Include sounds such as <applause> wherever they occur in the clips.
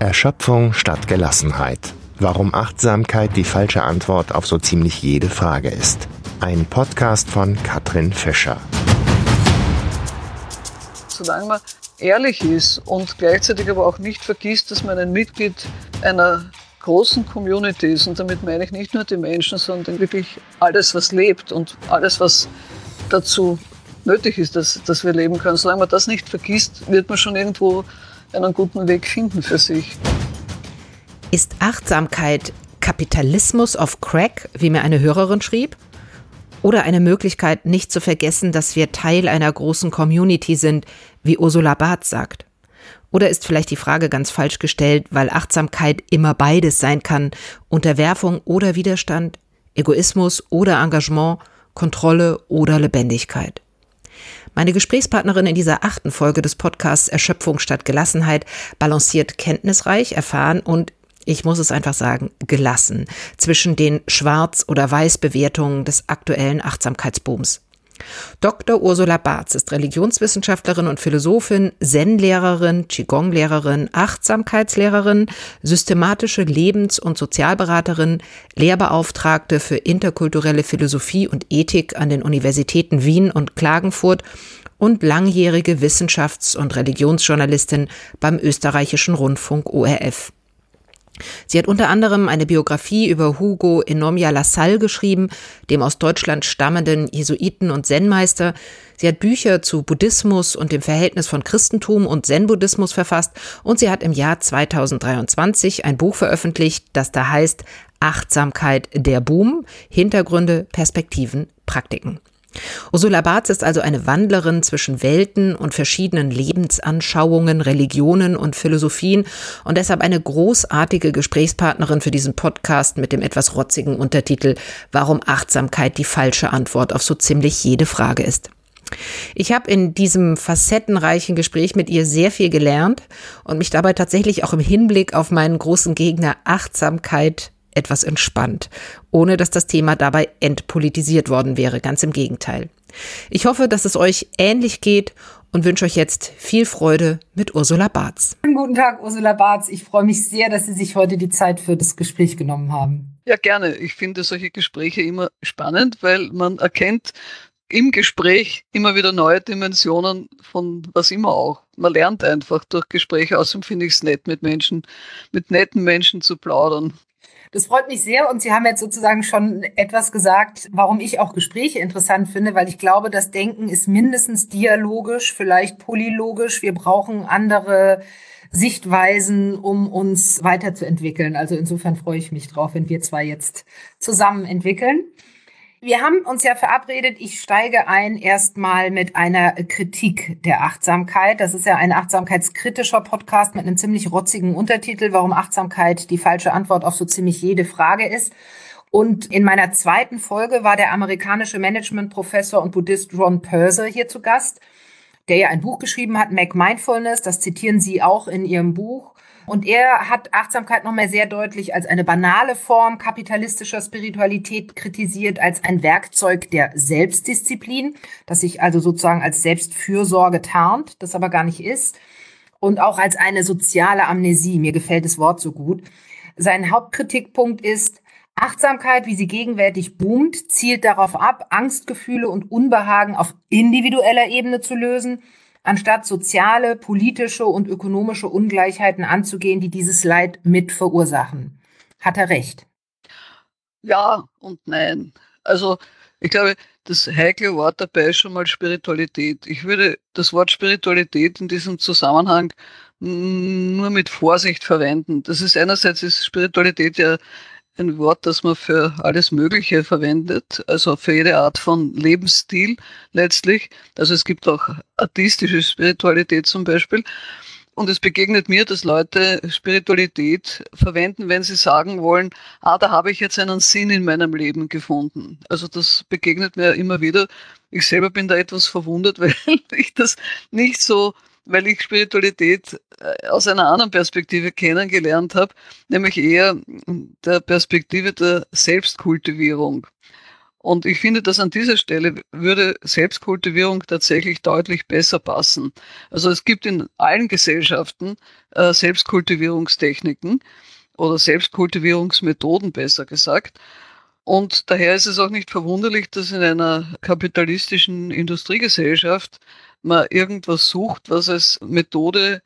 Erschöpfung statt Gelassenheit. Warum Achtsamkeit die falsche Antwort auf so ziemlich jede Frage ist. Ein Podcast von Katrin Fischer. Solange man ehrlich ist und gleichzeitig aber auch nicht vergisst, dass man ein Mitglied einer großen Community ist, und damit meine ich nicht nur die Menschen, sondern wirklich alles, was lebt und alles, was dazu nötig ist, dass, dass wir leben können. Solange man das nicht vergisst, wird man schon irgendwo einen guten Weg finden für sich. Ist Achtsamkeit Kapitalismus auf Crack, wie mir eine Hörerin schrieb? Oder eine Möglichkeit, nicht zu vergessen, dass wir Teil einer großen Community sind, wie Ursula Barth sagt? Oder ist vielleicht die Frage ganz falsch gestellt, weil Achtsamkeit immer beides sein kann, Unterwerfung oder Widerstand, Egoismus oder Engagement, Kontrolle oder Lebendigkeit? Meine Gesprächspartnerin in dieser achten Folge des Podcasts Erschöpfung statt Gelassenheit balanciert kenntnisreich, erfahren und ich muss es einfach sagen, gelassen zwischen den Schwarz- oder Weiß-Bewertungen des aktuellen Achtsamkeitsbooms. Dr. Ursula Barz ist Religionswissenschaftlerin und Philosophin, Zen-Lehrerin, Qigong-Lehrerin, Achtsamkeitslehrerin, systematische Lebens- und Sozialberaterin, Lehrbeauftragte für interkulturelle Philosophie und Ethik an den Universitäten Wien und Klagenfurt und langjährige Wissenschafts- und Religionsjournalistin beim österreichischen Rundfunk ORF. Sie hat unter anderem eine Biografie über Hugo Enomia Lassalle geschrieben, dem aus Deutschland stammenden Jesuiten und Zen-Meister. Sie hat Bücher zu Buddhismus und dem Verhältnis von Christentum und Zen-Buddhismus verfasst und sie hat im Jahr 2023 ein Buch veröffentlicht, das da heißt Achtsamkeit der Boom, Hintergründe, Perspektiven, Praktiken. Ursula Barth ist also eine Wandlerin zwischen Welten und verschiedenen Lebensanschauungen, Religionen und Philosophien und deshalb eine großartige Gesprächspartnerin für diesen Podcast mit dem etwas rotzigen Untertitel Warum Achtsamkeit die falsche Antwort auf so ziemlich jede Frage ist. Ich habe in diesem facettenreichen Gespräch mit ihr sehr viel gelernt und mich dabei tatsächlich auch im Hinblick auf meinen großen Gegner Achtsamkeit etwas entspannt, ohne dass das Thema dabei entpolitisiert worden wäre, ganz im Gegenteil. Ich hoffe, dass es euch ähnlich geht und wünsche euch jetzt viel Freude mit Ursula Barz. Guten Tag, Ursula Barz. Ich freue mich sehr, dass Sie sich heute die Zeit für das Gespräch genommen haben. Ja, gerne. Ich finde solche Gespräche immer spannend, weil man erkennt im Gespräch immer wieder neue Dimensionen von was immer auch. Man lernt einfach durch Gespräche. Außerdem finde ich es nett, mit Menschen, mit netten Menschen zu plaudern. Das freut mich sehr und Sie haben jetzt sozusagen schon etwas gesagt, warum ich auch Gespräche interessant finde, weil ich glaube, das Denken ist mindestens dialogisch, vielleicht polylogisch. Wir brauchen andere Sichtweisen, um uns weiterzuentwickeln. Also insofern freue ich mich drauf, wenn wir zwei jetzt zusammen entwickeln. Wir haben uns ja verabredet, ich steige ein erstmal mit einer Kritik der Achtsamkeit. Das ist ja ein achtsamkeitskritischer Podcast mit einem ziemlich rotzigen Untertitel, warum Achtsamkeit die falsche Antwort auf so ziemlich jede Frage ist. Und in meiner zweiten Folge war der amerikanische Managementprofessor und Buddhist Ron Purser hier zu Gast, der ja ein Buch geschrieben hat, Make Mindfulness. Das zitieren Sie auch in Ihrem Buch. Und er hat Achtsamkeit nochmal sehr deutlich als eine banale Form kapitalistischer Spiritualität kritisiert, als ein Werkzeug der Selbstdisziplin, das sich also sozusagen als Selbstfürsorge tarnt, das aber gar nicht ist. Und auch als eine soziale Amnesie. Mir gefällt das Wort so gut. Sein Hauptkritikpunkt ist, Achtsamkeit, wie sie gegenwärtig boomt, zielt darauf ab, Angstgefühle und Unbehagen auf individueller Ebene zu lösen anstatt soziale, politische und ökonomische Ungleichheiten anzugehen, die dieses Leid mit verursachen. Hat er recht? Ja und nein. Also ich glaube, das heikle Wort dabei ist schon mal Spiritualität. Ich würde das Wort Spiritualität in diesem Zusammenhang nur mit Vorsicht verwenden. Das ist einerseits ist Spiritualität ja ein Wort, das man für alles Mögliche verwendet, also für jede Art von Lebensstil letztlich. Also es gibt auch artistische Spiritualität zum Beispiel. Und es begegnet mir, dass Leute Spiritualität verwenden, wenn sie sagen wollen, ah, da habe ich jetzt einen Sinn in meinem Leben gefunden. Also das begegnet mir immer wieder. Ich selber bin da etwas verwundert, <laughs> weil ich das nicht so weil ich Spiritualität äh, aus einer anderen Perspektive kennengelernt habe, nämlich eher der Perspektive der Selbstkultivierung. Und ich finde, dass an dieser Stelle würde Selbstkultivierung tatsächlich deutlich besser passen. Also es gibt in allen Gesellschaften äh, Selbstkultivierungstechniken oder Selbstkultivierungsmethoden besser gesagt. Und daher ist es auch nicht verwunderlich, dass in einer kapitalistischen Industriegesellschaft man irgendwas sucht, was als Methode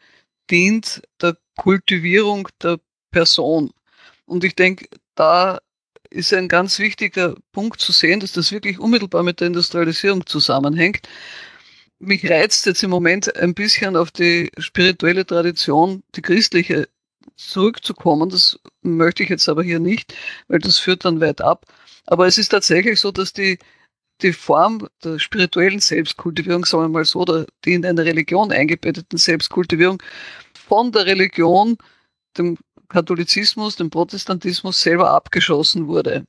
dient der Kultivierung der Person. Und ich denke, da ist ein ganz wichtiger Punkt zu sehen, dass das wirklich unmittelbar mit der Industrialisierung zusammenhängt. Mich reizt jetzt im Moment ein bisschen auf die spirituelle Tradition, die christliche, zurückzukommen. Das möchte ich jetzt aber hier nicht, weil das führt dann weit ab. Aber es ist tatsächlich so, dass die, die Form der spirituellen Selbstkultivierung, sagen wir mal so, oder die in eine Religion eingebetteten Selbstkultivierung von der Religion, dem Katholizismus, dem Protestantismus selber abgeschossen wurde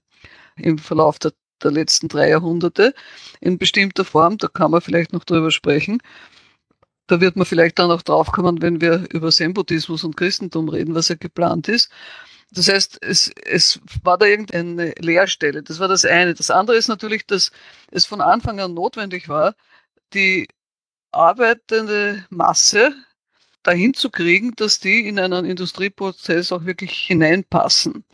im Verlauf der, der letzten drei Jahrhunderte in bestimmter Form. Da kann man vielleicht noch drüber sprechen. Da wird man vielleicht dann auch draufkommen, wenn wir über Zen-Buddhismus und Christentum reden, was ja geplant ist. Das heißt, es, es war da irgendeine Leerstelle. Das war das eine. Das andere ist natürlich, dass es von Anfang an notwendig war, die arbeitende Masse dahin zu kriegen, dass die in einen Industrieprozess auch wirklich hineinpassen.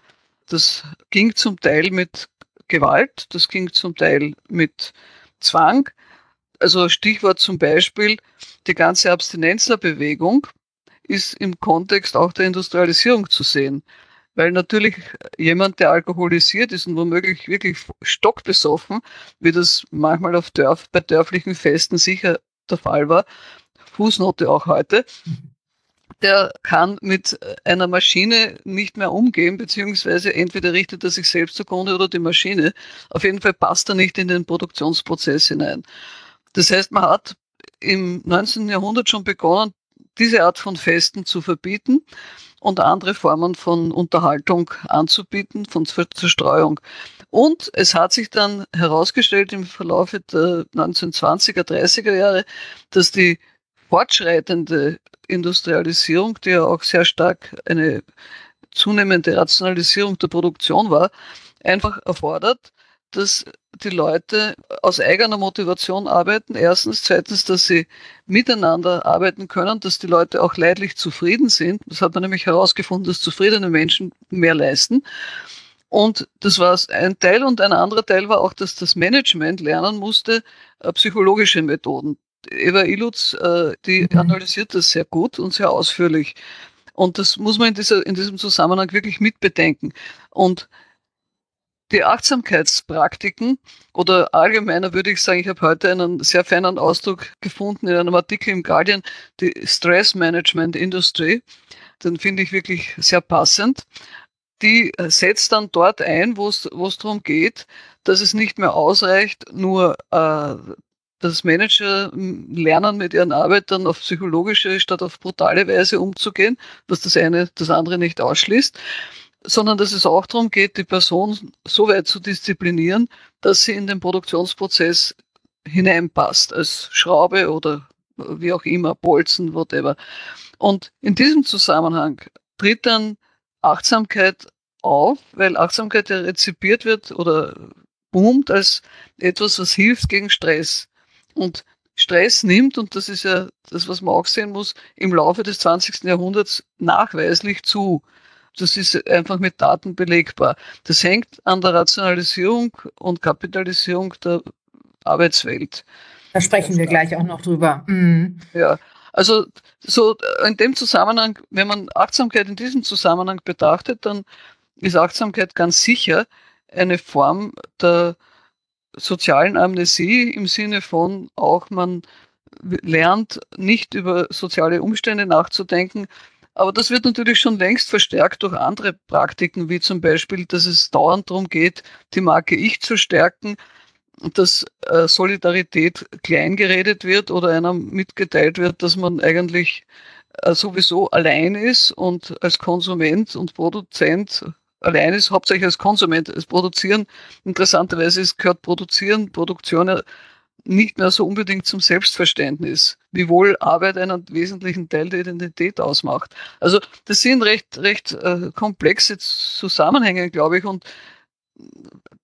Das ging zum Teil mit Gewalt, das ging zum Teil mit Zwang. Also Stichwort zum Beispiel, die ganze Abstinenzlerbewegung ist im Kontext auch der Industrialisierung zu sehen. Weil natürlich jemand, der alkoholisiert ist und womöglich wirklich stockbesoffen, wie das manchmal auf Dörf, bei dörflichen Festen sicher der Fall war, Fußnote auch heute, der kann mit einer Maschine nicht mehr umgehen, beziehungsweise entweder richtet er sich selbst zugrunde oder die Maschine. Auf jeden Fall passt er nicht in den Produktionsprozess hinein. Das heißt, man hat im 19. Jahrhundert schon begonnen, diese Art von Festen zu verbieten und andere Formen von Unterhaltung anzubieten, von Zerstreuung. Und es hat sich dann herausgestellt im Verlauf der 1920er, 30er Jahre, dass die fortschreitende Industrialisierung, die ja auch sehr stark eine zunehmende Rationalisierung der Produktion war, einfach erfordert, dass die Leute aus eigener Motivation arbeiten. Erstens. Zweitens, dass sie miteinander arbeiten können, dass die Leute auch leidlich zufrieden sind. Das hat man nämlich herausgefunden, dass zufriedene Menschen mehr leisten. Und das war ein Teil und ein anderer Teil war auch, dass das Management lernen musste, äh, psychologische Methoden. Eva Ilutz, äh, die mhm. analysiert das sehr gut und sehr ausführlich. Und das muss man in, dieser, in diesem Zusammenhang wirklich mitbedenken. Und die Achtsamkeitspraktiken oder allgemeiner würde ich sagen, ich habe heute einen sehr feinen Ausdruck gefunden in einem Artikel im Guardian, die Stress Management Industry. Den finde ich wirklich sehr passend. Die setzt dann dort ein, wo es darum geht, dass es nicht mehr ausreicht, nur äh, dass Manager lernen, mit ihren Arbeitern auf psychologische statt auf brutale Weise umzugehen, was das eine das andere nicht ausschließt, sondern dass es auch darum geht, die Person so weit zu disziplinieren, dass sie in den Produktionsprozess hineinpasst, als Schraube oder wie auch immer, Bolzen, whatever. Und in diesem Zusammenhang tritt dann Achtsamkeit auf, weil Achtsamkeit ja rezipiert wird oder boomt als etwas, was hilft gegen Stress. Und Stress nimmt, und das ist ja das, was man auch sehen muss, im Laufe des 20. Jahrhunderts nachweislich zu. Das ist einfach mit Daten belegbar. Das hängt an der Rationalisierung und Kapitalisierung der Arbeitswelt. Da sprechen wir gleich auch noch drüber. Mhm. Ja, also so in dem Zusammenhang, wenn man Achtsamkeit in diesem Zusammenhang betrachtet, dann ist Achtsamkeit ganz sicher eine Form der sozialen Amnesie im Sinne von auch man lernt nicht über soziale Umstände nachzudenken. Aber das wird natürlich schon längst verstärkt durch andere Praktiken, wie zum Beispiel, dass es dauernd darum geht, die Marke Ich zu stärken, dass äh, Solidarität kleingeredet wird oder einem mitgeteilt wird, dass man eigentlich äh, sowieso allein ist und als Konsument und Produzent allein ist, hauptsächlich als Konsument. Das Produzieren, interessanterweise gehört Produzieren, Produktion nicht mehr so unbedingt zum Selbstverständnis, wiewohl Arbeit einen wesentlichen Teil der Identität ausmacht. Also das sind recht, recht äh, komplexe Zusammenhänge, glaube ich, und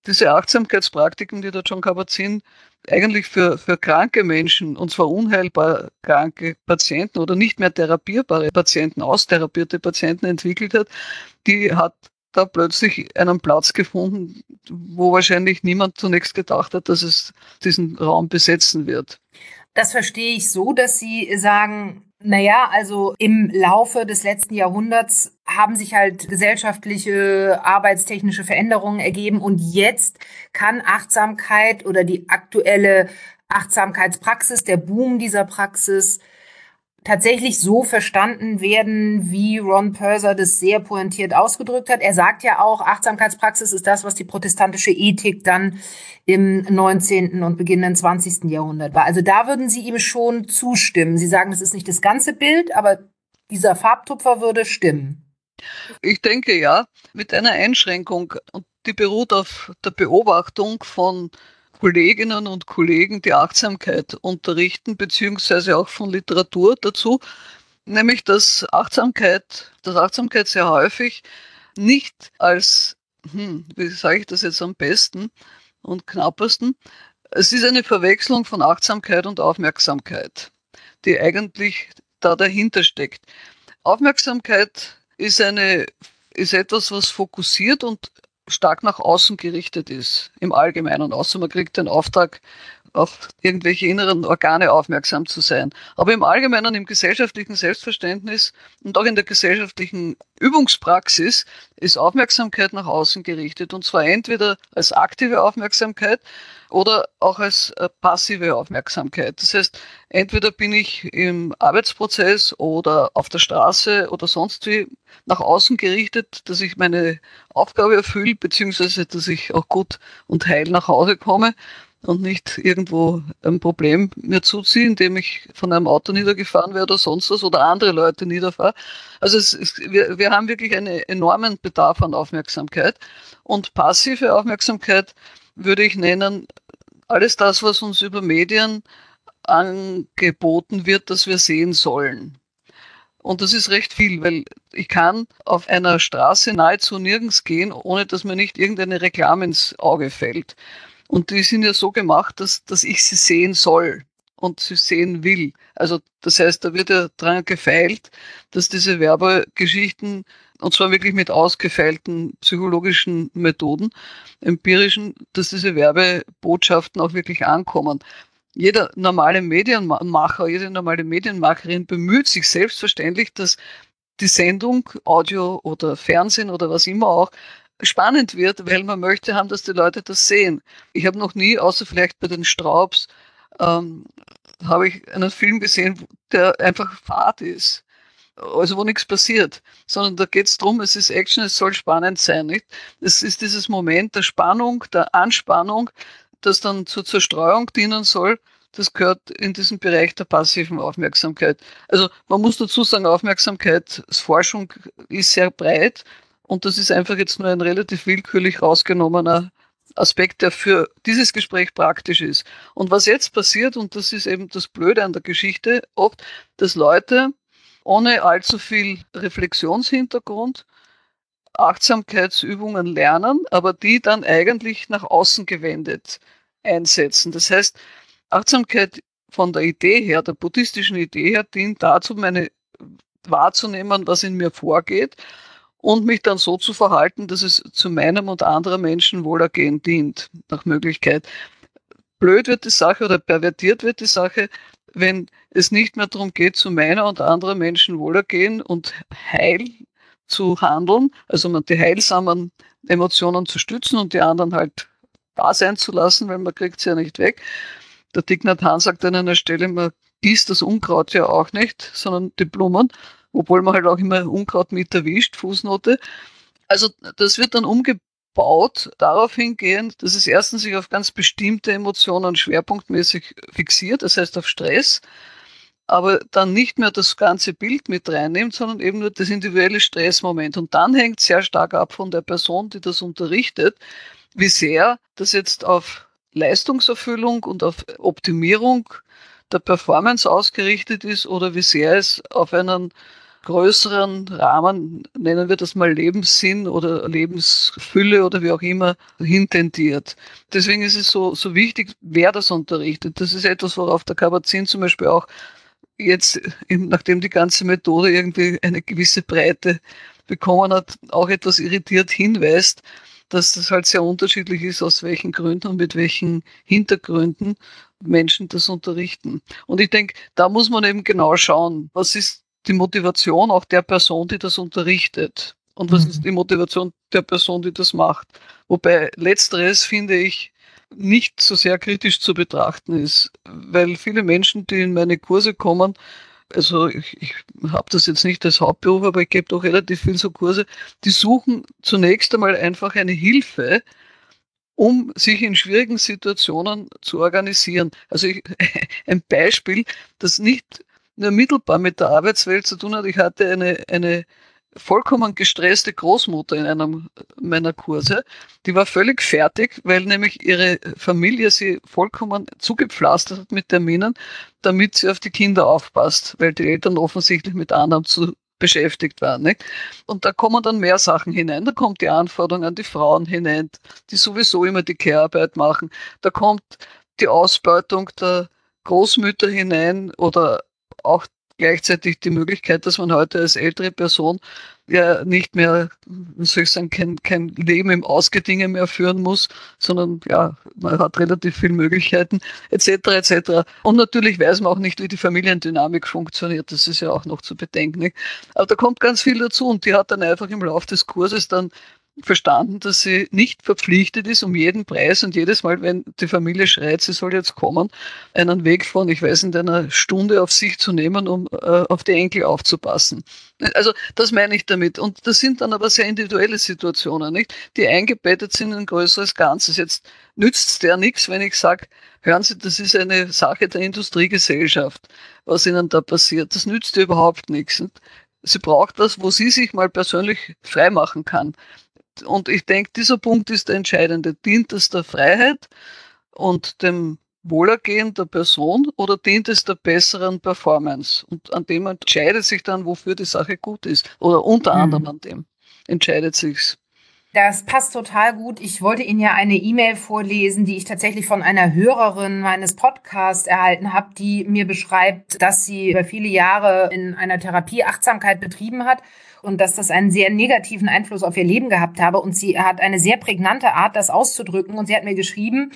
diese Achtsamkeitspraktiken, die da gehabt sind, eigentlich für, für kranke Menschen, und zwar unheilbar kranke Patienten oder nicht mehr therapierbare Patienten, austherapierte Patienten entwickelt hat, die hat da plötzlich einen Platz gefunden, wo wahrscheinlich niemand zunächst gedacht hat, dass es diesen Raum besetzen wird. Das verstehe ich so, dass Sie sagen, naja, also im Laufe des letzten Jahrhunderts haben sich halt gesellschaftliche, arbeitstechnische Veränderungen ergeben und jetzt kann Achtsamkeit oder die aktuelle Achtsamkeitspraxis, der Boom dieser Praxis tatsächlich so verstanden werden, wie Ron Purser das sehr pointiert ausgedrückt hat. Er sagt ja auch, Achtsamkeitspraxis ist das, was die protestantische Ethik dann im 19. und beginnenden 20. Jahrhundert war. Also da würden Sie ihm schon zustimmen. Sie sagen, das ist nicht das ganze Bild, aber dieser Farbtupfer würde stimmen. Ich denke ja, mit einer Einschränkung. Und die beruht auf der Beobachtung von Kolleginnen und Kollegen die Achtsamkeit unterrichten, beziehungsweise auch von Literatur dazu, nämlich dass Achtsamkeit, dass Achtsamkeit sehr häufig nicht als, hm, wie sage ich das jetzt am besten und knappesten, es ist eine Verwechslung von Achtsamkeit und Aufmerksamkeit, die eigentlich da dahinter steckt. Aufmerksamkeit ist eine ist etwas, was fokussiert und stark nach außen gerichtet ist, im Allgemeinen, außer man kriegt den Auftrag, auf irgendwelche inneren Organe aufmerksam zu sein. Aber im Allgemeinen, im gesellschaftlichen Selbstverständnis und auch in der gesellschaftlichen Übungspraxis ist Aufmerksamkeit nach außen gerichtet. Und zwar entweder als aktive Aufmerksamkeit oder auch als äh, passive Aufmerksamkeit. Das heißt, entweder bin ich im Arbeitsprozess oder auf der Straße oder sonst wie nach außen gerichtet, dass ich meine Aufgabe erfülle, beziehungsweise dass ich auch gut und heil nach Hause komme und nicht irgendwo ein Problem mir zuziehe, indem ich von einem Auto niedergefahren werde oder sonst was oder andere Leute niederfahre. Also es, es, wir, wir haben wirklich einen enormen Bedarf an Aufmerksamkeit. Und passive Aufmerksamkeit würde ich nennen, alles das, was uns über Medien angeboten wird, dass wir sehen sollen. Und das ist recht viel, weil ich kann auf einer Straße nahezu nirgends gehen, ohne dass mir nicht irgendeine Reklame ins Auge fällt. Und die sind ja so gemacht, dass, dass ich sie sehen soll und sie sehen will. Also das heißt, da wird ja dran gefeilt, dass diese Werbegeschichten, und zwar wirklich mit ausgefeilten psychologischen Methoden, empirischen, dass diese Werbebotschaften auch wirklich ankommen. Jeder normale Medienmacher, jede normale Medienmacherin bemüht sich selbstverständlich, dass die Sendung, Audio oder Fernsehen oder was immer auch, spannend wird, weil man möchte haben, dass die Leute das sehen. Ich habe noch nie, außer vielleicht bei den Straubs, ähm, habe ich einen Film gesehen, der einfach Fahrt ist. Also wo nichts passiert, sondern da geht es darum, es ist Action, es soll spannend sein. Nicht? Es ist dieses Moment der Spannung, der Anspannung, das dann zur Zerstreuung dienen soll. Das gehört in diesen Bereich der passiven Aufmerksamkeit. Also man muss dazu sagen, Aufmerksamkeitsforschung ist sehr breit und das ist einfach jetzt nur ein relativ willkürlich rausgenommener Aspekt, der für dieses Gespräch praktisch ist. Und was jetzt passiert, und das ist eben das Blöde an der Geschichte, oft, dass Leute ohne allzu viel Reflexionshintergrund Achtsamkeitsübungen lernen, aber die dann eigentlich nach außen gewendet einsetzen. Das heißt, Achtsamkeit von der Idee her, der buddhistischen Idee her, dient dazu, meine wahrzunehmen, was in mir vorgeht und mich dann so zu verhalten, dass es zu meinem und anderer Menschen Wohlergehen dient, nach Möglichkeit. Blöd wird die Sache oder pervertiert wird die Sache, wenn es nicht mehr darum geht, zu meiner und anderer Menschen Wohlergehen und Heil zu handeln, also man die heilsamen Emotionen zu stützen und die anderen halt da sein zu lassen, weil man kriegt sie ja nicht weg. Der Nhat Hanh sagt an einer Stelle, man gießt das Unkraut ja auch nicht, sondern die Blumen obwohl man halt auch immer Unkraut mit erwischt, Fußnote. Also das wird dann umgebaut darauf hingehend, dass es erstens sich auf ganz bestimmte Emotionen schwerpunktmäßig fixiert, das heißt auf Stress, aber dann nicht mehr das ganze Bild mit reinnimmt, sondern eben nur das individuelle Stressmoment. Und dann hängt sehr stark ab von der Person, die das unterrichtet, wie sehr das jetzt auf Leistungserfüllung und auf Optimierung der Performance ausgerichtet ist oder wie sehr es auf einen größeren Rahmen, nennen wir das mal Lebenssinn oder Lebensfülle oder wie auch immer, hintendiert. Deswegen ist es so, so wichtig, wer das unterrichtet. Das ist etwas, worauf der Kabat-Zinn zum Beispiel auch jetzt, nachdem die ganze Methode irgendwie eine gewisse Breite bekommen hat, auch etwas irritiert hinweist, dass das halt sehr unterschiedlich ist, aus welchen Gründen und mit welchen Hintergründen Menschen das unterrichten. Und ich denke, da muss man eben genau schauen, was ist die Motivation auch der Person, die das unterrichtet. Und was mhm. ist die Motivation der Person, die das macht? Wobei letzteres, finde ich, nicht so sehr kritisch zu betrachten ist, weil viele Menschen, die in meine Kurse kommen, also ich, ich habe das jetzt nicht als Hauptberuf, aber ich gebe doch relativ viel so Kurse, die suchen zunächst einmal einfach eine Hilfe, um sich in schwierigen Situationen zu organisieren. Also ich, <laughs> ein Beispiel, das nicht nur mittelbar mit der Arbeitswelt zu tun hat. Ich hatte eine, eine vollkommen gestresste Großmutter in einem meiner Kurse. Die war völlig fertig, weil nämlich ihre Familie sie vollkommen zugepflastert hat mit Terminen, damit sie auf die Kinder aufpasst, weil die Eltern offensichtlich mit anderen zu beschäftigt waren. Nicht? Und da kommen dann mehr Sachen hinein. Da kommt die Anforderung an die Frauen hinein, die sowieso immer die Care-Arbeit machen. Da kommt die Ausbeutung der Großmütter hinein oder auch gleichzeitig die Möglichkeit, dass man heute als ältere Person ja nicht mehr, soll ich sagen, kein, kein Leben im Ausgedinge mehr führen muss, sondern ja, man hat relativ viele Möglichkeiten, etc. etc. Und natürlich weiß man auch nicht, wie die Familiendynamik funktioniert. Das ist ja auch noch zu bedenken. Aber da kommt ganz viel dazu und die hat dann einfach im Laufe des Kurses dann verstanden, dass sie nicht verpflichtet ist, um jeden Preis und jedes Mal, wenn die Familie schreit, sie soll jetzt kommen, einen Weg von, ich weiß, in einer Stunde auf sich zu nehmen, um äh, auf die Enkel aufzupassen. Also das meine ich damit. Und das sind dann aber sehr individuelle Situationen, nicht? die eingebettet sind in ein größeres Ganzes. Jetzt nützt es der nichts, wenn ich sage, hören Sie, das ist eine Sache der Industriegesellschaft, was Ihnen da passiert. Das nützt ihr überhaupt nichts. Sie braucht das, wo sie sich mal persönlich freimachen kann und ich denke, dieser Punkt ist der entscheidende. Dient es der Freiheit und dem Wohlergehen der Person oder dient es der besseren Performance? Und an dem entscheidet sich dann, wofür die Sache gut ist. Oder unter mhm. anderem an dem entscheidet sich's. Das passt total gut. Ich wollte Ihnen ja eine E-Mail vorlesen, die ich tatsächlich von einer Hörerin meines Podcasts erhalten habe, die mir beschreibt, dass sie über viele Jahre in einer Therapie Achtsamkeit betrieben hat und dass das einen sehr negativen Einfluss auf ihr Leben gehabt habe. Und sie hat eine sehr prägnante Art, das auszudrücken. Und sie hat mir geschrieben,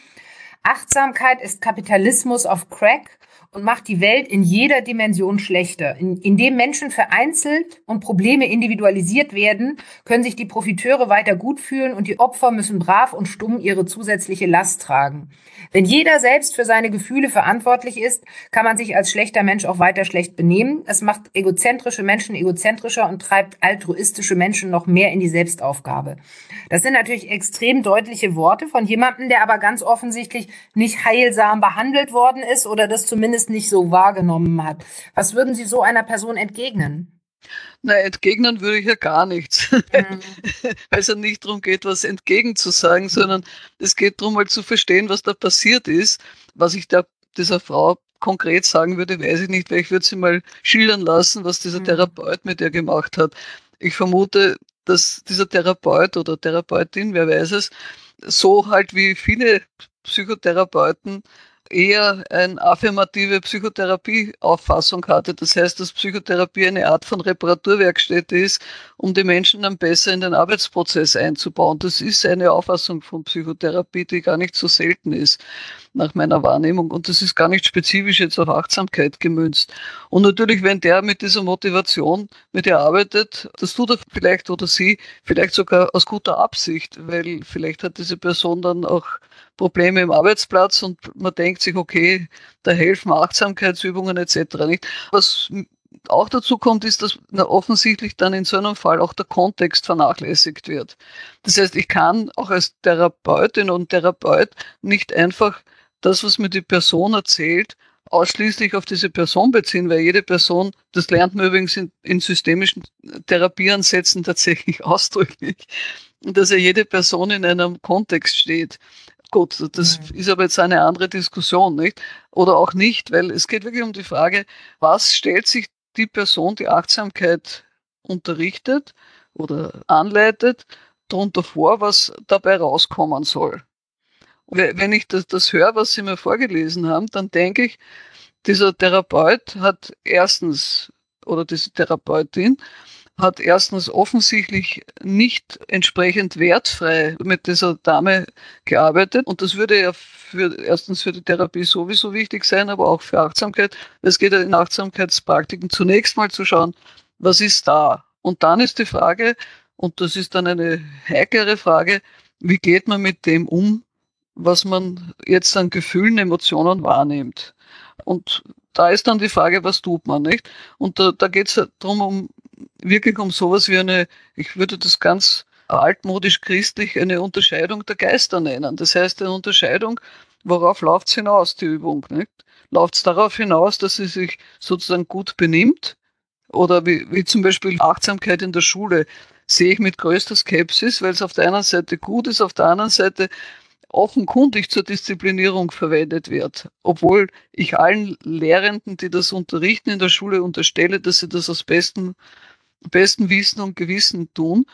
Achtsamkeit ist Kapitalismus auf Crack und macht die Welt in jeder Dimension schlechter. In, indem Menschen vereinzelt und Probleme individualisiert werden, können sich die Profiteure weiter gut fühlen und die Opfer müssen brav und stumm ihre zusätzliche Last tragen. Wenn jeder selbst für seine Gefühle verantwortlich ist, kann man sich als schlechter Mensch auch weiter schlecht benehmen. Es macht egozentrische Menschen egozentrischer und treibt altruistische Menschen noch mehr in die Selbstaufgabe. Das sind natürlich extrem deutliche Worte von jemandem, der aber ganz offensichtlich nicht heilsam behandelt worden ist oder das zumindest zumindest nicht so wahrgenommen hat. Was würden Sie so einer Person entgegnen? Na, entgegnen würde ich ja gar nichts, mhm. weil es ja nicht darum geht, was entgegenzusagen, sondern es geht darum, mal zu verstehen, was da passiert ist. Was ich da dieser Frau konkret sagen würde, weiß ich nicht, weil ich würde sie mal schildern lassen, was dieser mhm. Therapeut mit ihr gemacht hat. Ich vermute, dass dieser Therapeut oder Therapeutin, wer weiß es, so halt wie viele Psychotherapeuten eher eine affirmative Psychotherapie-Auffassung hatte. Das heißt, dass Psychotherapie eine Art von Reparaturwerkstätte ist, um die Menschen dann besser in den Arbeitsprozess einzubauen. Das ist eine Auffassung von Psychotherapie, die gar nicht so selten ist, nach meiner Wahrnehmung. Und das ist gar nicht spezifisch jetzt auf Achtsamkeit gemünzt. Und natürlich, wenn der mit dieser Motivation mit dir arbeitet, das tut er vielleicht oder sie vielleicht sogar aus guter Absicht, weil vielleicht hat diese Person dann auch Probleme im Arbeitsplatz und man denkt sich, okay, da helfen Achtsamkeitsübungen etc. nicht. Was auch dazu kommt, ist, dass offensichtlich dann in so einem Fall auch der Kontext vernachlässigt wird. Das heißt, ich kann auch als Therapeutin und Therapeut nicht einfach das, was mir die Person erzählt, ausschließlich auf diese Person beziehen, weil jede Person, das lernt man übrigens in, in systemischen Therapieansätzen tatsächlich <laughs> ausdrücklich, dass ja jede Person in einem Kontext steht. Gut, das mhm. ist aber jetzt eine andere Diskussion, nicht? Oder auch nicht, weil es geht wirklich um die Frage, was stellt sich die Person, die Achtsamkeit unterrichtet oder anleitet, darunter vor, was dabei rauskommen soll. Wenn ich das, das höre, was Sie mir vorgelesen haben, dann denke ich, dieser Therapeut hat erstens, oder diese Therapeutin, hat erstens offensichtlich nicht entsprechend wertfrei mit dieser Dame gearbeitet. Und das würde ja für, erstens für die Therapie sowieso wichtig sein, aber auch für Achtsamkeit. Es geht ja in Achtsamkeitspraktiken zunächst mal zu schauen, was ist da? Und dann ist die Frage, und das ist dann eine heiklere Frage, wie geht man mit dem um, was man jetzt an Gefühlen, Emotionen wahrnimmt? Und da ist dann die Frage, was tut man, nicht? Und da, da geht es darum, um, wirklich um sowas wie eine, ich würde das ganz altmodisch christlich, eine Unterscheidung der Geister nennen. Das heißt, eine Unterscheidung, worauf läuft es hinaus, die Übung, nicht? Läuft es darauf hinaus, dass sie sich sozusagen gut benimmt? Oder wie, wie zum Beispiel Achtsamkeit in der Schule sehe ich mit größter Skepsis, weil es auf der einen Seite gut ist, auf der anderen Seite offenkundig zur Disziplinierung verwendet wird, obwohl ich allen Lehrenden, die das unterrichten in der Schule, unterstelle, dass sie das aus bestem, bestem Wissen und Gewissen tun.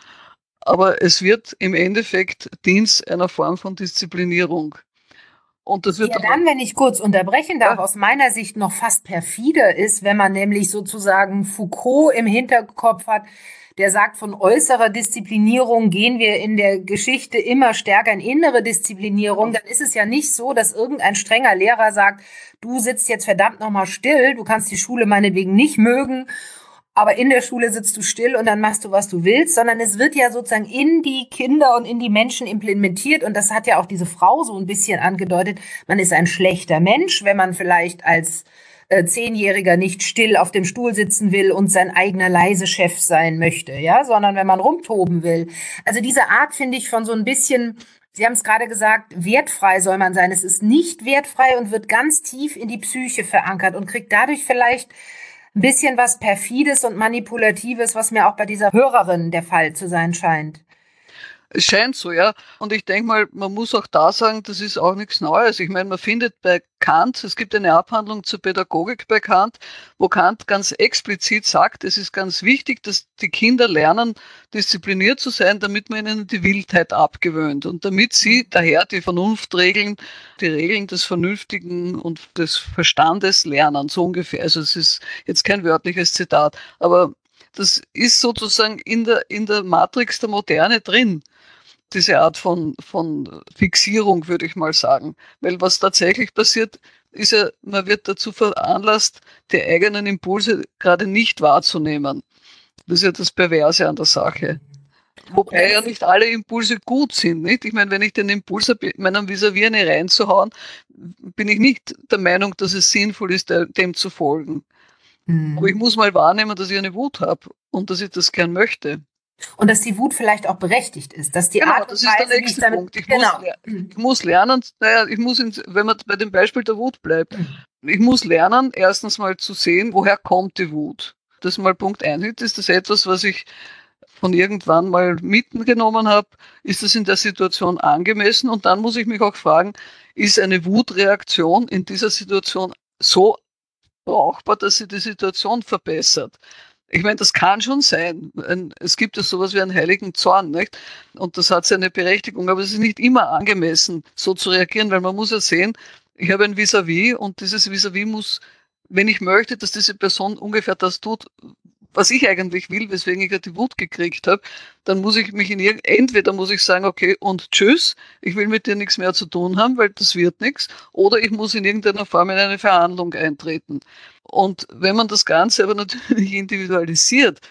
Aber es wird im Endeffekt Dienst einer Form von Disziplinierung. Und das wird ja, dann, wenn ich kurz unterbrechen darf, ja. aus meiner Sicht noch fast perfider ist, wenn man nämlich sozusagen Foucault im Hinterkopf hat, der sagt, von äußerer Disziplinierung gehen wir in der Geschichte immer stärker in innere Disziplinierung, dann ist es ja nicht so, dass irgendein strenger Lehrer sagt, du sitzt jetzt verdammt nochmal still, du kannst die Schule meinetwegen nicht mögen, aber in der Schule sitzt du still und dann machst du, was du willst, sondern es wird ja sozusagen in die Kinder und in die Menschen implementiert und das hat ja auch diese Frau so ein bisschen angedeutet, man ist ein schlechter Mensch, wenn man vielleicht als äh, Zehnjähriger nicht still auf dem Stuhl sitzen will und sein eigener leise Chef sein möchte, ja, sondern wenn man rumtoben will. Also diese Art finde ich von so ein bisschen Sie haben es gerade gesagt, wertfrei soll man sein. Es ist nicht wertfrei und wird ganz tief in die Psyche verankert und kriegt dadurch vielleicht ein bisschen was perfides und manipulatives, was mir auch bei dieser Hörerin der Fall zu sein scheint. Es scheint so, ja. Und ich denke mal, man muss auch da sagen, das ist auch nichts Neues. Ich meine, man findet bei Kant, es gibt eine Abhandlung zur Pädagogik bei Kant, wo Kant ganz explizit sagt, es ist ganz wichtig, dass die Kinder lernen, diszipliniert zu sein, damit man ihnen die Wildheit abgewöhnt und damit sie daher die Vernunftregeln, die Regeln des Vernünftigen und des Verstandes lernen, so ungefähr. Also es ist jetzt kein wörtliches Zitat, aber das ist sozusagen in der, in der Matrix der Moderne drin diese Art von, von Fixierung, würde ich mal sagen. Weil was tatsächlich passiert, ist ja, man wird dazu veranlasst, die eigenen Impulse gerade nicht wahrzunehmen. Das ist ja das Perverse an der Sache. Wobei ja nicht alle Impulse gut sind. Nicht? Ich meine, wenn ich den Impuls habe, meinem Vis-à-vis eine reinzuhauen, bin ich nicht der Meinung, dass es sinnvoll ist, dem zu folgen. Mhm. Aber ich muss mal wahrnehmen, dass ich eine Wut habe und dass ich das gern möchte. Und dass die Wut vielleicht auch berechtigt ist, dass die genau, Art das ist der nächste damit, Punkt. Ich, genau. muss, ich muss lernen, naja, ich muss, in, wenn man bei dem Beispiel der Wut bleibt, mhm. ich muss lernen, erstens mal zu sehen, woher kommt die Wut. Das ist mal Punkt eins. Ist das etwas, was ich von irgendwann mal mitgenommen habe? Ist das in der Situation angemessen? Und dann muss ich mich auch fragen, ist eine Wutreaktion in dieser Situation so brauchbar, dass sie die Situation verbessert? Ich meine, das kann schon sein. Es gibt ja sowas wie einen heiligen Zorn, nicht? Und das hat seine Berechtigung, aber es ist nicht immer angemessen, so zu reagieren, weil man muss ja sehen, ich habe ein Vis-à-vis -vis und dieses Vis-à-vis -vis muss, wenn ich möchte, dass diese Person ungefähr das tut, was ich eigentlich will, weswegen ich ja die Wut gekriegt habe, dann muss ich mich in irgend, entweder muss ich sagen, okay, und tschüss, ich will mit dir nichts mehr zu tun haben, weil das wird nichts, oder ich muss in irgendeiner Form in eine Verhandlung eintreten. Und wenn man das Ganze aber natürlich <laughs> individualisiert,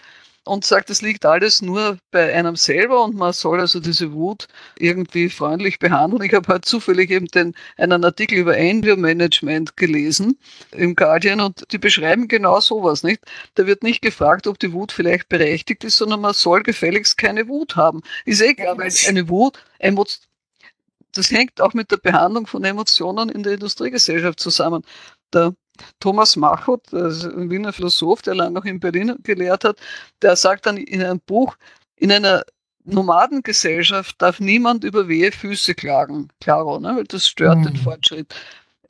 und sagt, es liegt alles nur bei einem selber und man soll also diese Wut irgendwie freundlich behandeln. Ich habe heute zufällig eben den, einen Artikel über Anger Management gelesen im Guardian und die beschreiben genau sowas, nicht? Da wird nicht gefragt, ob die Wut vielleicht berechtigt ist, sondern man soll gefälligst keine Wut haben. Ist eh klar, weil eine Wut, das hängt auch mit der Behandlung von Emotionen in der Industriegesellschaft zusammen. Der Thomas Machot, ein Wiener Philosoph, der lange auch in Berlin gelehrt hat, der sagt dann in einem Buch, in einer Nomadengesellschaft darf niemand über wehe Füße klagen. Klaro, ne? weil das stört mhm. den Fortschritt.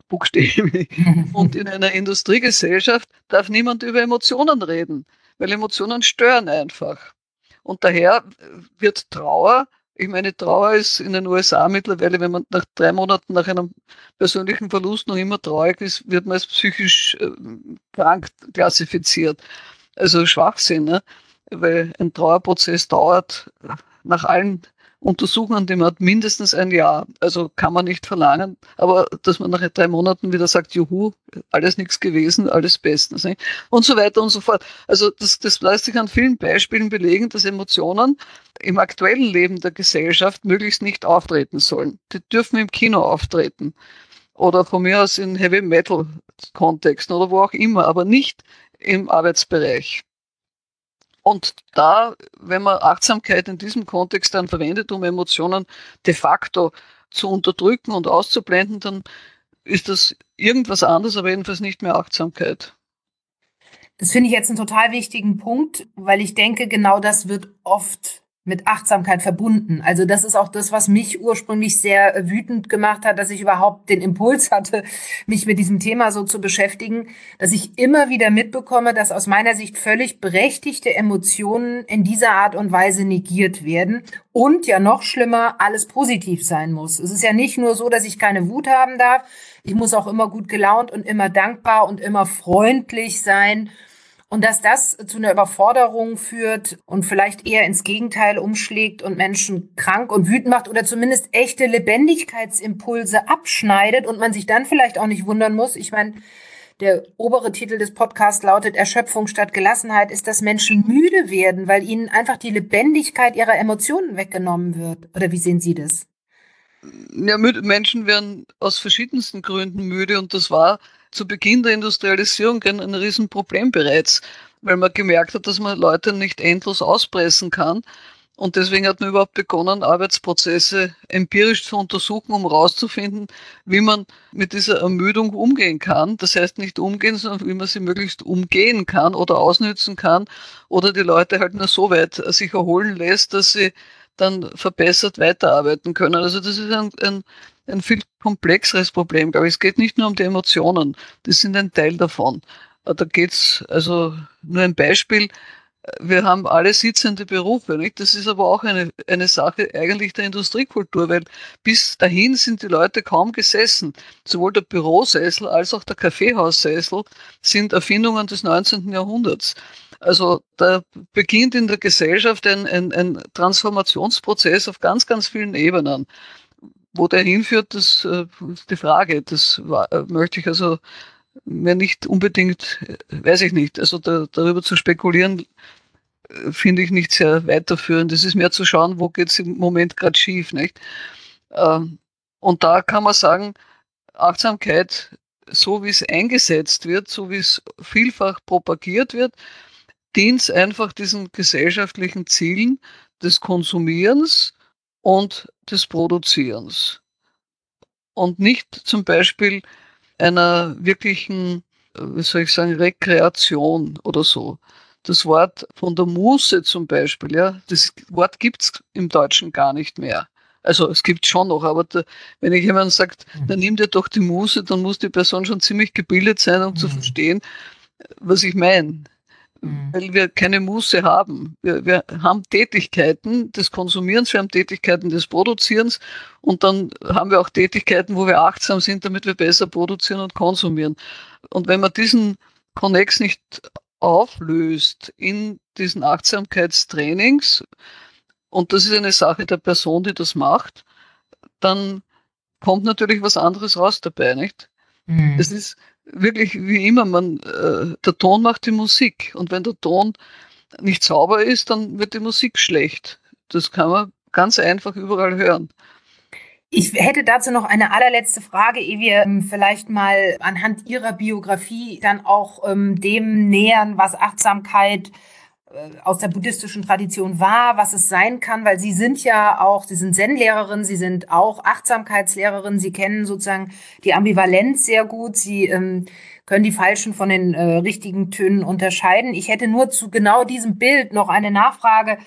buchstäblich. <laughs> Und in einer Industriegesellschaft darf niemand über Emotionen reden, weil Emotionen stören einfach. Und daher wird Trauer, ich meine, Trauer ist in den USA mittlerweile, wenn man nach drei Monaten nach einem persönlichen Verlust noch immer traurig ist, wird man als psychisch äh, krank klassifiziert. Also Schwachsinn, ne? weil ein Trauerprozess dauert nach allen Untersuchungen, die man hat, mindestens ein Jahr. Also kann man nicht verlangen, aber dass man nach drei Monaten wieder sagt, juhu, alles nichts gewesen, alles bestens. Nicht? Und so weiter und so fort. Also das, das lässt sich an vielen Beispielen belegen, dass Emotionen im aktuellen Leben der Gesellschaft möglichst nicht auftreten sollen. Die dürfen im Kino auftreten oder von mir aus in Heavy Metal Kontexten oder wo auch immer, aber nicht im Arbeitsbereich. Und da, wenn man Achtsamkeit in diesem Kontext dann verwendet, um Emotionen de facto zu unterdrücken und auszublenden, dann ist das irgendwas anderes, aber jedenfalls nicht mehr Achtsamkeit. Das finde ich jetzt einen total wichtigen Punkt, weil ich denke, genau das wird oft mit Achtsamkeit verbunden. Also das ist auch das, was mich ursprünglich sehr wütend gemacht hat, dass ich überhaupt den Impuls <laughs> hatte, mich mit diesem Thema so zu beschäftigen, dass ich immer wieder mitbekomme, dass aus meiner Sicht völlig berechtigte Emotionen in dieser Art und Weise negiert werden und ja noch schlimmer, alles positiv sein muss. Es ist ja nicht nur so, dass ich keine Wut haben darf, ich muss auch immer gut gelaunt und immer dankbar und immer freundlich sein und dass das zu einer Überforderung führt und vielleicht eher ins Gegenteil umschlägt und Menschen krank und wütend macht oder zumindest echte Lebendigkeitsimpulse abschneidet und man sich dann vielleicht auch nicht wundern muss. Ich meine, der obere Titel des Podcasts lautet Erschöpfung statt Gelassenheit, ist, dass Menschen müde werden, weil ihnen einfach die Lebendigkeit ihrer Emotionen weggenommen wird. Oder wie sehen Sie das? Ja, Menschen werden aus verschiedensten Gründen müde und das war zu Beginn der Industrialisierung ein, ein Riesenproblem bereits, weil man gemerkt hat, dass man Leute nicht endlos auspressen kann. Und deswegen hat man überhaupt begonnen, Arbeitsprozesse empirisch zu untersuchen, um herauszufinden, wie man mit dieser Ermüdung umgehen kann. Das heißt nicht umgehen, sondern wie man sie möglichst umgehen kann oder ausnützen kann oder die Leute halt nur so weit sich erholen lässt, dass sie dann verbessert weiterarbeiten können. Also das ist ein, ein, ein viel komplexeres Problem, glaube ich. Es geht nicht nur um die Emotionen, das sind ein Teil davon. Äh, da geht's also nur ein Beispiel. Wir haben alle sitzende Berufe, nicht? Das ist aber auch eine, eine Sache eigentlich der Industriekultur, weil bis dahin sind die Leute kaum gesessen. Sowohl der Bürosessel als auch der Kaffeehaussessel sind Erfindungen des 19. Jahrhunderts. Also da beginnt in der Gesellschaft ein, ein, ein Transformationsprozess auf ganz, ganz vielen Ebenen. Wo der hinführt, das äh, ist die Frage. Das äh, möchte ich also mir nicht unbedingt, äh, weiß ich nicht, also da, darüber zu spekulieren, finde ich nicht sehr weiterführend. Es ist mehr zu schauen, wo geht es im Moment gerade schief. Nicht? Ähm, und da kann man sagen, Achtsamkeit, so wie es eingesetzt wird, so wie es vielfach propagiert wird, dient einfach diesen gesellschaftlichen Zielen des Konsumierens und des Produzierens. Und nicht zum Beispiel einer wirklichen, wie soll ich sagen, Rekreation oder so. Das Wort von der Muße zum Beispiel, ja, das Wort gibt es im Deutschen gar nicht mehr. Also es gibt schon noch, aber da, wenn ich jemand sagt, dann nimm dir doch die Muße, dann muss die Person schon ziemlich gebildet sein, um mhm. zu verstehen, was ich meine. Weil wir keine Muße haben. Wir, wir, haben Tätigkeiten des Konsumierens, wir haben Tätigkeiten des Produzierens und dann haben wir auch Tätigkeiten, wo wir achtsam sind, damit wir besser produzieren und konsumieren. Und wenn man diesen Connex nicht auflöst in diesen Achtsamkeitstrainings, und das ist eine Sache der Person, die das macht, dann kommt natürlich was anderes raus dabei, nicht? Mhm. Es ist wirklich wie immer, man, äh, der Ton macht die Musik. Und wenn der Ton nicht sauber ist, dann wird die Musik schlecht. Das kann man ganz einfach überall hören. Ich hätte dazu noch eine allerletzte Frage, ehe wir ähm, vielleicht mal anhand Ihrer Biografie dann auch ähm, dem nähern, was Achtsamkeit äh, aus der buddhistischen Tradition war, was es sein kann, weil Sie sind ja auch, Sie sind Zen-Lehrerin, Sie sind auch Achtsamkeitslehrerin, Sie kennen sozusagen die Ambivalenz sehr gut, Sie ähm, können die falschen von den äh, richtigen Tönen unterscheiden. Ich hätte nur zu genau diesem Bild noch eine Nachfrage,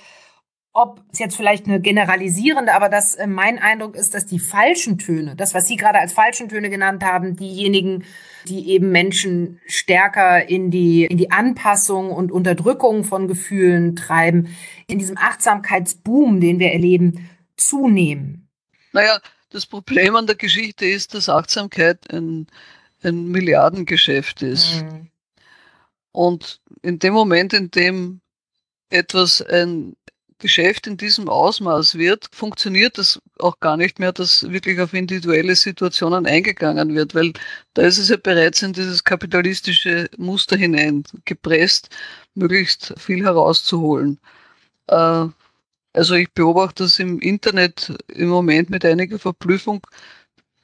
ob es jetzt vielleicht eine generalisierende, aber dass äh, mein Eindruck ist, dass die falschen Töne, das, was Sie gerade als falschen Töne genannt haben, diejenigen, die eben Menschen stärker in die, in die Anpassung und Unterdrückung von Gefühlen treiben, in diesem Achtsamkeitsboom, den wir erleben, zunehmen. Naja, das Problem an der Geschichte ist, dass Achtsamkeit ein, ein Milliardengeschäft ist. Mhm. Und in dem Moment, in dem etwas ein Geschäft in diesem Ausmaß wird, funktioniert das auch gar nicht mehr, dass wirklich auf individuelle Situationen eingegangen wird, weil da ist es ja bereits in dieses kapitalistische Muster hineingepresst, möglichst viel herauszuholen. Äh, also ich beobachte das im Internet im Moment mit einiger Verblüffung.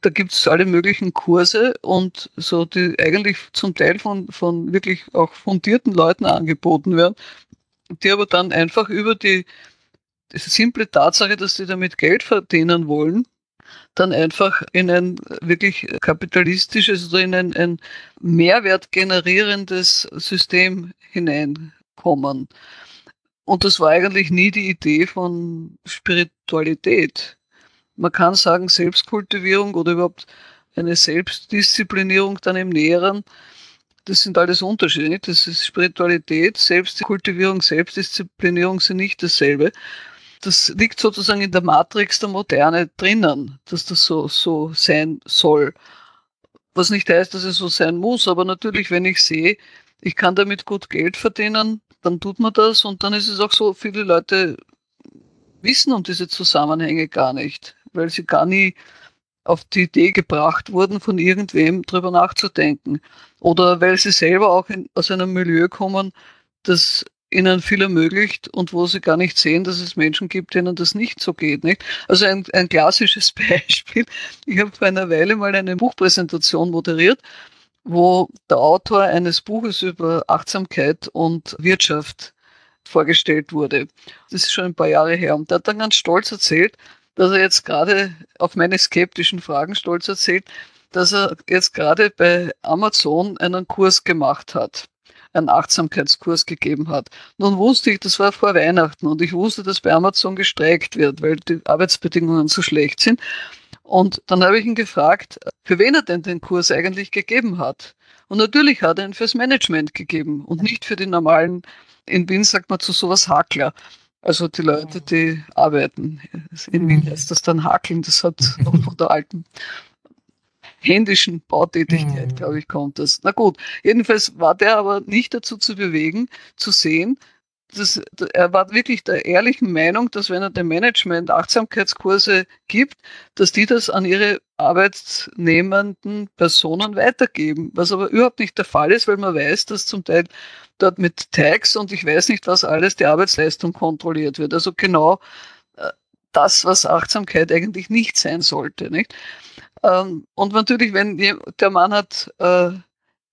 Da gibt es alle möglichen Kurse und so, die eigentlich zum Teil von, von wirklich auch fundierten Leuten angeboten werden, die aber dann einfach über die, die simple Tatsache, dass sie damit Geld verdienen wollen, dann einfach in ein wirklich kapitalistisches oder in ein, ein Mehrwert generierendes System hineinkommen. Und das war eigentlich nie die Idee von Spiritualität. Man kann sagen, Selbstkultivierung oder überhaupt eine Selbstdisziplinierung dann im Näheren das sind alles Unterschiede. Das ist Spiritualität, Selbstkultivierung, Selbstdisziplinierung sind nicht dasselbe. Das liegt sozusagen in der Matrix der Moderne drinnen, dass das so, so sein soll. Was nicht heißt, dass es so sein muss, aber natürlich, wenn ich sehe, ich kann damit gut Geld verdienen, dann tut man das und dann ist es auch so, viele Leute wissen um diese Zusammenhänge gar nicht, weil sie gar nie auf die Idee gebracht wurden, von irgendwem drüber nachzudenken. Oder weil sie selber auch in, aus einem Milieu kommen, das ihnen viel ermöglicht und wo sie gar nicht sehen, dass es Menschen gibt, denen das nicht so geht. Nicht? Also ein, ein klassisches <laughs> Beispiel. Ich habe vor einer Weile mal eine Buchpräsentation moderiert, wo der Autor eines Buches über Achtsamkeit und Wirtschaft vorgestellt wurde. Das ist schon ein paar Jahre her. Und der hat dann ganz stolz erzählt, dass er jetzt gerade auf meine skeptischen Fragen stolz erzählt, dass er jetzt gerade bei Amazon einen Kurs gemacht hat, einen Achtsamkeitskurs gegeben hat. Nun wusste ich, das war vor Weihnachten und ich wusste, dass bei Amazon gestreikt wird, weil die Arbeitsbedingungen so schlecht sind. Und dann habe ich ihn gefragt, für wen er denn den Kurs eigentlich gegeben hat. Und natürlich hat er ihn fürs Management gegeben und nicht für die normalen, in Wien sagt man zu sowas Hakler. Also die Leute, die arbeiten. In Wien heißt das dann Hakeln, das hat noch von der alten händischen Bautätigkeit, mhm. glaube ich, kommt das. Na gut, jedenfalls war der aber nicht dazu zu bewegen, zu sehen, dass er war wirklich der ehrlichen Meinung, dass wenn er dem Management Achtsamkeitskurse gibt, dass die das an ihre arbeitsnehmenden Personen weitergeben, was aber überhaupt nicht der Fall ist, weil man weiß, dass zum Teil dort mit Tags und ich weiß nicht was alles die Arbeitsleistung kontrolliert wird. Also genau äh, das, was Achtsamkeit eigentlich nicht sein sollte. Nicht? Ähm, und natürlich, wenn der Mann hat, äh,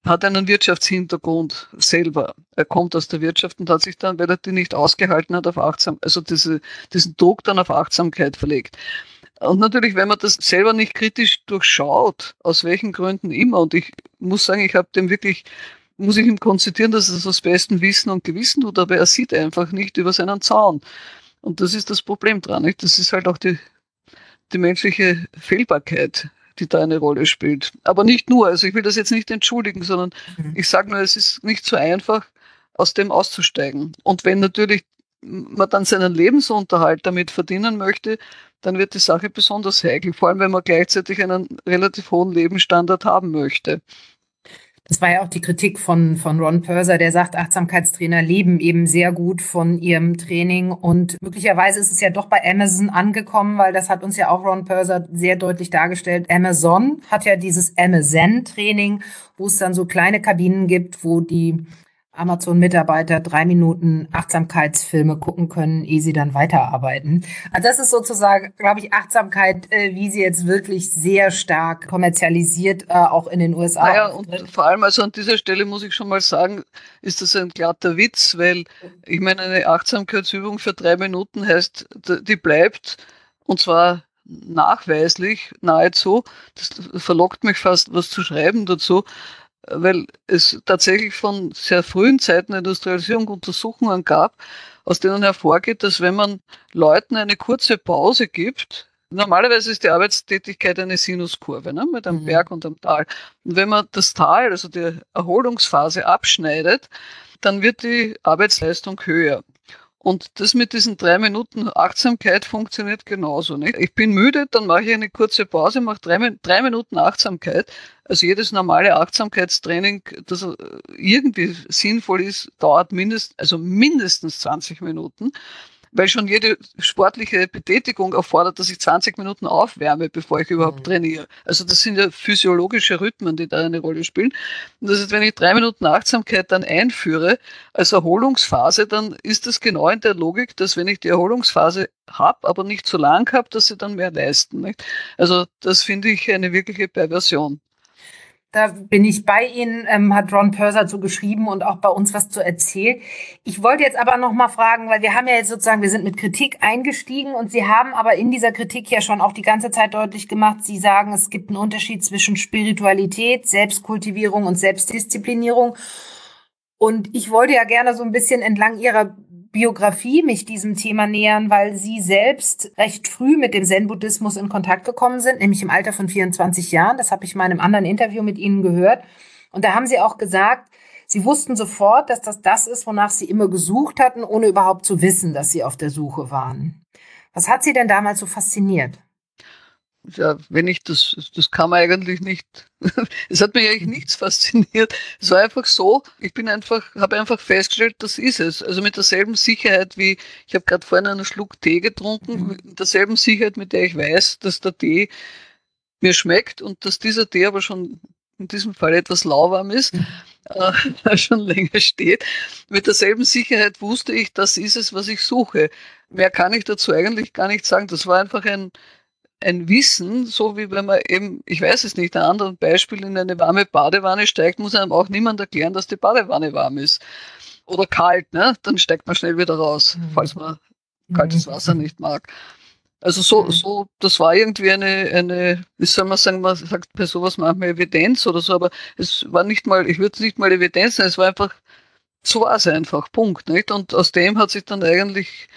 hat einen Wirtschaftshintergrund selber. Er kommt aus der Wirtschaft und hat sich dann, weil er die nicht ausgehalten hat, auf Achtsam, also diese, diesen Druck dann auf Achtsamkeit verlegt. Und natürlich, wenn man das selber nicht kritisch durchschaut, aus welchen Gründen immer, und ich muss sagen, ich habe dem wirklich, muss ich ihm konzitieren, dass er das aus bestem Wissen und Gewissen tut, aber er sieht einfach nicht über seinen Zaun. Und das ist das Problem dran. Nicht? Das ist halt auch die, die menschliche Fehlbarkeit, die da eine Rolle spielt. Aber nicht nur. Also ich will das jetzt nicht entschuldigen, sondern mhm. ich sage nur, es ist nicht so einfach, aus dem auszusteigen. Und wenn natürlich man dann seinen Lebensunterhalt damit verdienen möchte, dann wird die Sache besonders heikel, vor allem wenn man gleichzeitig einen relativ hohen Lebensstandard haben möchte. Das war ja auch die Kritik von, von Ron Purser, der sagt, Achtsamkeitstrainer leben eben sehr gut von ihrem Training. Und möglicherweise ist es ja doch bei Amazon angekommen, weil das hat uns ja auch Ron Purser sehr deutlich dargestellt. Amazon hat ja dieses Amazon-Training, wo es dann so kleine Kabinen gibt, wo die Amazon-Mitarbeiter drei Minuten Achtsamkeitsfilme gucken können, ehe sie dann weiterarbeiten. Also das ist sozusagen, glaube ich, Achtsamkeit, äh, wie sie jetzt wirklich sehr stark kommerzialisiert, äh, auch in den USA. Naja, und vor allem also an dieser Stelle muss ich schon mal sagen, ist das ein glatter Witz, weil ich meine, eine Achtsamkeitsübung für drei Minuten heißt, die bleibt und zwar nachweislich nahezu, das verlockt mich fast, was zu schreiben dazu, weil es tatsächlich von sehr frühen Zeiten der Industrialisierung Untersuchungen gab, aus denen hervorgeht, dass wenn man Leuten eine kurze Pause gibt, normalerweise ist die Arbeitstätigkeit eine Sinuskurve ne, mit einem mhm. Berg und einem Tal. Und wenn man das Tal, also die Erholungsphase abschneidet, dann wird die Arbeitsleistung höher. Und das mit diesen drei Minuten Achtsamkeit funktioniert genauso. Nicht? Ich bin müde, dann mache ich eine kurze Pause, mache drei, drei Minuten Achtsamkeit. Also jedes normale Achtsamkeitstraining, das irgendwie sinnvoll ist, dauert mindest, also mindestens 20 Minuten weil schon jede sportliche Betätigung erfordert, dass ich 20 Minuten aufwärme, bevor ich überhaupt mhm. trainiere. Also das sind ja physiologische Rhythmen, die da eine Rolle spielen. Und das heißt, wenn ich drei Minuten Achtsamkeit dann einführe als Erholungsphase, dann ist das genau in der Logik, dass wenn ich die Erholungsphase habe, aber nicht so lang habe, dass sie dann mehr leisten. Nicht? Also das finde ich eine wirkliche Perversion. Da bin ich bei Ihnen, ähm, hat Ron Purser so geschrieben und auch bei uns was zu erzählen. Ich wollte jetzt aber noch mal fragen, weil wir haben ja jetzt sozusagen, wir sind mit Kritik eingestiegen und Sie haben aber in dieser Kritik ja schon auch die ganze Zeit deutlich gemacht, Sie sagen, es gibt einen Unterschied zwischen Spiritualität, Selbstkultivierung und Selbstdisziplinierung. Und ich wollte ja gerne so ein bisschen entlang Ihrer Biografie mich diesem Thema nähern, weil Sie selbst recht früh mit dem Zen-Buddhismus in Kontakt gekommen sind, nämlich im Alter von 24 Jahren. Das habe ich in einem anderen Interview mit Ihnen gehört. Und da haben Sie auch gesagt, Sie wussten sofort, dass das das ist, wonach Sie immer gesucht hatten, ohne überhaupt zu wissen, dass Sie auf der Suche waren. Was hat Sie denn damals so fasziniert? Ja, wenn ich das, das kann man eigentlich nicht, <laughs> es hat mich eigentlich nichts fasziniert. Es war einfach so, ich bin einfach, habe einfach festgestellt, das ist es. Also mit derselben Sicherheit wie, ich habe gerade vorhin einen Schluck Tee getrunken, mhm. mit derselben Sicherheit, mit der ich weiß, dass der Tee mir schmeckt und dass dieser Tee aber schon in diesem Fall etwas lauwarm ist, mhm. <laughs> äh, schon länger steht. Mit derselben Sicherheit wusste ich, das ist es, was ich suche. Mehr kann ich dazu eigentlich gar nicht sagen. Das war einfach ein, ein Wissen, so wie wenn man eben, ich weiß es nicht, ein anderes Beispiel in eine warme Badewanne steigt, muss einem auch niemand erklären, dass die Badewanne warm ist. Oder kalt, ne? Dann steigt man schnell wieder raus, mhm. falls man kaltes mhm. Wasser nicht mag. Also so, mhm. so, das war irgendwie eine, eine, wie soll man sagen, man sagt bei sowas manchmal Evidenz oder so, aber es war nicht mal, ich würde es nicht mal Evidenz nennen, es war einfach, so war es einfach, Punkt, nicht? Und aus dem hat sich dann eigentlich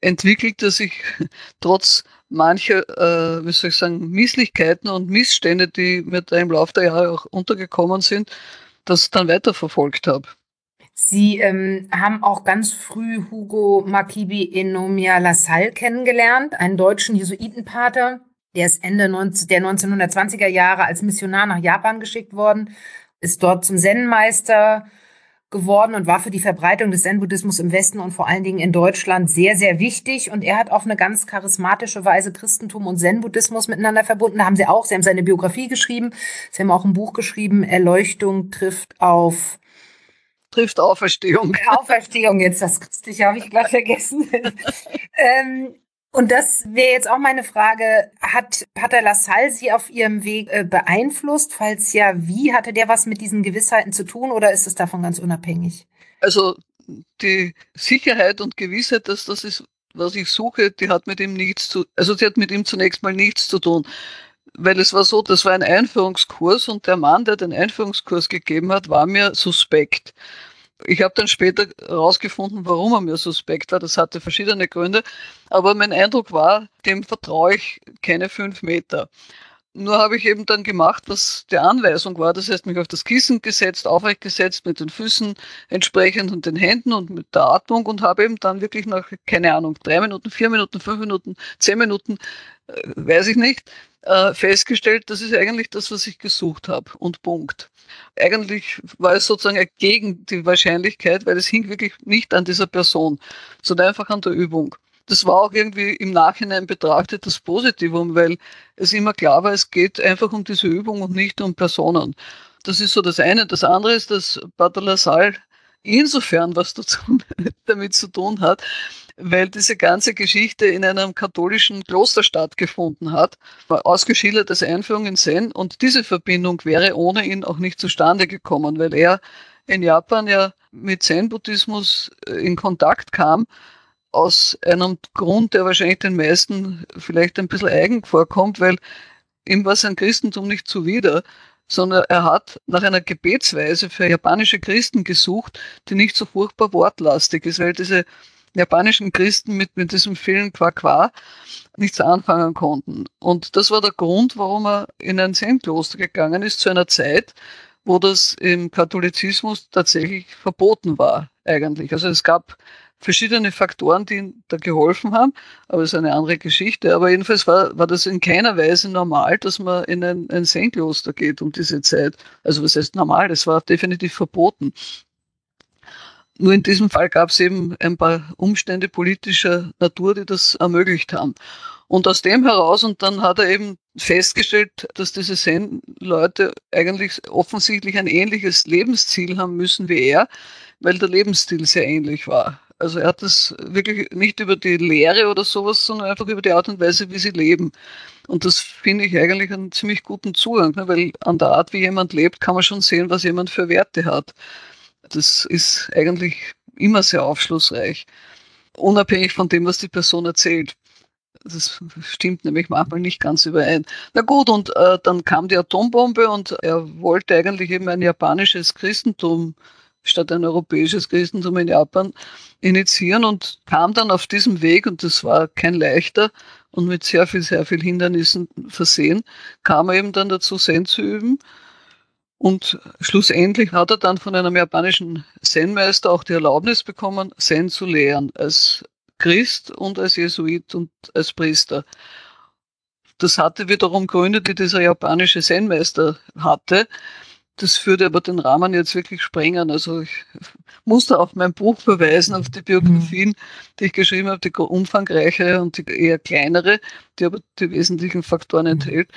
entwickelt, dass ich <laughs> trotz mancher, äh, wie soll ich sagen, Misslichkeiten und Missstände, die mir da im Laufe der Jahre auch untergekommen sind, das dann weiterverfolgt habe. Sie ähm, haben auch ganz früh Hugo Makibi Enomia Lassalle kennengelernt, einen deutschen Jesuitenpater. Der ist Ende 19, der 1920er Jahre als Missionar nach Japan geschickt worden, ist dort zum Zen-Meister geworden und war für die Verbreitung des Zen-Buddhismus im Westen und vor allen Dingen in Deutschland sehr, sehr wichtig. Und er hat auf eine ganz charismatische Weise Christentum und Zen-Buddhismus miteinander verbunden. Da haben sie auch, sie haben seine Biografie geschrieben, sie haben auch ein Buch geschrieben, Erleuchtung trifft auf trifft Auferstehung. Auferstehung, jetzt das Christliche habe ich gleich vergessen. <laughs> ähm, und das wäre jetzt auch meine Frage, hat Pater Lassalle Sie auf Ihrem Weg äh, beeinflusst? Falls ja, wie? Hatte der was mit diesen Gewissheiten zu tun oder ist es davon ganz unabhängig? Also die Sicherheit und Gewissheit, dass das ist, was ich suche, die hat mit ihm nichts zu, also sie hat mit ihm zunächst mal nichts zu tun. Weil es war so, das war ein Einführungskurs und der Mann, der den Einführungskurs gegeben hat, war mir suspekt. Ich habe dann später herausgefunden, warum er mir suspekt war. Das hatte verschiedene Gründe. Aber mein Eindruck war, dem vertraue ich keine fünf Meter. Nur habe ich eben dann gemacht, was die Anweisung war. Das heißt, mich auf das Kissen gesetzt, aufrecht gesetzt, mit den Füßen entsprechend und den Händen und mit der Atmung und habe eben dann wirklich nach, keine Ahnung, drei Minuten, vier Minuten, fünf Minuten, zehn Minuten, weiß ich nicht, äh, festgestellt, das ist eigentlich das, was ich gesucht habe und Punkt. Eigentlich war es sozusagen gegen die Wahrscheinlichkeit, weil es hing wirklich nicht an dieser Person, sondern einfach an der Übung. Das war auch irgendwie im Nachhinein betrachtet das Positivum, weil es immer klar war, es geht einfach um diese Übung und nicht um Personen. Das ist so das eine. Das andere ist, dass Lassalle insofern was dazu, <laughs> damit zu tun hat, weil diese ganze Geschichte in einem katholischen Kloster stattgefunden hat, war ausgeschildert als Einführung in Zen und diese Verbindung wäre ohne ihn auch nicht zustande gekommen, weil er in Japan ja mit Zen-Buddhismus äh, in Kontakt kam, aus einem Grund, der wahrscheinlich den meisten vielleicht ein bisschen eigen vorkommt, weil ihm war sein Christentum nicht zuwider. Sondern er hat nach einer Gebetsweise für japanische Christen gesucht, die nicht so furchtbar wortlastig ist, weil diese japanischen Christen mit, mit diesem vielen Qua-Qua nichts anfangen konnten. Und das war der Grund, warum er in ein Zen-Kloster gegangen ist, zu einer Zeit, wo das im Katholizismus tatsächlich verboten war, eigentlich. Also es gab verschiedene Faktoren, die ihm da geholfen haben, aber es ist eine andere Geschichte. Aber jedenfalls war, war das in keiner Weise normal, dass man in ein, ein Zen-Kloster geht um diese Zeit. Also was heißt normal? Das war definitiv verboten. Nur in diesem Fall gab es eben ein paar Umstände politischer Natur, die das ermöglicht haben. Und aus dem heraus, und dann hat er eben festgestellt, dass diese Zen-Leute eigentlich offensichtlich ein ähnliches Lebensziel haben müssen wie er, weil der Lebensstil sehr ähnlich war. Also er hat das wirklich nicht über die Lehre oder sowas, sondern einfach über die Art und Weise, wie sie leben. Und das finde ich eigentlich einen ziemlich guten Zugang, ne? weil an der Art, wie jemand lebt, kann man schon sehen, was jemand für Werte hat. Das ist eigentlich immer sehr aufschlussreich, unabhängig von dem, was die Person erzählt. Das stimmt nämlich manchmal nicht ganz überein. Na gut, und äh, dann kam die Atombombe und er wollte eigentlich eben ein japanisches Christentum statt ein europäisches Christentum in Japan initiieren und kam dann auf diesem Weg, und das war kein leichter und mit sehr viel, sehr viel Hindernissen versehen, kam er eben dann dazu, Zen zu üben und schlussendlich hat er dann von einem japanischen Zen-Meister auch die Erlaubnis bekommen, Zen zu lehren, als Christ und als Jesuit und als Priester. Das hatte wiederum Gründe, die dieser japanische Zen-Meister hatte. Das würde aber den Rahmen jetzt wirklich sprengen. Also ich <laughs> muss da auf mein Buch verweisen, auf die Biografien, mhm. die ich geschrieben habe, die umfangreiche und die eher kleinere, die aber die wesentlichen Faktoren mhm. enthält.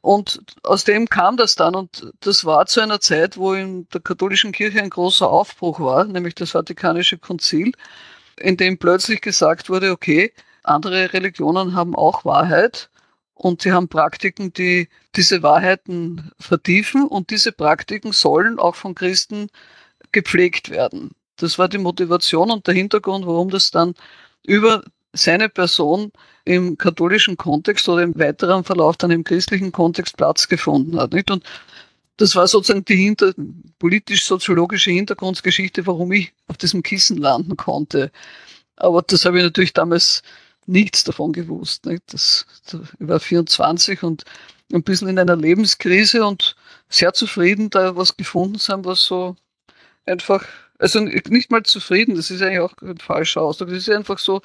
Und aus dem kam das dann und das war zu einer Zeit, wo in der katholischen Kirche ein großer Aufbruch war, nämlich das Vatikanische Konzil, in dem plötzlich gesagt wurde, okay, andere Religionen haben auch Wahrheit und sie haben Praktiken, die diese Wahrheiten vertiefen und diese Praktiken sollen auch von Christen gepflegt werden. Das war die Motivation und der Hintergrund, warum das dann über seine Person im katholischen Kontext oder im weiteren Verlauf dann im christlichen Kontext Platz gefunden hat. Nicht? Und das war sozusagen die politisch-soziologische Hintergrundgeschichte, warum ich auf diesem Kissen landen konnte. Aber das habe ich natürlich damals nichts davon gewusst. Nicht? Das, ich war 24 und ein bisschen in einer Lebenskrise und sehr zufrieden, da was gefunden zu haben, was so einfach, also nicht mal zufrieden, das ist eigentlich auch ein falscher Ausdruck, das ist einfach so,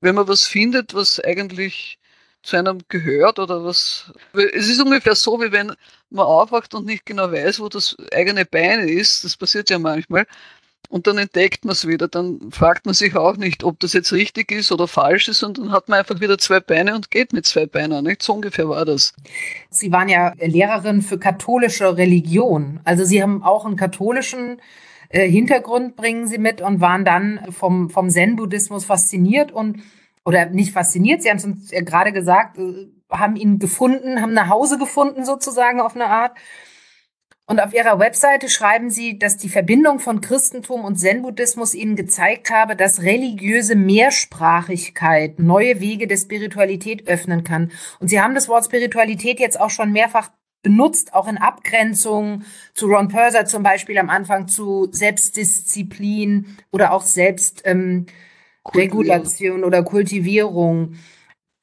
wenn man was findet, was eigentlich zu einem gehört oder was. Es ist ungefähr so, wie wenn man aufwacht und nicht genau weiß, wo das eigene Bein ist. Das passiert ja manchmal. Und dann entdeckt man es wieder. Dann fragt man sich auch nicht, ob das jetzt richtig ist oder falsch ist. Und dann hat man einfach wieder zwei Beine und geht mit zwei Beinen. Nicht? So ungefähr war das. Sie waren ja Lehrerin für katholische Religion. Also Sie haben auch einen katholischen äh, Hintergrund bringen sie mit und waren dann vom, vom Zen-Buddhismus fasziniert und oder nicht fasziniert, sie haben es uns ja gerade gesagt, äh, haben ihn gefunden, haben nach Hause gefunden sozusagen auf eine Art. Und auf ihrer Webseite schreiben sie, dass die Verbindung von Christentum und Zen-Buddhismus ihnen gezeigt habe, dass religiöse Mehrsprachigkeit neue Wege der Spiritualität öffnen kann. Und sie haben das Wort Spiritualität jetzt auch schon mehrfach benutzt, auch in Abgrenzung zu Ron Purser zum Beispiel am Anfang zu Selbstdisziplin oder auch Selbstregulation ähm, oder Kultivierung.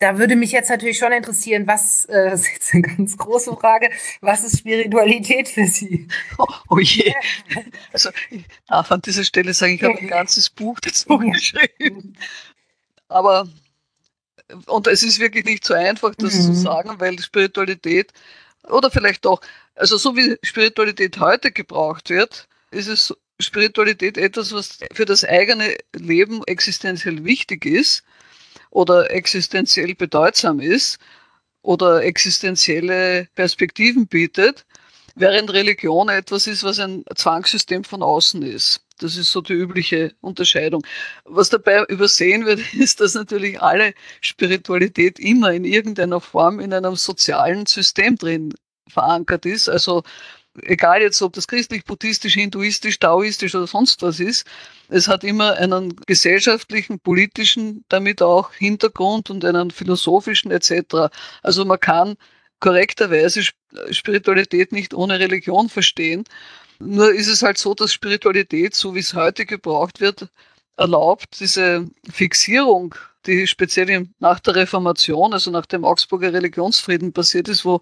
Da würde mich jetzt natürlich schon interessieren, was, äh, <laughs> das ist jetzt eine ganz große Frage, was ist Spiritualität für Sie? Oh, oh je. Also ich darf an dieser Stelle sagen, ich habe ein ganzes Buch dazu <laughs> geschrieben. Aber und es ist wirklich nicht so einfach, das mhm. zu sagen, weil Spiritualität oder vielleicht doch, also so wie Spiritualität heute gebraucht wird, ist es Spiritualität etwas, was für das eigene Leben existenziell wichtig ist oder existenziell bedeutsam ist oder existenzielle Perspektiven bietet, während Religion etwas ist, was ein Zwangssystem von außen ist. Das ist so die übliche Unterscheidung. Was dabei übersehen wird, <laughs> ist, dass natürlich alle Spiritualität immer in irgendeiner Form in einem sozialen System drin verankert ist. Also egal jetzt, ob das christlich, buddhistisch, hinduistisch, taoistisch oder sonst was ist, es hat immer einen gesellschaftlichen, politischen, damit auch Hintergrund und einen philosophischen etc. Also man kann korrekterweise Spiritualität nicht ohne Religion verstehen. Nur ist es halt so, dass Spiritualität, so wie es heute gebraucht wird, erlaubt, diese Fixierung, die speziell nach der Reformation, also nach dem Augsburger Religionsfrieden passiert ist, wo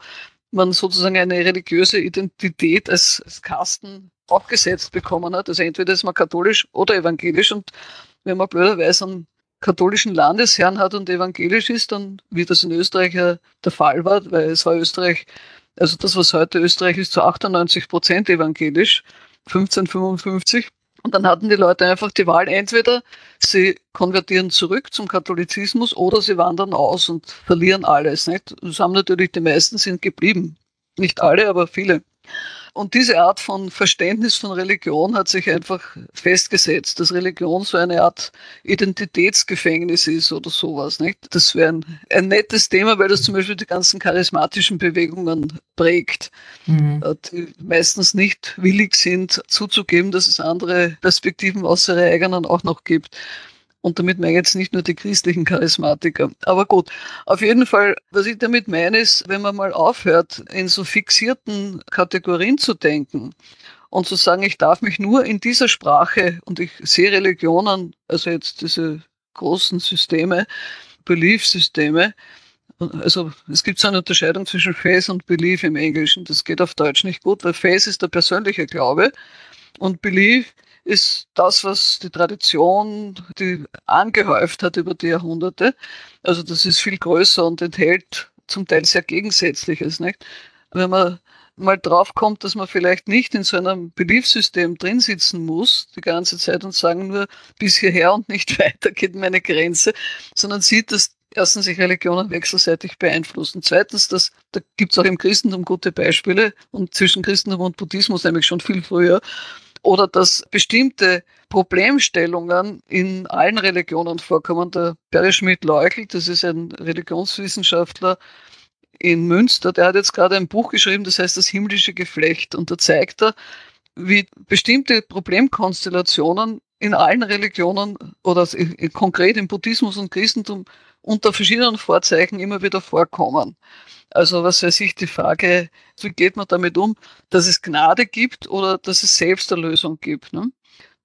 man sozusagen eine religiöse Identität als, als Kasten aufgesetzt bekommen hat. Also entweder ist man katholisch oder evangelisch und wenn man blöderweise einen katholischen Landesherrn hat und evangelisch ist, dann, wie das in Österreich ja der Fall war, weil es war Österreich, also das, was heute Österreich ist, zu 98 Prozent evangelisch, 1555. Und dann hatten die Leute einfach die Wahl, entweder sie konvertieren zurück zum Katholizismus oder sie wandern aus und verlieren alles. Nicht? Das haben natürlich die meisten sind geblieben. Nicht alle, aber viele. Und diese Art von Verständnis von Religion hat sich einfach festgesetzt, dass Religion so eine Art Identitätsgefängnis ist oder sowas. Nicht? Das wäre ein, ein nettes Thema, weil das zum Beispiel die ganzen charismatischen Bewegungen prägt, mhm. Äh, die meistens nicht willig sind zuzugeben, dass es andere Perspektiven außer ihrer eigenen auch noch gibt. Und damit meine ich jetzt nicht nur die christlichen Charismatiker. Aber gut, auf jeden Fall, was ich damit meine, ist, wenn man mal aufhört, in so fixierten Kategorien zu denken und zu sagen, ich darf mich nur in dieser Sprache und ich sehe Religionen, also jetzt diese großen Systeme, Belief-Systeme, also es gibt so eine Unterscheidung zwischen Faith und Belief im Englischen. Das geht auf Deutsch nicht gut, weil Faith ist der persönliche Glaube und Belief ist das, was die Tradition die angehäuft hat über die Jahrhunderte. Also das ist viel größer und enthält zum Teil sehr Gegensätzliches. Nicht? Wenn man mal drauf kommt, dass man vielleicht nicht in so einem Beliefssystem drin sitzen muss, die ganze Zeit und sagen nur bis hierher und nicht <laughs> weiter geht meine Grenze, sondern sieht, dass erstens sich Religionen wechselseitig beeinflussen. Zweitens, dass, da gibt es auch im Christentum gute Beispiele und zwischen Christentum und Buddhismus nämlich schon viel früher oder dass bestimmte Problemstellungen in allen Religionen vorkommen. Der Perry Schmidt-Leuchel, das ist ein Religionswissenschaftler in Münster, der hat jetzt gerade ein Buch geschrieben, das heißt Das himmlische Geflecht. Und da zeigt er, wie bestimmte Problemkonstellationen in allen Religionen oder konkret im Buddhismus und Christentum unter verschiedenen Vorzeichen immer wieder vorkommen. Also was weiß ich, die Frage, wie geht man damit um, dass es Gnade gibt oder dass es Selbsterlösung gibt. Ne?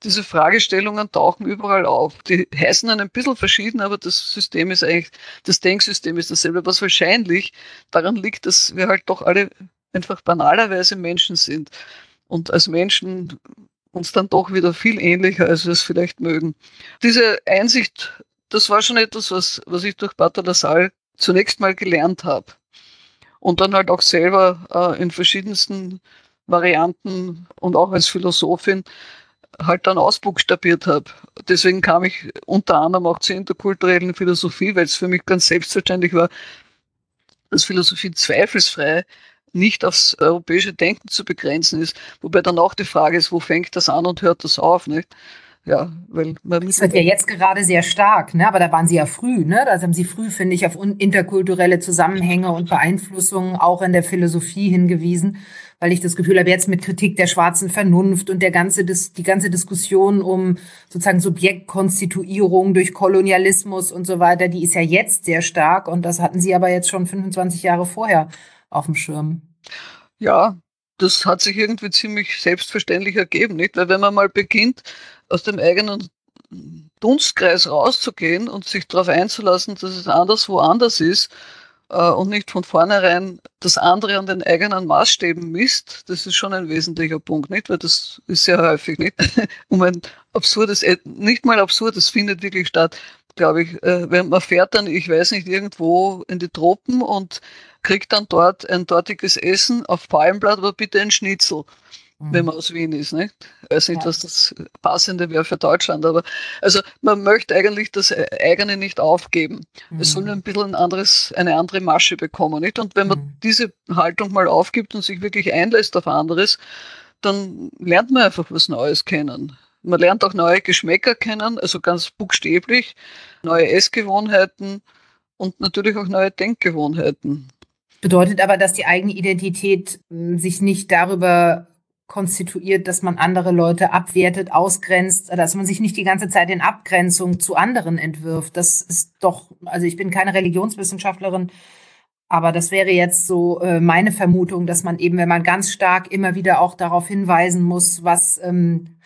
Diese Fragestellungen tauchen überall auf. Die heißen ein bisschen verschieden, aber das System ist eigentlich, das Denksystem ist dasselbe, was wahrscheinlich daran liegt, dass wir halt doch alle einfach banalerweise Menschen sind und als Menschen uns dann doch wieder viel ähnlicher, als wir es vielleicht mögen. Diese Einsicht, das war schon etwas, was, was ich durch Pater Lassalle zunächst mal gelernt habe und dann halt auch selber äh, in verschiedensten Varianten und auch als Philosophin halt dann ausbuchstabiert habe. Deswegen kam ich unter anderem auch zur interkulturellen Philosophie, weil es für mich ganz selbstverständlich war, dass Philosophie zweifelsfrei nicht aufs europäische Denken zu begrenzen ist. Wobei dann auch die Frage ist, wo fängt das an und hört das auf? Nicht? Ja, weil man das wird ja jetzt gerade sehr stark, ne? aber da waren Sie ja früh, ne? Da haben Sie früh, finde ich, auf interkulturelle Zusammenhänge und Beeinflussungen auch in der Philosophie hingewiesen, weil ich das Gefühl habe, jetzt mit Kritik der schwarzen Vernunft und der ganze, die ganze Diskussion um sozusagen Subjektkonstituierung durch Kolonialismus und so weiter, die ist ja jetzt sehr stark und das hatten Sie aber jetzt schon 25 Jahre vorher auf dem Schirm. Ja, das hat sich irgendwie ziemlich selbstverständlich ergeben, nicht? Weil wenn man mal beginnt, aus dem eigenen Dunstkreis rauszugehen und sich darauf einzulassen, dass es anderswo anders ist äh, und nicht von vornherein das andere an den eigenen Maßstäben misst, das ist schon ein wesentlicher Punkt, nicht? Weil das ist sehr häufig nicht. <laughs> um ein absurdes, äh, nicht mal absurd, es findet wirklich statt, glaube ich. Äh, wenn man fährt dann, ich weiß nicht, irgendwo in die Tropen und kriegt dann dort ein dortiges Essen auf Palmblatt, aber bitte ein Schnitzel wenn mhm. man aus Wien ist. Nicht? Ich weiß nicht, ja. was das Passende wäre für Deutschland, aber also man möchte eigentlich das eigene nicht aufgeben. Mhm. Es soll nur mhm. ein bisschen ein anderes, eine andere Masche bekommen. Nicht? Und wenn man mhm. diese Haltung mal aufgibt und sich wirklich einlässt auf anderes, dann lernt man einfach was Neues kennen. Man lernt auch neue Geschmäcker kennen, also ganz buchstäblich, neue Essgewohnheiten und natürlich auch neue Denkgewohnheiten. Bedeutet aber, dass die eigene Identität hm, sich nicht darüber konstituiert, dass man andere Leute abwertet, ausgrenzt, dass man sich nicht die ganze Zeit in Abgrenzung zu anderen entwirft. Das ist doch, also ich bin keine Religionswissenschaftlerin, Aber das wäre jetzt so äh, meine Vermutung, dass man eben, wenn man ganz stark immer wieder auch darauf hinweisen muss, was ähm,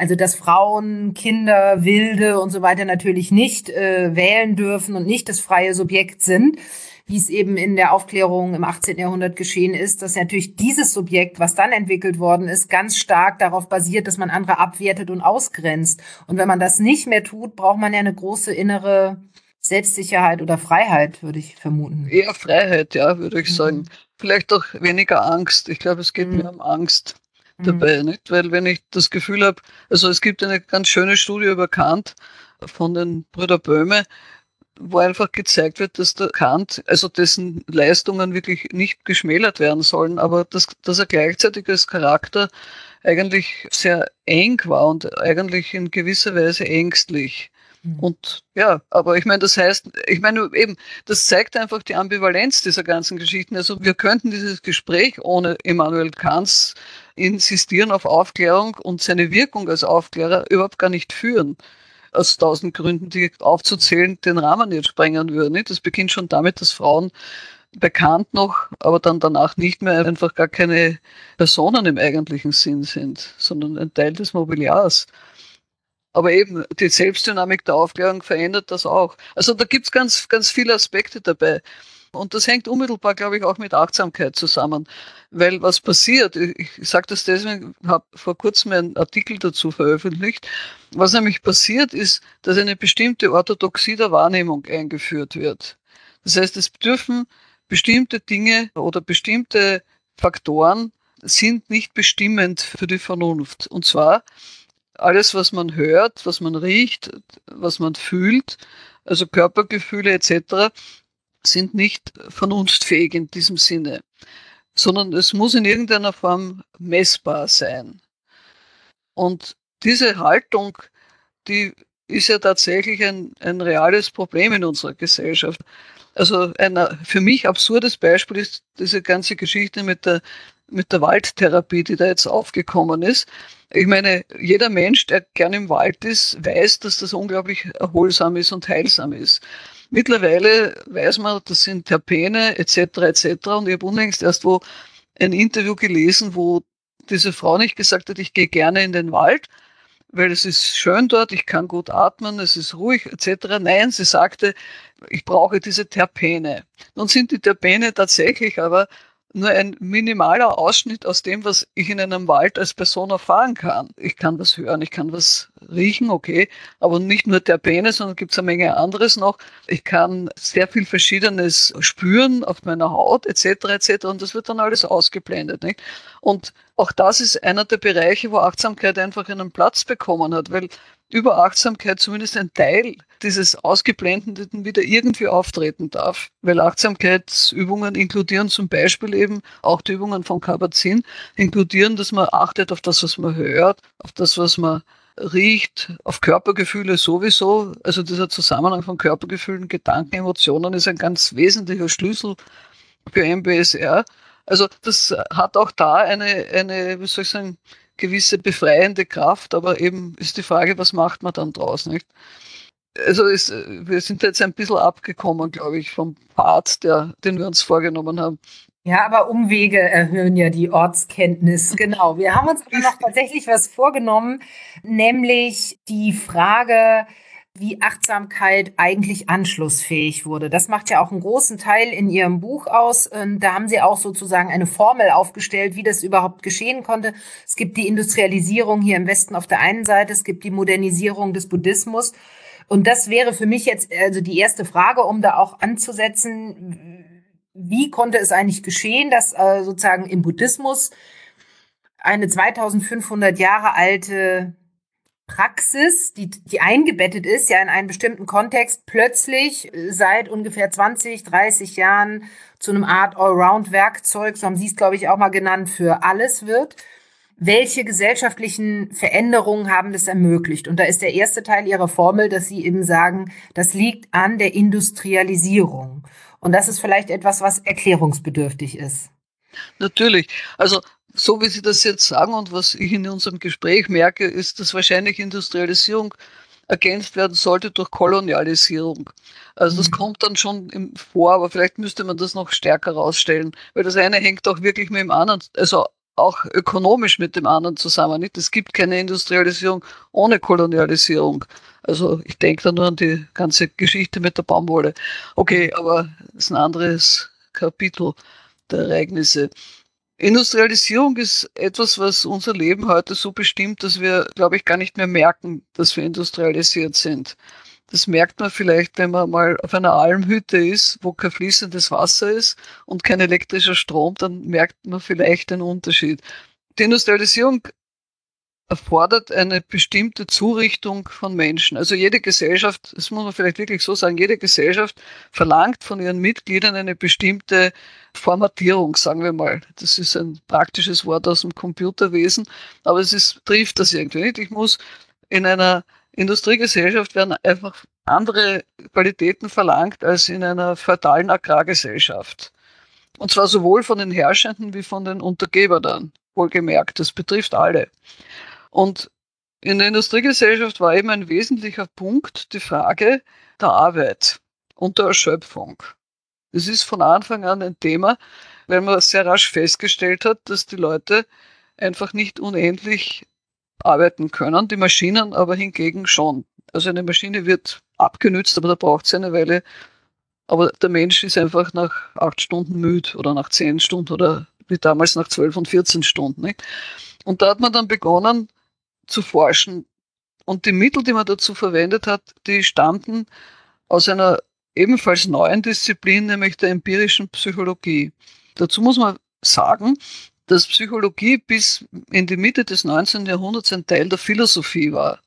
also dass Frauen, Kinder, Wilde und so weiter natürlich nicht äh, wählen dürfen und nicht das freie Subjekt sind, wie es eben in der Aufklärung im 18. Jahrhundert geschehen ist, dass natürlich dieses Subjekt, was dann entwickelt worden ist, ganz stark darauf basiert, dass man andere abwertet und ausgrenzt. Und wenn man das nicht mehr tut, braucht man ja eine große innere Selbstsicherheit oder Freiheit, würde ich vermuten. Eher Freiheit, ja, würde ich mhm. sagen. Vielleicht auch weniger Angst. Ich glaube, es geht mhm. mehr um Angst dabei, mhm. nicht? Weil wenn ich das Gefühl habe, also es gibt eine ganz schöne Studie über Kant von den Brüder Böhme, wo einfach gezeigt wird, dass der Kant, also dessen Leistungen wirklich nicht geschmälert werden sollen, aber dass, dass er gleichzeitig als Charakter eigentlich sehr eng war und eigentlich in gewisser Weise ängstlich. Mhm. Und ja, aber ich meine, das heißt, ich meine eben, das zeigt einfach die Ambivalenz dieser ganzen Geschichten. Also wir könnten dieses Gespräch ohne Immanuel Kants Insistieren auf Aufklärung und seine Wirkung als Aufklärer überhaupt gar nicht führen. Aus tausend Gründen, die aufzuzählen, den Rahmen jetzt sprengen würden. Das beginnt schon damit, dass Frauen bekannt noch, aber dann danach nicht mehr einfach gar keine Personen im eigentlichen Sinn sind, sondern ein Teil des Mobiliars. Aber eben die Selbstdynamik der Aufklärung verändert das auch. Also da gibt es ganz, ganz viele Aspekte dabei. Und das hängt unmittelbar, glaube ich, auch mit Achtsamkeit zusammen. Weil was passiert, ich sage das deswegen, habe vor kurzem einen Artikel dazu veröffentlicht, was nämlich passiert ist, dass eine bestimmte Orthodoxie der Wahrnehmung eingeführt wird. Das heißt, es dürfen bestimmte Dinge oder bestimmte Faktoren sind nicht bestimmend für die Vernunft. Und zwar alles, was man hört, was man riecht, was man fühlt, also Körpergefühle etc., sind nicht vernunftfähig in diesem Sinne, sondern es muss in irgendeiner Form messbar sein. Und diese Haltung, die ist ja tatsächlich ein, ein reales Problem in unserer Gesellschaft. Also ein für mich absurdes Beispiel ist diese ganze Geschichte mit der, mit der Waldtherapie, die da jetzt aufgekommen ist. Ich meine, jeder Mensch, der gern im Wald ist, weiß, dass das unglaublich erholsam ist und heilsam ist. Mittlerweile weiß man, das sind Terpene etc. etc. Und ich habe unlängst erst wo ein Interview gelesen, wo diese Frau nicht gesagt hat, ich gehe gerne in den Wald, weil es ist schön dort, ich kann gut atmen, es ist ruhig etc. Nein, sie sagte, ich brauche diese Terpene. Nun sind die Terpene tatsächlich aber nur ein minimaler Ausschnitt aus dem, was ich in einem Wald als Person erfahren kann. Ich kann was hören, ich kann was riechen, okay, aber nicht nur Terpene, sondern gibt es eine Menge anderes noch. Ich kann sehr viel Verschiedenes spüren auf meiner Haut etc. etc. und das wird dann alles ausgeblendet. Nicht? Und auch das ist einer der Bereiche, wo Achtsamkeit einfach einen Platz bekommen hat, weil über Achtsamkeit zumindest ein Teil dieses Ausgeblendeten wieder irgendwie auftreten darf. Weil Achtsamkeitsübungen inkludieren zum Beispiel eben auch die Übungen von Kabat-Zinn, inkludieren, dass man achtet auf das, was man hört, auf das, was man riecht, auf Körpergefühle sowieso. Also dieser Zusammenhang von Körpergefühlen, Gedanken, Emotionen ist ein ganz wesentlicher Schlüssel für MBSR. Also das hat auch da eine, eine, wie soll ich sagen, gewisse befreiende Kraft, aber eben ist die Frage, was macht man dann draus, nicht? Also ist, wir sind jetzt ein bisschen abgekommen, glaube ich, vom Part, der, den wir uns vorgenommen haben. Ja, aber Umwege erhöhen ja die Ortskenntnis. <laughs> Genau. Wir haben uns aber noch tatsächlich was vorgenommen, nämlich die Frage, wie Achtsamkeit eigentlich anschlussfähig wurde. Das macht ja auch einen großen Teil in Ihrem Buch aus. Und da haben Sie auch sozusagen eine Formel aufgestellt, wie das überhaupt geschehen konnte. Es gibt die Industrialisierung hier im Westen auf der einen Seite, es gibt die Modernisierung des Buddhismus. Und das wäre für mich jetzt also die erste Frage, um da auch anzusetzen wie konnte es eigentlich geschehen, dass äh, sozusagen im Buddhismus eine 2500 Jahre alte Praxis, die, die eingebettet ist, ja in einen bestimmten Kontext, plötzlich seit ungefähr 20, 30 Jahren zu einem Art Allround-Werkzeug, so haben Sie es, glaube ich, auch mal genannt, für alles wird. Welche gesellschaftlichen Veränderungen haben das ermöglicht? Und da ist der erste Teil Ihrer Formel, dass Sie eben sagen, das liegt an der Industrialisierung. Und das ist vielleicht etwas, was erklärungsbedürftig ist. Natürlich. Also so wie Sie das jetzt sagen und was ich in unserem Gespräch merke, ist, dass wahrscheinlich Industrialisierung ergänzt werden sollte durch Kolonialisierung. Also das mhm. kommt dann schon vor, aber vielleicht müsste man das noch stärker rausstellen, weil das eine hängt auch wirklich mit dem anderen, also auch ökonomisch mit dem anderen zusammen. Es gibt keine Industrialisierung ohne Kolonialisierung. Also ich denke da nur an die ganze Geschichte mit der Baumwolle. Okay, aber das ist ein anderes Kapitel der Ereignisse. Industrialisierung ist etwas, was unser Leben heute so bestimmt, dass wir, glaube ich, gar nicht mehr merken, dass wir industrialisiert sind. Das merkt man vielleicht, wenn man mal auf einer Almhütte ist, wo kein fließendes Wasser ist und kein elektrischer Strom, dann merkt man vielleicht den Unterschied. Die Industrialisierung erfordert eine bestimmte Zurichtung von Menschen. Also jede Gesellschaft, das muss man vielleicht wirklich so sagen, jede Gesellschaft verlangt von ihren Mitgliedern eine bestimmte Formatierung, sagen wir mal. Das ist ein praktisches Wort aus dem Computerwesen, aber es ist, trifft das irgendwie nicht. Ich muss in einer Industriegesellschaft werden einfach andere Qualitäten verlangt als in einer feudalen Agrargesellschaft. Und zwar sowohl von den Herrschenden wie von den Untergebern Wohlgemerkt, das betrifft alle. Und in der Industriegesellschaft war eben ein wesentlicher Punkt die Frage der Arbeit und der Erschöpfung. Das ist von Anfang an ein Thema, weil man sehr rasch festgestellt hat, dass die Leute einfach nicht unendlich arbeiten können, die Maschinen aber hingegen schon. Also eine Maschine wird abgenützt, aber da braucht es eine Weile. Aber der Mensch ist einfach nach acht Stunden müde oder nach zehn Stunden oder wie damals nach zwölf und 14 Stunden. Nicht? Und da hat man dann begonnen zu forschen. Und die Mittel, die man dazu verwendet hat, die stammten aus einer ebenfalls neuen Disziplin, nämlich der empirischen Psychologie. Dazu muss man sagen, dass Psychologie bis in die Mitte des 19. Jahrhunderts ein Teil der Philosophie war.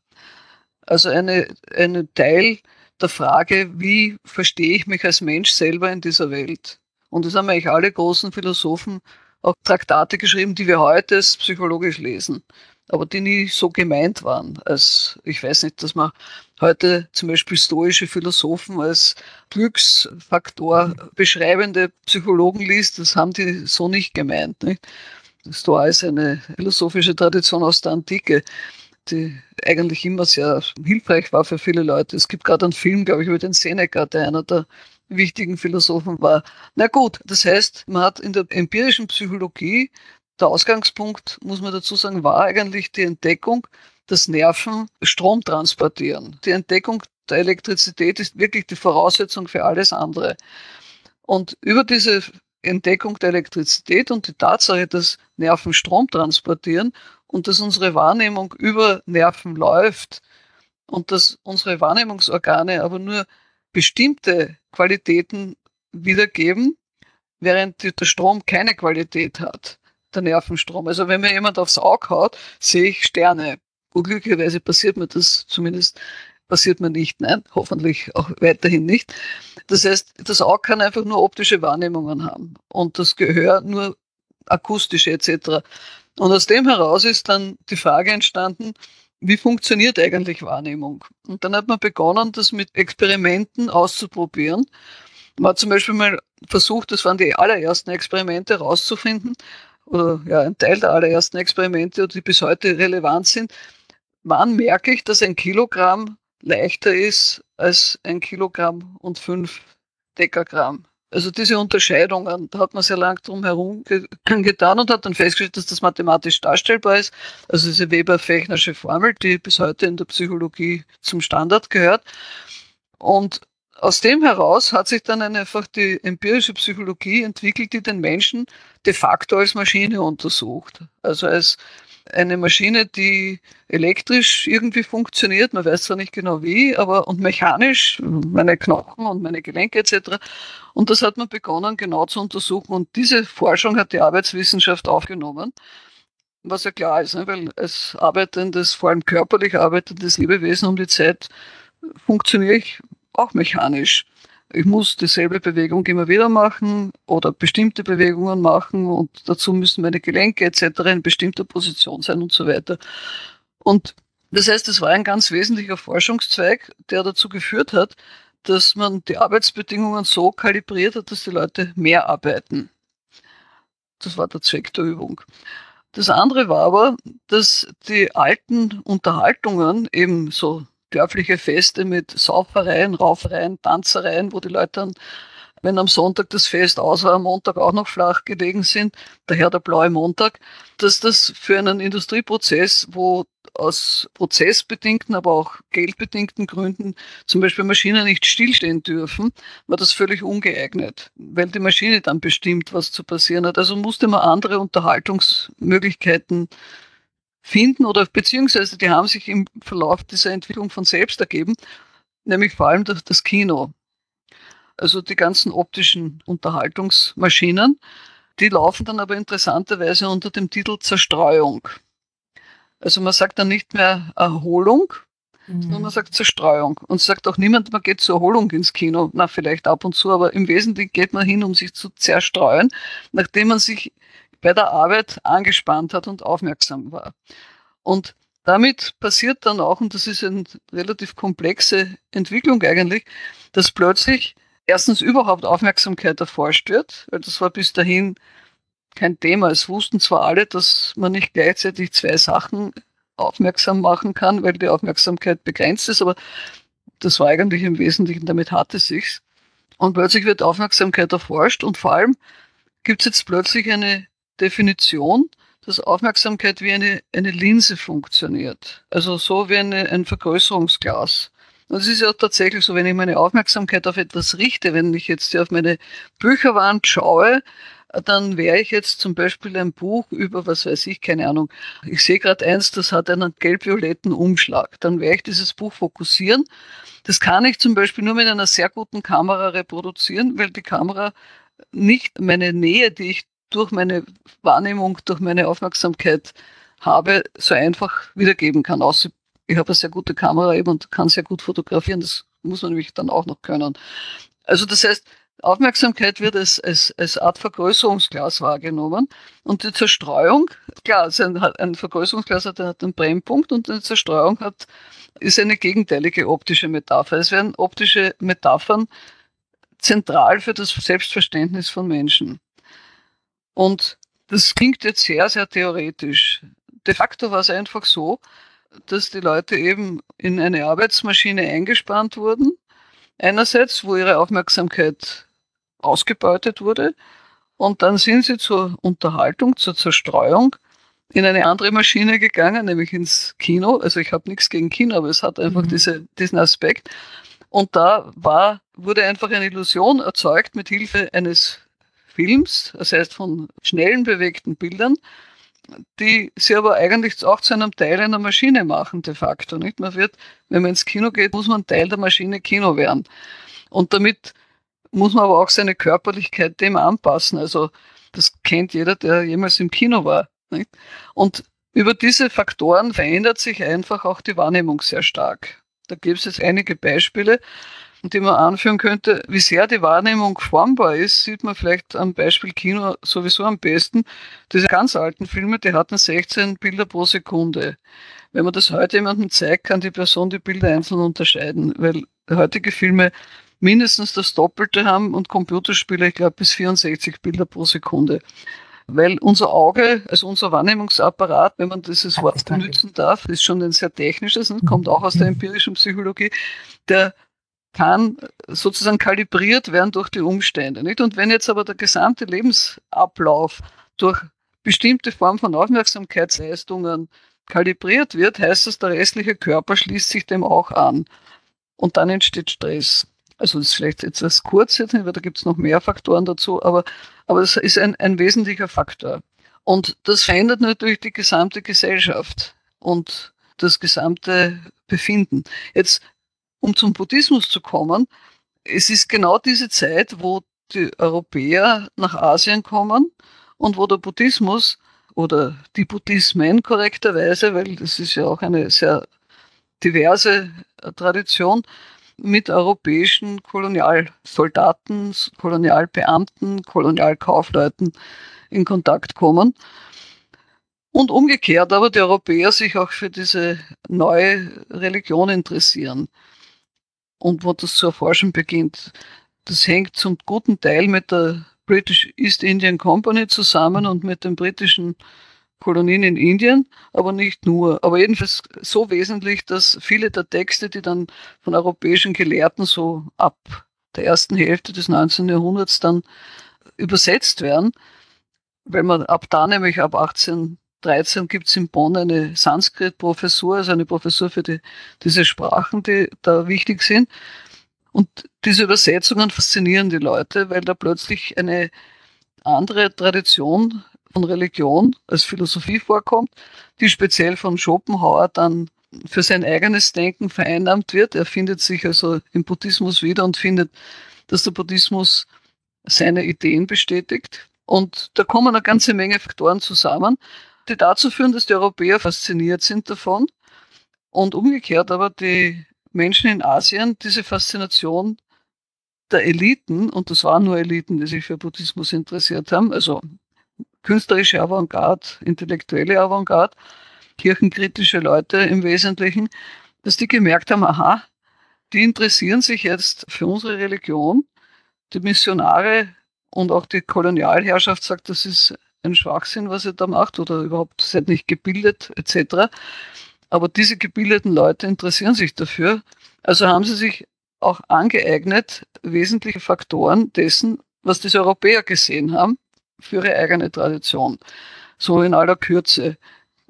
Also eine, eine Teil der Frage, wie verstehe ich mich als Mensch selber in dieser Welt? Und das haben eigentlich alle großen Philosophen auch Traktate geschrieben, die wir heute psychologisch lesen, aber die nie so gemeint waren. Als, ich weiß nicht, dass man heute zum Beispiel stoische Philosophen als Glücksfaktor beschreibende Psychologen liest, das haben die so nicht gemeint. Nicht? Stoa ist eine philosophische Tradition aus der Antike, die eigentlich immer sehr hilfreich war für viele Leute. Es gibt gerade einen Film, glaube ich, über den Seneca, der einer der wichtigen Philosophen war. Na gut, das heißt, man hat in der empirischen Psychologie, der Ausgangspunkt, muss man dazu sagen, war eigentlich die Entdeckung, dass Nerven Strom transportieren. Die Entdeckung der Elektrizität ist wirklich die Voraussetzung für alles andere. Und über diese Entdeckung der Elektrizität und die Tatsache, dass Nerven Strom transportieren und dass unsere Wahrnehmung über Nerven läuft und dass unsere Wahrnehmungsorgane aber nur bestimmte Qualitäten wiedergeben, während der Strom keine Qualität hat, der Nervenstrom. Also wenn mir jemand aufs Auge haut, sehe ich Sterne. Unglücklicherweise passiert mir das zumindest passiert mir nicht, nein, hoffentlich auch weiterhin nicht. Das heißt, das Auge kann einfach nur optische Wahrnehmungen haben und das Gehör nur akustische etc. Und aus dem heraus ist dann die Frage entstanden, wie funktioniert eigentlich Wahrnehmung? Und dann hat man begonnen, das mit Experimenten auszuprobieren. Man hat zum Beispiel mal versucht, das waren die allerersten Experimente herauszufinden, oder ja, ein Teil der allerersten Experimente, die bis heute relevant sind. Wann merke ich, dass ein Kilogramm leichter ist als ein Kilogramm und fünf Dekagramm? Also diese Unterscheidungen, da hat man sehr lang drum herum getan und hat dann festgestellt, dass das mathematisch darstellbar ist. Also diese Weber-Fechnersche Formel, die bis heute in der Psychologie zum Standard gehört. Und aus dem heraus hat sich dann einfach die empirische Psychologie entwickelt, die den Menschen de facto als Maschine untersucht. Also als eine Maschine, die elektrisch irgendwie funktioniert, man weiß zwar nicht genau wie, aber und mechanisch, meine Knochen und meine Gelenke etc. Und das hat man begonnen genau zu untersuchen und diese Forschung hat die Arbeitswissenschaft aufgenommen, was ja klar ist, ne? weil als arbeitendes, vor allem körperlich arbeitendes Lebewesen um die Zeit funktioniere ich auch mechanisch ich muss dieselbe Bewegung immer wieder machen oder bestimmte Bewegungen machen und dazu müssen meine Gelenke etc. in bestimmter Position sein und so weiter. Und das heißt, es war ein ganz wesentlicher Forschungszweig, der dazu geführt hat, dass man die Arbeitsbedingungen so kalibriert hat, dass die Leute mehr arbeiten. Das war der Zweck der Übung. Das andere war aber, dass die alten Unterhaltungen, eben so dörfliche Feste mit Saufereien, Raufereien, Tanzereien, wo die Leute dann, wenn am Sonntag das Fest aus war, am Montag auch noch flach gelegen sind, daher der blaue Montag, dass das für einen Industrieprozess, wo aus prozessbedingten, aber auch geldbedingten Gründen zum Beispiel Maschinen nicht stillstehen dürfen, war das völlig ungeeignet, weil die Maschine dann bestimmt, was zu passieren hat. Also musste man andere Unterhaltungsmöglichkeiten finden oder beziehungsweise die haben sich im Verlauf dieser Entwicklung von selbst ergeben, nämlich vor allem das, das Kino. Also die ganzen optischen Unterhaltungsmaschinen, die laufen dann aber interessanterweise unter dem Titel Zerstreuung. Also man sagt dann nicht mehr Erholung, mhm. sondern man sagt Zerstreuung. Und sagt auch niemand, man geht zur Erholung ins Kino. Na, vielleicht ab und zu, aber im Wesentlichen geht man hin, um sich zu zerstreuen, nachdem man sich bei der Arbeit angespannt hat und aufmerksam war. Und damit passiert dann auch, und das ist eine relativ komplexe Entwicklung eigentlich, dass plötzlich erstens überhaupt Aufmerksamkeit erforscht wird, weil das war bis dahin kein Thema. Es wussten zwar alle, dass man nicht gleichzeitig zwei Sachen aufmerksam machen kann, weil die Aufmerksamkeit begrenzt ist, aber das war eigentlich im Wesentlichen, damit hat es sich. Und plötzlich wird Aufmerksamkeit erforscht und vor allem gibt es jetzt plötzlich eine Definition, dass Aufmerksamkeit wie eine, eine Linse funktioniert. Also so wie eine, ein Vergrößerungsglas. Und es ist ja tatsächlich so, wenn ich meine Aufmerksamkeit auf etwas richte, wenn ich jetzt hier auf meine Bücherwand schaue, dann wäre ich jetzt zum Beispiel ein Buch über, was weiß ich, keine Ahnung. Ich sehe gerade eins, das hat einen gelb-violetten Umschlag. Dann werde ich dieses Buch fokussieren. Das kann ich zum Beispiel nur mit einer sehr guten Kamera reproduzieren, weil die Kamera nicht meine Nähe, die ich durch meine Wahrnehmung, durch meine Aufmerksamkeit habe, so einfach wiedergeben kann. Außer ich habe eine sehr gute Kamera eben und kann sehr gut fotografieren. Das muss man nämlich dann auch noch können. Also das heißt, Aufmerksamkeit wird als, als, als Art Vergrößerungsglas wahrgenommen und die Zerstreuung, klar, ein, ein Vergrößerungsglas hat, einen Brennpunkt und eine Zerstreuung hat, ist eine gegenteilige optische Metapher. Es werden optische Metaphern zentral für das Selbstverständnis von Menschen. Und das klingt jetzt sehr, sehr theoretisch. De facto war es einfach so, dass die Leute eben in eine Arbeitsmaschine eingespannt wurden einerseits, wo ihre Aufmerksamkeit ausgebeutet wurde. Und dann sind sie zur Unterhaltung, zur Zerstreuung in eine andere Maschine gegangen, nämlich ins Kino. Also ich habe nichts gegen Kino, aber es hat einfach mhm. diese, diesen Aspekt. Und da war, wurde einfach eine Illusion erzeugt mit Hilfe eines Films, das heißt von schnellen bewegten Bildern, die sie aber eigentlich auch zu einem Teil einer Maschine machen, de facto. Nicht? Man wird, wenn man ins Kino geht, muss man Teil der Maschine Kino werden. Und damit muss man aber auch seine Körperlichkeit dem anpassen. Also das kennt jeder, der jemals im Kino war. Nicht? Und über diese Faktoren verändert sich einfach auch die Wahrnehmung sehr stark. Da gibt es jetzt einige Beispiele die man anführen könnte, wie sehr die Wahrnehmung formbar ist, sieht man vielleicht am Beispiel Kino sowieso am besten. Diese ganz alten Filme, die hatten 16 Bilder pro Sekunde. Wenn man das heute jemandem zeigt, kann die Person die Bilder einzeln unterscheiden, weil heutige Filme mindestens das Doppelte haben und Computerspiele, ich glaube, bis 64 Bilder pro Sekunde. Weil unser Auge, also unser Wahrnehmungsapparat, wenn man dieses Wort benutzen darf, ist schon ein sehr technisches, und kommt auch aus der empirischen Psychologie, der kann sozusagen kalibriert werden durch die Umstände. Nicht? Und wenn jetzt aber der gesamte Lebensablauf durch bestimmte Form von Aufmerksamkeitsleistungen kalibriert wird, heißt das, der restliche Körper schließt sich dem auch an. Und dann entsteht Stress. Also das ist vielleicht jetzt als kurz jetzt weil da gibt es noch mehr Faktoren dazu, aber, aber es ist ein, ein wesentlicher Faktor. Und das verändert natürlich die gesamte Gesellschaft und das gesamte Befinden. Jetzt um zum Buddhismus zu kommen, es ist genau diese Zeit, wo die Europäer nach Asien kommen und wo der Buddhismus oder die Buddhismen korrekterweise, weil das ist ja auch eine sehr diverse Tradition, mit europäischen Kolonialsoldaten, Kolonialbeamten, Kolonialkaufleuten in Kontakt kommen. Und umgekehrt aber die Europäer sich auch für diese neue Religion interessieren und wo das zu erforschen beginnt. Das hängt zum guten Teil mit der British East Indian Company zusammen und mit den britischen Kolonien in Indien, aber nicht nur. Aber jedenfalls so wesentlich, dass viele der Texte, die dann von europäischen Gelehrten so ab der ersten Hälfte des 19. Jahrhunderts dann übersetzt werden, weil man ab da nämlich ab 1813 gibt es in Bonn eine Sanskrit-Professur, also eine Professur für die, diese Sprachen, die da wichtig sind. Und diese Übersetzungen faszinieren die Leute, weil da plötzlich eine andere Tradition von Religion als Philosophie vorkommt, die speziell von Schopenhauer dann für sein eigenes Denken vereinnahmt wird. Er findet sich also im Buddhismus wieder und findet, dass der Buddhismus seine Ideen bestätigt. Und da kommen eine ganze Menge Faktoren zusammen, die dazu führen, dass die Europäer fasziniert sind davon und umgekehrt aber die Menschen in Asien diese Faszination der Eliten, und das waren nur Eliten, die sich für Buddhismus interessiert haben, also künstlerische Avantgarde, intellektuelle Avantgarde, kirchenkritische Leute im Wesentlichen, dass die gemerkt haben, aha, die interessieren sich jetzt für unsere Religion. Die Missionare und auch die Kolonialherrschaft sagt, das ist ein Schwachsinn, was ihr da macht oder überhaupt seid nicht gebildet etc. Aber diese gebildeten Leute interessieren sich dafür. Also haben sie sich auch angeeignet, wesentliche Faktoren dessen, was diese Europäer gesehen haben für ihre eigene Tradition. So in aller Kürze.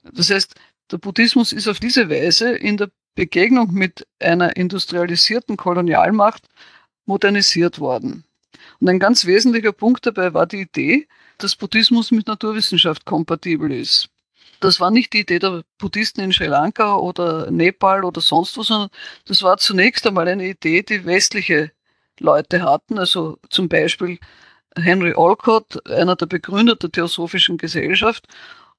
Das heißt, der Buddhismus ist auf diese Weise in der Begegnung mit einer industrialisierten Kolonialmacht modernisiert worden. Und ein ganz wesentlicher Punkt dabei war die Idee, dass Buddhismus mit Naturwissenschaft kompatibel ist. Das war nicht die Idee der Buddhisten in Sri Lanka oder Nepal oder sonst wo, sondern das war zunächst einmal eine Idee, die westliche Leute hatten, also zum Beispiel Henry Olcott, einer der Begründer der Theosophischen Gesellschaft,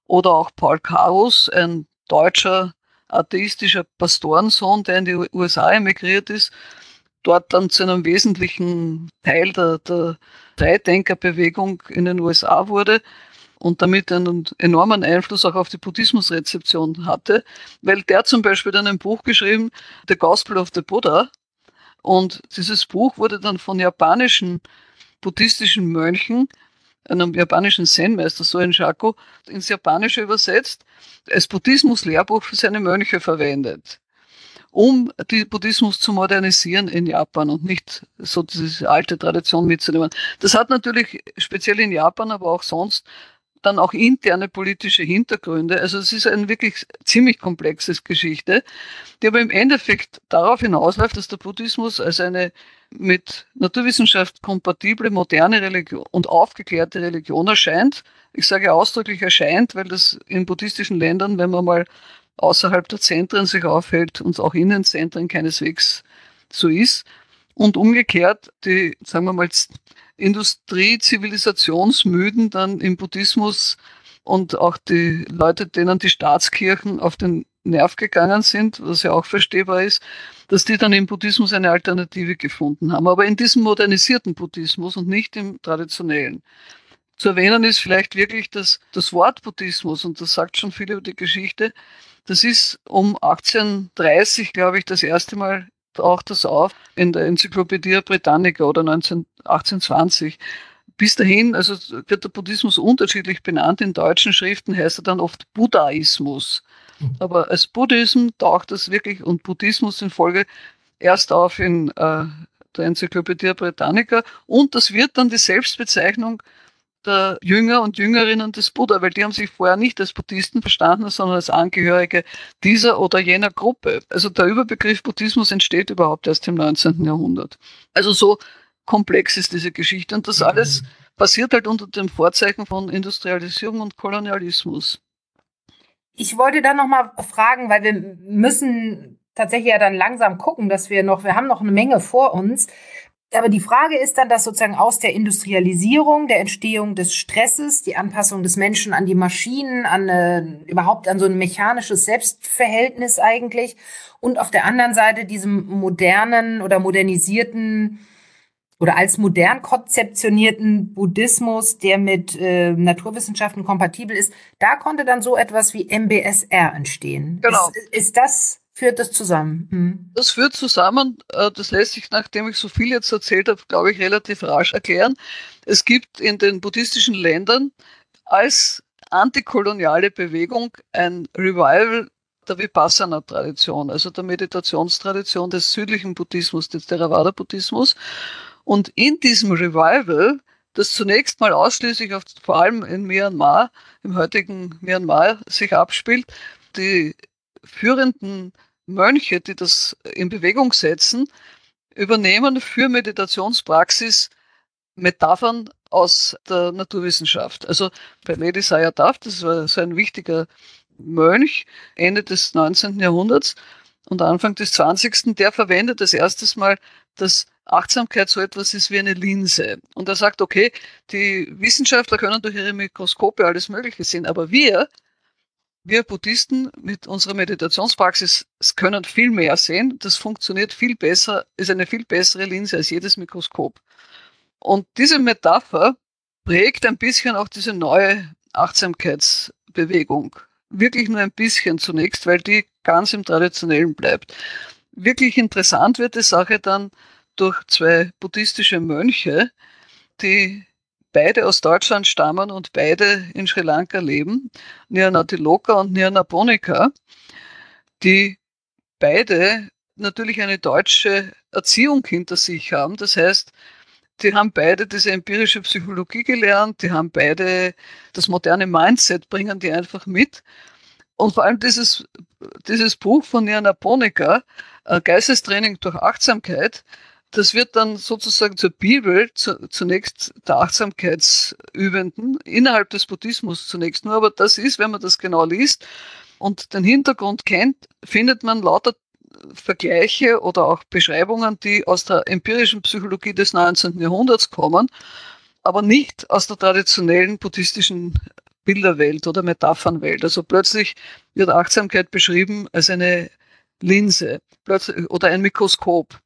oder auch Paul Karus, ein deutscher atheistischer Pastorensohn, der in die USA emigriert ist, dort dann zu einem wesentlichen Teil der, der Freidenkerbewegung in den USA wurde und damit einen enormen Einfluss auch auf die Buddhismusrezeption hatte, weil der zum Beispiel dann ein Buch geschrieben, The Gospel of the Buddha, und dieses Buch wurde dann von japanischen buddhistischen Mönchen, einem japanischen Zen-Meister Soen Shaku, ins Japanische übersetzt, als Buddhismus-Lehrbuch für seine Mönche verwendet, um den Buddhismus zu modernisieren in Japan und nicht so diese alte Tradition mitzunehmen. Das hat natürlich speziell in Japan, aber auch sonst dann auch interne politische Hintergründe. Also es ist eine wirklich ziemlich komplexe Geschichte, die aber im Endeffekt darauf hinausläuft, dass der Buddhismus als eine mit Naturwissenschaft kompatible, moderne Religion und aufgeklärte Religion erscheint. Ich sage ausdrücklich erscheint, weil das in buddhistischen Ländern, wenn man mal außerhalb der Zentren sich aufhält und auch in den Zentren keineswegs so ist. Und umgekehrt, die, sagen wir mal, Industrie-Zivilisationsmüden dann im Buddhismus und auch die Leute, denen die Staatskirchen auf den Nerv gegangen sind, was ja auch verstehbar ist, dass die dann im Buddhismus eine Alternative gefunden haben. Aber in diesem modernisierten Buddhismus und nicht im traditionellen. Zu erwähnen ist vielleicht wirklich, dass das Wort Buddhismus, und das sagt schon viel über die Geschichte, das ist um 1830, glaube ich, das erste Mal taucht das auf in der Enzyklopädie Britannica oder 19, 1820. Bis dahin, also wird der Buddhismus unterschiedlich benannt. In deutschen Schriften heißt er dann oft Buddhaismus. Mhm. Aber als Buddhismus taucht das wirklich und Buddhismus in Folge erst auf in äh, der Enzyklopädie Britannica und das wird dann die Selbstbezeichnung der Jünger und Jüngerinnen des Buddha, weil die haben sich vorher nicht als Buddhisten verstanden, sondern als Angehörige dieser oder jener Gruppe. Also der Überbegriff Buddhismus entsteht überhaupt erst im 19. Jahrhundert. Also so komplex ist diese Geschichte und das mhm. alles passiert halt unter dem Vorzeichen von Industrialisierung und Kolonialismus. Ich wollte da noch mal fragen, weil wir müssen tatsächlich ja dann langsam gucken, dass wir noch, wir haben noch eine Menge vor uns. Aber die Frage ist dann, dass sozusagen aus der Industrialisierung, der Entstehung des Stresses, die Anpassung des Menschen an die Maschinen, an eine, überhaupt an so ein mechanisches Selbstverhältnis eigentlich und auf der anderen Seite diesem modernen oder modernisierten oder als modern konzeptionierten Buddhismus, der mit äh, Naturwissenschaften kompatibel ist, da konnte dann so etwas wie MBSR entstehen. Genau. Ist, ist das führt das zusammen? Hm. Das führt zusammen, äh, das lässt sich, nachdem ich so viel jetzt erzählt habe, glaube ich, relativ rasch erklären. Es gibt in den buddhistischen Ländern als antikoloniale Bewegung ein Revival der Vipassana-Tradition, also der Meditationstradition des südlichen Buddhismus, des Theravada-Buddhismus. Und in diesem Revival, das zunächst mal ausschließlich auf, vor allem in Myanmar, im heutigen Myanmar sich abspielt, die führenden Mönche, die das in Bewegung setzen, übernehmen für Meditationspraxis Metaphern aus der Naturwissenschaft. Also bei Lady Sayadaw, das war so ein wichtiger Mönch Ende des 19. Jahrhunderts und Anfang des 20. Der verwendet das erstes Mal, dass Achtsamkeit so etwas ist wie eine Linse. Und er sagt, okay, die Wissenschaftler können durch ihre Mikroskope alles Mögliche sehen, aber wir, wir Buddhisten mit unserer Meditationspraxis können viel mehr sehen. Das funktioniert viel besser, ist eine viel bessere Linse als jedes Mikroskop. Und diese Metapher prägt ein bisschen auch diese neue Achtsamkeitsbewegung. Wirklich nur ein bisschen zunächst, weil die ganz im Traditionellen bleibt. Wirklich interessant wird die Sache dann durch zwei buddhistische Mönche, die beide aus Deutschland stammen und beide in Sri Lanka leben, Nyanatiloka und Nyanaponika, die beide natürlich eine deutsche Erziehung hinter sich haben. Das heißt, die haben beide diese empirische Psychologie gelernt, die haben beide das moderne Mindset, bringen die einfach mit. Und vor allem dieses, dieses Buch von Jana Ponika, äh, Geistestraining durch Achtsamkeit, das wird dann sozusagen zur Bibel, zu, zunächst der Achtsamkeitsübenden, innerhalb des Buddhismus zunächst nur, aber das ist, wenn man das genau liest und den Hintergrund kennt, findet man lauter Vergleiche oder auch Beschreibungen, die aus der empirischen Psychologie des 19. Jahrhunderts kommen, aber nicht aus der traditionellen buddhistischen Bilderwelt oder Metaphernwelt. Also plötzlich wird Achtsamkeit beschrieben als eine Linse oder ein Mikroskop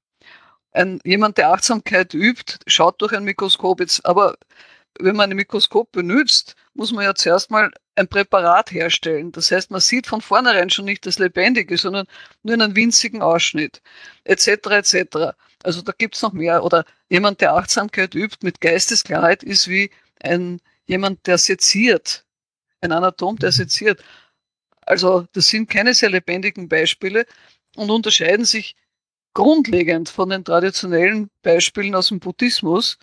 ein, jemand, der Achtsamkeit übt, schaut durch ein Mikroskop. Jetzt, aber wenn man ein Mikroskop benutzt, muss man ja zuerst mal ein Präparat herstellen. Das heißt, man sieht von vornherein schon nicht das Lebendige, sondern nur einen winzigen Ausschnitt, etc. etc. Also da gibt es noch mehr. Oder jemand, der Achtsamkeit übt mit Geistesklarheit, ist wie ein jemand, der seziert, ein Anatom, der seziert. Also das sind keine sehr lebendigen Beispiele und unterscheiden sich grundlegend von den traditionellen Beispielen aus dem Buddhismus,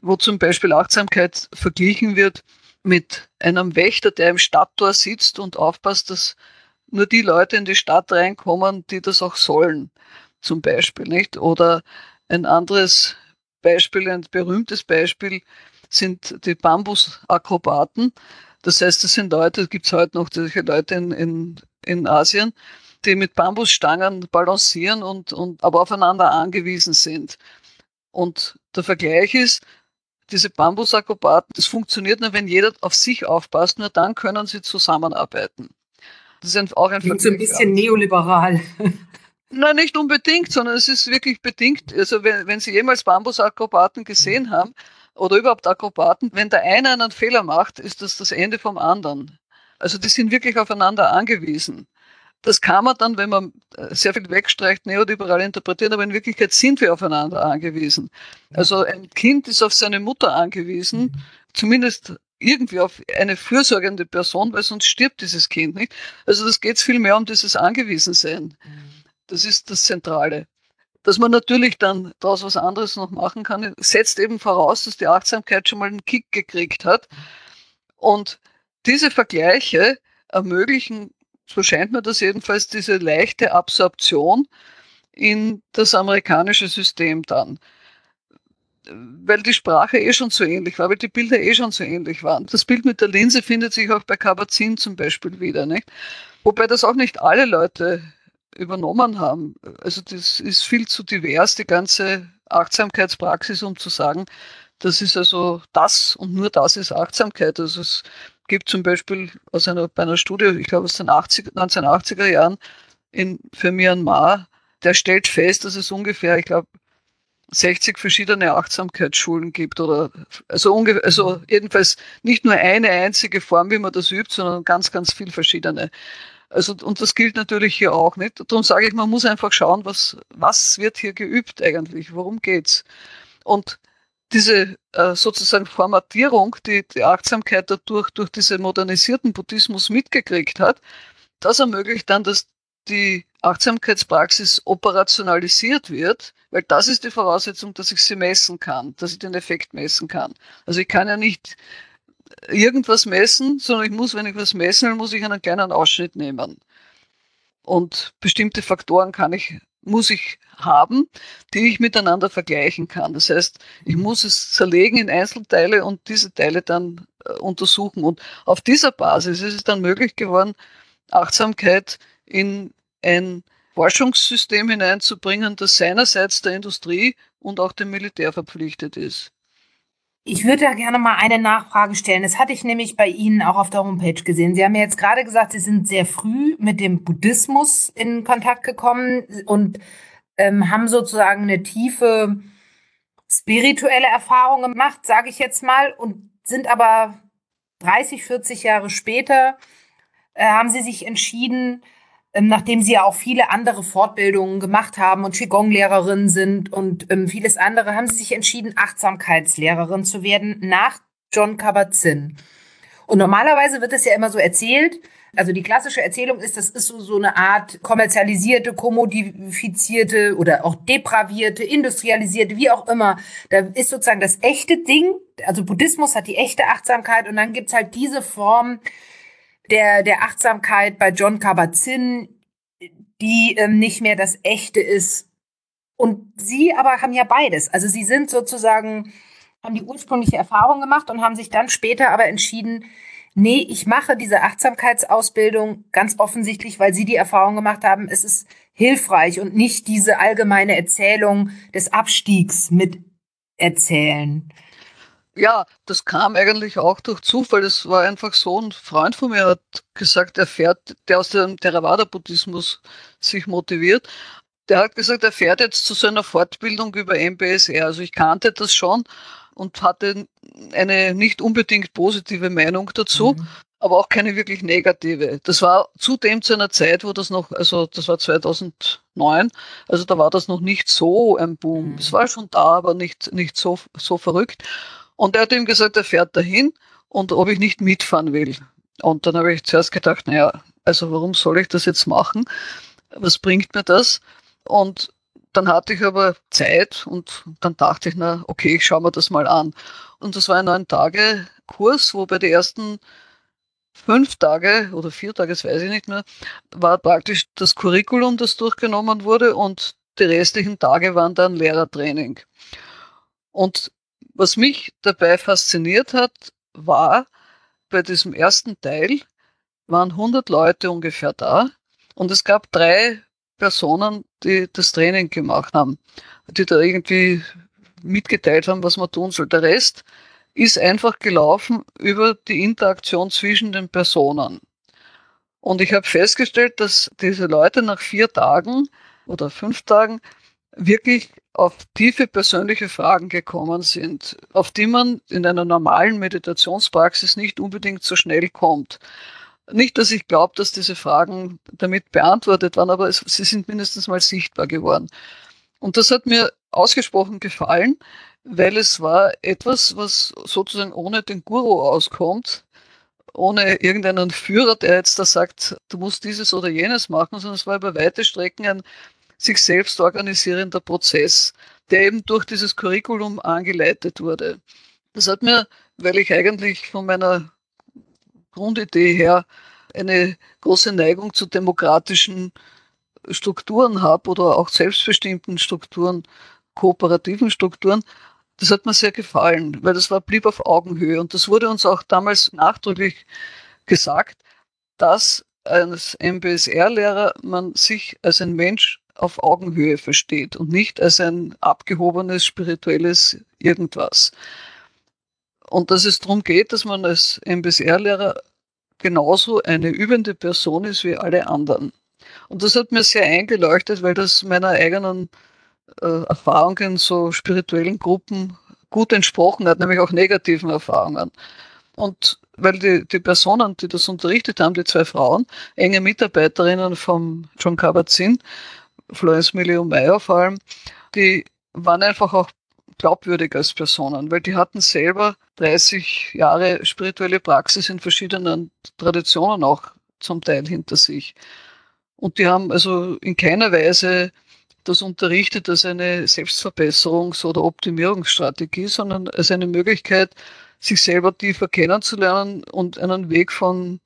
wo zum Beispiel Achtsamkeit verglichen wird mit einem Wächter, der im Stadttor sitzt und aufpasst, dass nur die Leute in die Stadt reinkommen, die das auch sollen, zum Beispiel, nicht? Oder ein anderes Beispiel, ein berühmtes Beispiel sind die Bambusakrobaten. Das heißt, das sind Leute, gibt es heute noch solche Leute in, in, in Asien, die mit Bambusstangen balancieren und, und aber aufeinander angewiesen sind. Und der Vergleich ist, diese Bambusakrobaten, das funktioniert nur, wenn jeder auf sich aufpasst, nur dann können sie zusammenarbeiten. Das ist auch ein Klingt so ein bisschen neoliberal. Nein, nicht unbedingt, sondern es ist wirklich bedingt. Also wenn, wenn Sie jemals Bambusakrobaten gesehen haben oder überhaupt Akrobaten, wenn der eine einen Fehler macht, ist das das Ende vom anderen. Also die sind wirklich aufeinander angewiesen. Das kann man dann, wenn man äh, sehr viel wegstreicht, neoliberal interpretieren, aber in Wirklichkeit sind wir aufeinander angewiesen. Also ein Kind ist auf seine Mutter angewiesen, mhm. zumindest irgendwie auf eine fürsorgende Person, weil sonst stirbt dieses Kind nicht. Also das geht viel mehr um dieses Angewiesensein. Mhm. Das ist das Zentrale. Dass man natürlich dann daraus was anderes noch machen kann, setzt eben voraus, dass die Achtsamkeit schon mal einen Kick gekriegt hat. Mhm. Und diese Vergleiche ermöglichen so scheint mir das jedenfalls, diese leichte Absorption in das amerikanische System dann. Weil die Sprache eh schon so ähnlich war, weil die Bilder eh schon so ähnlich waren. Das Bild mit der Linse findet sich auch bei Kabat-Zinn zum Beispiel wieder. Nicht? Wobei das auch nicht alle Leute übernommen haben. Also das ist viel zu divers, die ganze Achtsamkeitspraxis, um zu sagen, das ist also das und nur das ist Achtsamkeit. Also es gibt zum Beispiel aus einer, bei einer Studie, ich glaube aus den 80, 1980er Jahren in, für Myanmar, der stellt fest, dass es ungefähr, ich glaube, 60 verschiedene Achtsamkeitsschulen gibt oder also ungefähr, also jedenfalls nicht nur eine einzige Form, wie man das übt, sondern ganz, ganz viel verschiedene. Also, und das gilt natürlich hier auch nicht. Darum sage ich, man muss einfach schauen, was, was wird hier geübt eigentlich, worum geht's. Und diese äh, sozusagen Formatierung, die die Achtsamkeit dadurch durch diesen modernisierten Buddhismus mitgekriegt hat, das ermöglicht dann, dass die Achtsamkeitspraxis operationalisiert wird, weil das ist die Voraussetzung, dass ich sie messen kann, dass ich den Effekt messen kann. Also ich kann ja nicht irgendwas messen, sondern ich muss, wenn ich was messen will, muss ich einen kleinen Ausschnitt nehmen. Und bestimmte Faktoren kann ich, muss ich haben, die ich miteinander vergleichen kann. Das heißt, ich muss es zerlegen in Einzelteile und diese Teile dann äh, untersuchen. Und auf dieser Basis ist es dann möglich geworden, Achtsamkeit in ein Forschungssystem hineinzubringen, das seinerseits der Industrie und auch dem Militär verpflichtet ist. Ich würde da gerne mal eine Nachfrage stellen. Das hatte ich nämlich bei Ihnen auch auf der Homepage gesehen. Sie haben ja jetzt gerade gesagt, Sie sind sehr früh mit dem Buddhismus in Kontakt gekommen und ähm, haben sozusagen eine tiefe spirituelle Erfahrung gemacht, sage ich jetzt mal, und sind aber 30, 40 Jahre später, äh, haben Sie sich entschieden, nachdem sie ja auch viele andere Fortbildungen gemacht haben und Qigong-Lehrerin sind und ähm, vieles andere, haben sie sich entschieden, Achtsamkeitslehrerin zu werden nach John Kabat-Zinn. Und normalerweise wird es ja immer so erzählt, also die klassische Erzählung ist, das ist so, so eine Art kommerzialisierte, kommodifizierte oder auch depravierte, industrialisierte, wie auch immer. Da ist sozusagen das echte Ding, also Buddhismus hat die echte Achtsamkeit und dann gibt's halt diese Form, der, der Achtsamkeit bei John Kabat-Zinn, die ähm, nicht mehr das Echte ist. Und sie aber haben ja beides. Also sie sind sozusagen, haben die ursprüngliche Erfahrung gemacht und haben sich dann später aber entschieden, nee, ich mache diese Achtsamkeitsausbildung ganz offensichtlich, weil sie die Erfahrung gemacht haben, es ist hilfreich und nicht diese allgemeine Erzählung des Abstiegs mit erzählen. Ja, das kam eigentlich auch durch Zufall. Das war einfach so, ein Freund von mir hat gesagt, er fährt, der aus dem Theravada-Buddhismus sich motiviert, der hat gesagt, er fährt jetzt zu seiner Fortbildung über MBSR. Also ich kannte das schon und hatte eine nicht unbedingt positive Meinung dazu, mhm. aber auch keine wirklich negative. Das war zudem zu einer Zeit, wo das noch, also das war 2009, also da war das noch nicht so ein Boom. Mhm. Es war schon da, aber nicht, nicht so, so verrückt. Und er hat ihm gesagt, er fährt dahin und ob ich nicht mitfahren will. Und dann habe ich zuerst gedacht, naja, also warum soll ich das jetzt machen? Was bringt mir das? Und dann hatte ich aber Zeit und dann dachte ich, na, okay, ich schaue mir das mal an. Und das war ein neun Tage Kurs, wo bei den ersten fünf Tage oder vier Tage, das weiß ich nicht mehr, war praktisch das Curriculum, das durchgenommen wurde und die restlichen Tage waren dann Lehrertraining. Und was mich dabei fasziniert hat, war, bei diesem ersten Teil waren 100 Leute ungefähr da und es gab drei Personen, die das Training gemacht haben, die da irgendwie mitgeteilt haben, was man tun soll. Der Rest ist einfach gelaufen über die Interaktion zwischen den Personen. Und ich habe festgestellt, dass diese Leute nach vier Tagen oder fünf Tagen wirklich auf tiefe persönliche Fragen gekommen sind, auf die man in einer normalen Meditationspraxis nicht unbedingt so schnell kommt. Nicht, dass ich glaube, dass diese Fragen damit beantwortet waren, aber es, sie sind mindestens mal sichtbar geworden. Und das hat mir ausgesprochen gefallen, weil es war etwas, was sozusagen ohne den Guru auskommt, ohne irgendeinen Führer, der jetzt da sagt, du musst dieses oder jenes machen, sondern es war über weite Strecken ein sich selbst organisierender Prozess, der eben durch dieses Curriculum angeleitet wurde. Das hat mir, weil ich eigentlich von meiner Grundidee her eine große Neigung zu demokratischen Strukturen habe oder auch selbstbestimmten Strukturen, kooperativen Strukturen, das hat mir sehr gefallen, weil das war, blieb auf Augenhöhe. Und das wurde uns auch damals nachdrücklich gesagt, dass als MBSR-Lehrer man sich als ein Mensch auf Augenhöhe versteht und nicht als ein abgehobenes spirituelles irgendwas. Und dass es darum geht, dass man als MBSR-Lehrer genauso eine übende Person ist wie alle anderen. Und das hat mir sehr eingeleuchtet, weil das meiner eigenen äh, Erfahrungen in so spirituellen Gruppen gut entsprochen hat, nämlich auch negativen Erfahrungen. Und weil die, die Personen, die das unterrichtet haben, die zwei Frauen, enge Mitarbeiterinnen vom John Kabat-Zinn, Florence Milio Meyer vor allem, die waren einfach auch glaubwürdig als Personen, weil die hatten selber 30 Jahre spirituelle Praxis in verschiedenen Traditionen auch zum Teil hinter sich. Und die haben also in keiner Weise das unterrichtet als eine Selbstverbesserungs- oder Optimierungsstrategie, sondern als eine Möglichkeit, sich selber tiefer kennenzulernen und einen Weg von,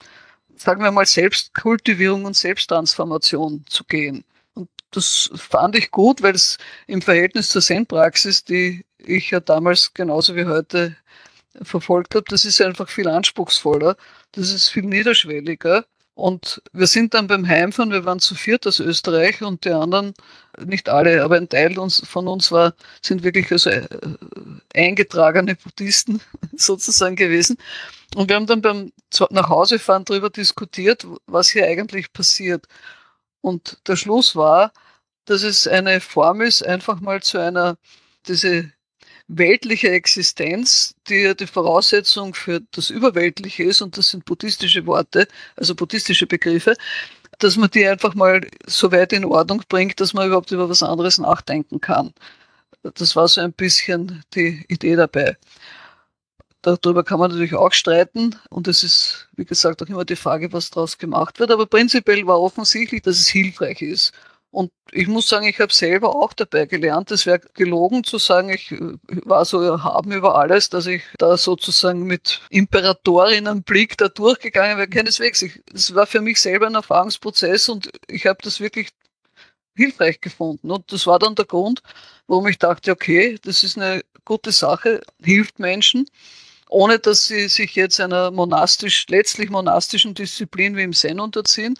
sagen wir mal, Selbstkultivierung und Selbsttransformation zu gehen. Das fand ich gut, weil es im Verhältnis zur Zen-Praxis, die ich ja damals genauso wie heute verfolgt habe, das ist einfach viel anspruchsvoller, das ist viel niederschwelliger und wir sind dann beim Heimfahren, wir waren zu viert aus Österreich und die anderen, nicht alle, aber ein Teil uns, von uns war, sind wirklich also äh, eingetragene Buddhisten <laughs> sozusagen gewesen. Und wir haben dann beim Nachhausefahren darüber diskutiert, was hier eigentlich passiert. Und der Schluss war, dass es eine Form ist, einfach mal zu einer, diese weltliche Existenz, die ja die Voraussetzung für das Überweltliche ist, und das sind buddhistische Worte, also buddhistische Begriffe, dass man die einfach mal so weit in Ordnung bringt, dass man überhaupt über was anderes nachdenken kann. Das war so ein bisschen die Idee dabei. Darüber kann man natürlich auch streiten und es ist, wie gesagt, auch immer die Frage, was daraus gemacht wird. Aber prinzipiell war offensichtlich, dass es hilfreich ist. Und ich muss sagen, ich habe selber auch dabei gelernt. Es wäre gelogen zu sagen, ich äh, war so erhaben über alles, dass ich da sozusagen mit Imperatorinnenblick da durchgegangen wäre. Keineswegs. Es war für mich selber ein Erfahrungsprozess und ich habe das wirklich hilfreich gefunden. Und das war dann der Grund, warum ich dachte, okay, das ist eine gute Sache, hilft Menschen, ohne dass sie sich jetzt einer monastisch, letztlich monastischen Disziplin wie im Zen unterziehen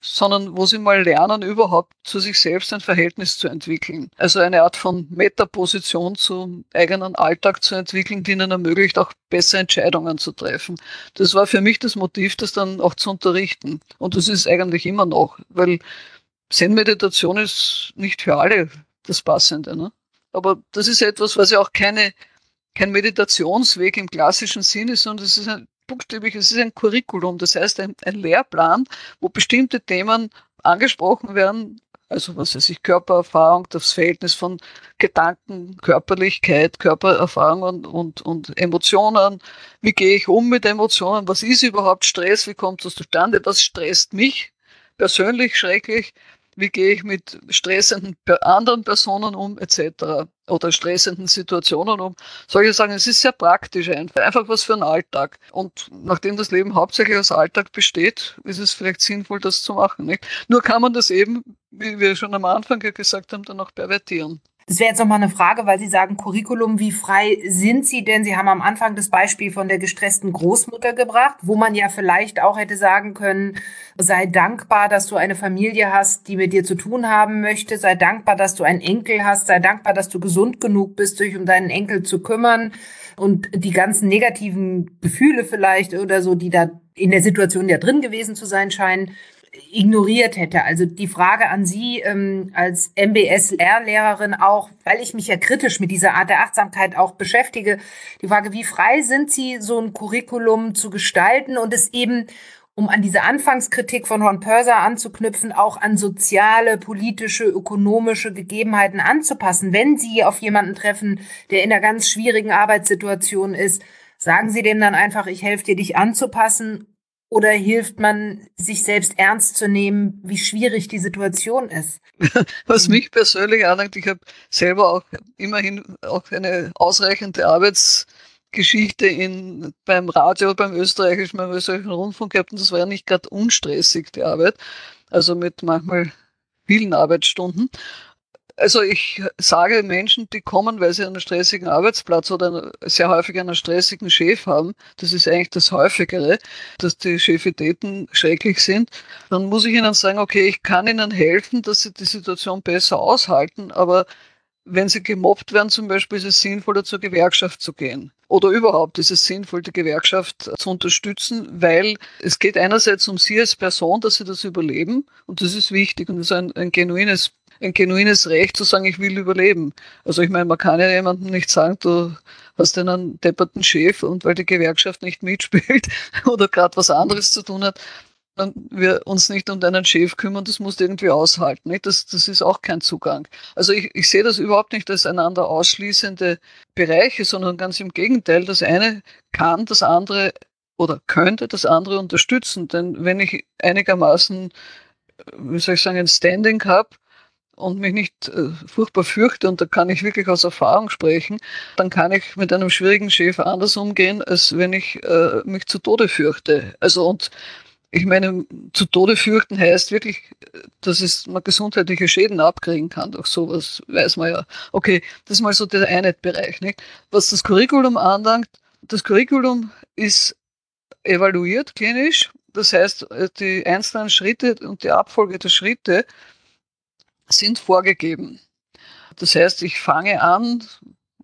sondern wo sie mal lernen, überhaupt zu sich selbst ein Verhältnis zu entwickeln. Also eine Art von Metaposition zum eigenen Alltag zu entwickeln, die ihnen ermöglicht, auch bessere Entscheidungen zu treffen. Das war für mich das Motiv, das dann auch zu unterrichten. Und das ist eigentlich immer noch, weil Zen-Meditation ist nicht für alle das Passende. Ne? Aber das ist etwas, was ja auch keine, kein Meditationsweg im klassischen Sinn ist, sondern es ist ein buchstäblich, es ist ein Curriculum, das heißt ein, ein Lehrplan, wo bestimmte Themen angesprochen werden, also was weiß ich, Körpererfahrung, das Verhältnis von Gedanken, Körperlichkeit, Körpererfahrung und, und, und Emotionen. Wie gehe ich um mit Emotionen? Was ist überhaupt Stress? Wie kommt das zustande? Was stresst mich persönlich schrecklich? wie gehe ich mit stressenden anderen Personen um, etc. oder stressenden Situationen um. Solche Sachen, es ist sehr praktisch einfach, einfach was für einen Alltag. Und nachdem das Leben hauptsächlich aus Alltag besteht, ist es vielleicht sinnvoll, das zu machen. Nicht? Nur kann man das eben, wie wir schon am Anfang gesagt haben, dann auch pervertieren. Das wäre jetzt nochmal eine Frage, weil Sie sagen Curriculum, wie frei sind Sie denn? Sie haben am Anfang das Beispiel von der gestressten Großmutter gebracht, wo man ja vielleicht auch hätte sagen können, sei dankbar, dass du eine Familie hast, die mit dir zu tun haben möchte, sei dankbar, dass du einen Enkel hast, sei dankbar, dass du gesund genug bist, dich um deinen Enkel zu kümmern. Und die ganzen negativen Gefühle vielleicht oder so, die da in der Situation ja drin gewesen zu sein scheinen ignoriert hätte. Also die Frage an Sie ähm, als MBS-Lehrlehrerin auch, weil ich mich ja kritisch mit dieser Art der Achtsamkeit auch beschäftige, die Frage, wie frei sind Sie, so ein Curriculum zu gestalten und es eben um an diese Anfangskritik von Ron Pörser anzuknüpfen, auch an soziale, politische, ökonomische Gegebenheiten anzupassen. Wenn Sie auf jemanden treffen, der in einer ganz schwierigen Arbeitssituation ist, sagen Sie dem dann einfach, ich helfe dir, dich anzupassen oder hilft man, sich selbst ernst zu nehmen, wie schwierig die Situation ist? <laughs> Was mich persönlich anlangt, ich habe selber auch immerhin auch eine ausreichende Arbeitsgeschichte in, beim Radio, beim österreichischen, beim österreichischen Rundfunk gehabt und das war ja nicht gerade unstressig, die Arbeit. Also mit manchmal vielen Arbeitsstunden. Also ich sage Menschen, die kommen, weil sie einen stressigen Arbeitsplatz oder sehr häufig einen stressigen Chef haben, das ist eigentlich das Häufigere, dass die Chefitäten schrecklich sind, dann muss ich ihnen sagen, okay, ich kann ihnen helfen, dass sie die Situation besser aushalten, aber wenn sie gemobbt werden zum Beispiel, ist es sinnvoller, zur Gewerkschaft zu gehen. Oder überhaupt ist es sinnvoll, die Gewerkschaft zu unterstützen, weil es geht einerseits um sie als Person, dass sie das überleben und das ist wichtig und das ist ein, ein genuines ein genuines Recht zu sagen, ich will überleben. Also ich meine, man kann ja jemandem nicht sagen, du hast einen depperten Chef und weil die Gewerkschaft nicht mitspielt <laughs> oder gerade was anderes zu tun hat, und wir uns nicht um deinen Chef kümmern, das musst du irgendwie aushalten. Nicht? Das, das ist auch kein Zugang. Also ich, ich sehe das überhaupt nicht als einander ausschließende Bereiche, sondern ganz im Gegenteil. Das eine kann das andere oder könnte das andere unterstützen. Denn wenn ich einigermaßen, wie soll ich sagen, ein Standing habe, und mich nicht äh, furchtbar fürchte, und da kann ich wirklich aus Erfahrung sprechen, dann kann ich mit einem schwierigen Chef anders umgehen, als wenn ich äh, mich zu Tode fürchte. Also und ich meine, zu Tode fürchten heißt wirklich, dass es man gesundheitliche Schäden abkriegen kann durch sowas, weiß man ja. Okay, das ist mal so der eine Bereich. Nicht? Was das Curriculum anlangt, das Curriculum ist evaluiert klinisch. Das heißt, die einzelnen Schritte und die Abfolge der Schritte sind vorgegeben. Das heißt, ich fange an,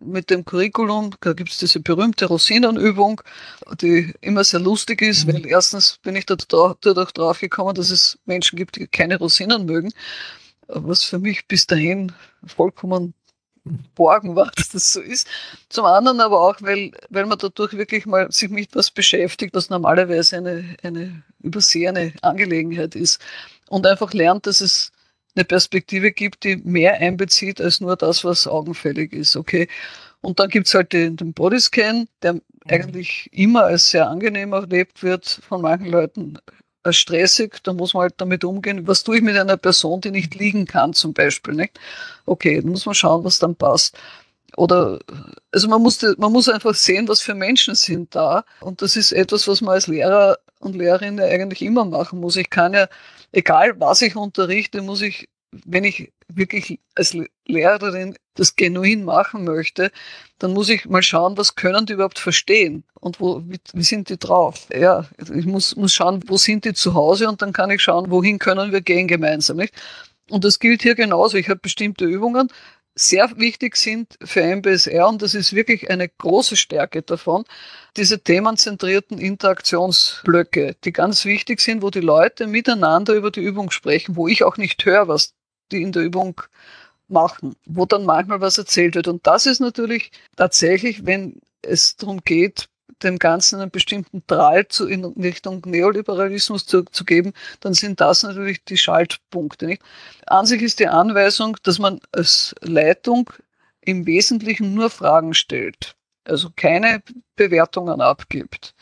mit dem Curriculum, da gibt es diese berühmte Rosinenübung, die immer sehr lustig ist, mhm. weil erstens bin ich dadurch drauf gekommen, dass es Menschen gibt, die keine Rosinen mögen, was für mich bis dahin vollkommen borgen war, <laughs> dass das so ist. Zum anderen aber auch, weil, weil man dadurch wirklich mal sich mit was beschäftigt, was normalerweise eine, eine übersehene Angelegenheit ist und einfach lernt, dass es eine Perspektive gibt, die mehr einbezieht als nur das, was augenfällig ist. Okay. Und dann gibt's halt den, den Bodyscan, der mhm. eigentlich immer als sehr angenehm erlebt wird von manchen Leuten als stressig, da muss man halt damit umgehen. Was tue ich mit einer Person, die nicht liegen kann, zum Beispiel, nicht? Okay, dann muss man schauen, was dann passt. Oder, also man muss, man muss einfach sehen, was für Menschen sind da. Und das ist etwas, was man als Lehrer und Lehrerin eigentlich immer machen muss. Ich kann ja egal was ich unterrichte, muss ich, wenn ich wirklich als Lehrerin das genuin machen möchte, dann muss ich mal schauen, was können die überhaupt verstehen und wo, wie, wie sind die drauf. Ja, ich muss, muss schauen, wo sind die zu Hause und dann kann ich schauen, wohin können wir gehen gemeinsam. Nicht? Und das gilt hier genauso. Ich habe bestimmte Übungen, sehr wichtig sind für MBSR, und das ist wirklich eine große Stärke davon, diese themenzentrierten Interaktionsblöcke, die ganz wichtig sind, wo die Leute miteinander über die Übung sprechen, wo ich auch nicht höre, was die in der Übung machen, wo dann manchmal was erzählt wird. Und das ist natürlich tatsächlich, wenn es darum geht, dem Ganzen einen bestimmten Drall zu, in Richtung Neoliberalismus zu, zu geben, dann sind das natürlich die Schaltpunkte. Nicht? An sich ist die Anweisung, dass man als Leitung im Wesentlichen nur Fragen stellt, also keine Bewertungen abgibt.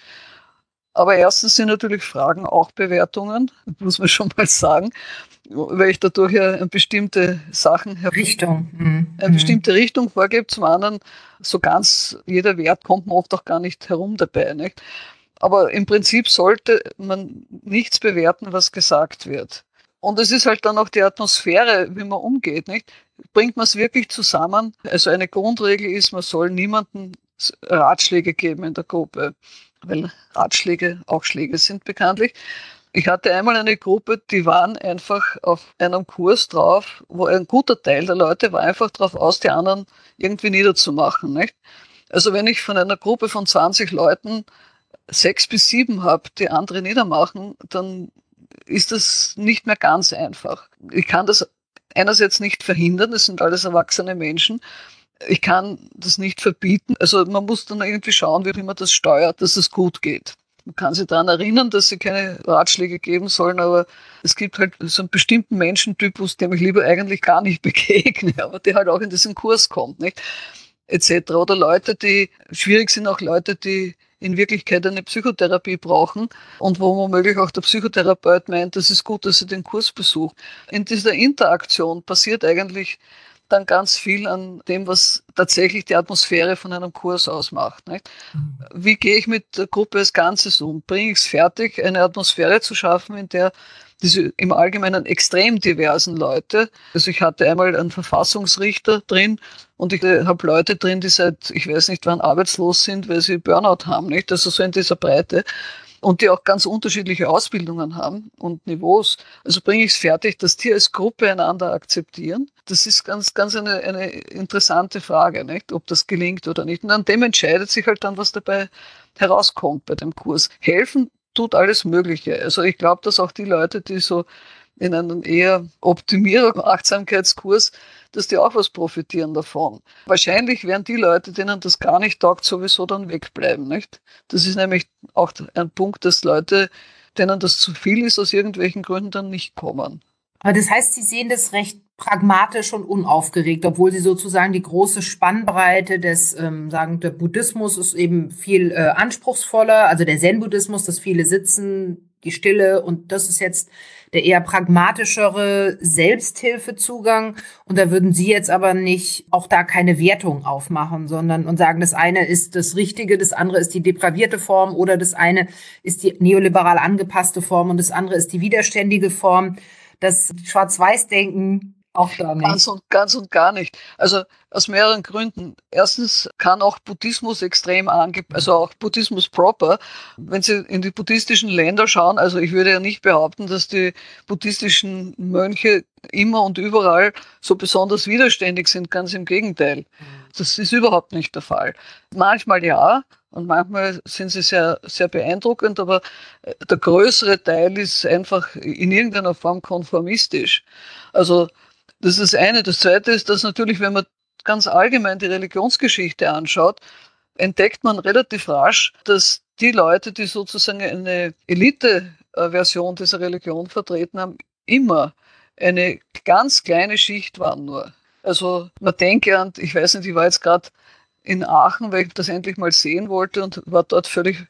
Aber erstens sind natürlich Fragen auch Bewertungen, <laughs> muss man schon mal sagen, weil ich dadurch ja eine bestimmte Sachen Richtung. Mhm. eine bestimmte Richtung vorgebe. Zum anderen, so ganz jeder Wert kommt man oft auch gar nicht herum dabei. Nicht? Aber im Prinzip sollte man nichts bewerten, was gesagt wird. Und es ist halt dann auch die Atmosphäre, wie man umgeht. Nicht? Bringt man es wirklich zusammen? Also eine Grundregel ist, man soll niemanden Ratschläge geben in der Gruppe weil Ratschläge auch Schläge sind bekanntlich. Ich hatte einmal eine Gruppe, die waren einfach auf einem Kurs drauf, wo ein guter Teil der Leute war einfach darauf aus, die anderen irgendwie niederzumachen. Nicht? Also wenn ich von einer Gruppe von 20 Leuten sechs bis sieben habe, die andere niedermachen, dann ist das nicht mehr ganz einfach. Ich kann das einerseits nicht verhindern, das sind alles erwachsene Menschen, ich kann das nicht verbieten. Also man muss dann irgendwie schauen, wie man das steuert, dass es gut geht. Man kann sich daran erinnern, dass sie keine Ratschläge geben sollen, aber es gibt halt so einen bestimmten Menschentypus, dem ich lieber eigentlich gar nicht <laughs> begegne, aber der halt auch in diesen Kurs kommt, nicht? Etc. Oder Leute, die, schwierig sind auch Leute, die in Wirklichkeit eine Psychotherapie brauchen und wo womöglich auch der Psychotherapeut meint, das ist gut, dass sie den Kurs besucht. In dieser Interaktion passiert eigentlich dann ganz viel an dem, was tatsächlich die Atmosphäre von einem Kurs ausmacht. Nicht? Mhm. Wie gehe ich mit der Gruppe als Ganzes um? Bringe ich es fertig, eine Atmosphäre zu schaffen, in der diese im Allgemeinen extrem diversen Leute, also ich hatte einmal einen Verfassungsrichter drin und ich habe Leute drin, die seit, ich weiß nicht wann, arbeitslos sind, weil sie Burnout haben, nicht? Also so in dieser Breite und die auch ganz unterschiedliche Ausbildungen haben und Niveaus. Also bringe ich es fertig, dass die als Gruppe einander akzeptieren. Das ist ganz, ganz eine, eine interessante Frage, nicht? ob das gelingt oder nicht. Und an dem entscheidet sich halt dann, was dabei herauskommt bei dem Kurs. Helfen tut alles Mögliche. Also ich glaube, dass auch die Leute, die so in einem eher Optimierer Achtsamkeitskurs dass die auch was profitieren davon. Wahrscheinlich werden die Leute, denen das gar nicht taugt, sowieso dann wegbleiben, nicht? Das ist nämlich auch ein Punkt, dass Leute denen das zu viel ist, aus irgendwelchen Gründen dann nicht kommen. Aber das heißt, Sie sehen das recht pragmatisch und unaufgeregt, obwohl Sie sozusagen die große Spannbreite des, ähm, sagen, der Buddhismus ist eben viel äh, anspruchsvoller, also der Zen-Buddhismus, dass viele sitzen, die Stille und das ist jetzt der eher pragmatischere Selbsthilfezugang. Und da würden Sie jetzt aber nicht auch da keine Wertung aufmachen, sondern und sagen, das eine ist das Richtige, das andere ist die depravierte Form oder das eine ist die neoliberal angepasste Form und das andere ist die widerständige Form. Das Schwarz-Weiß-Denken auch da nicht. Ganz und, ganz und gar nicht. Also aus mehreren Gründen. Erstens kann auch Buddhismus extrem angepasst, also auch Buddhismus proper. Wenn Sie in die buddhistischen Länder schauen, also ich würde ja nicht behaupten, dass die buddhistischen Mönche immer und überall so besonders widerständig sind, ganz im Gegenteil. Das ist überhaupt nicht der Fall. Manchmal ja, und manchmal sind sie sehr, sehr beeindruckend, aber der größere Teil ist einfach in irgendeiner Form konformistisch. Also das ist das eine. Das zweite ist, dass natürlich, wenn man ganz allgemein die Religionsgeschichte anschaut, entdeckt man relativ rasch, dass die Leute, die sozusagen eine Elite-Version dieser Religion vertreten haben, immer eine ganz kleine Schicht waren nur. Also man denke an, ich weiß nicht, ich war jetzt gerade in Aachen, weil ich das endlich mal sehen wollte und war dort völlig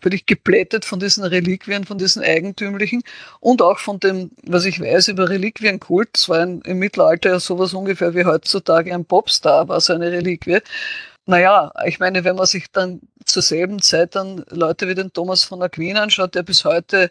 völlig geplättet von diesen Reliquien, von diesen eigentümlichen und auch von dem, was ich weiß über Reliquienkult. Das war ein, im Mittelalter ja sowas ungefähr wie heutzutage ein Popstar, war so eine Reliquie. Naja, ich meine, wenn man sich dann zur selben Zeit dann Leute wie den Thomas von Aquin anschaut, der bis heute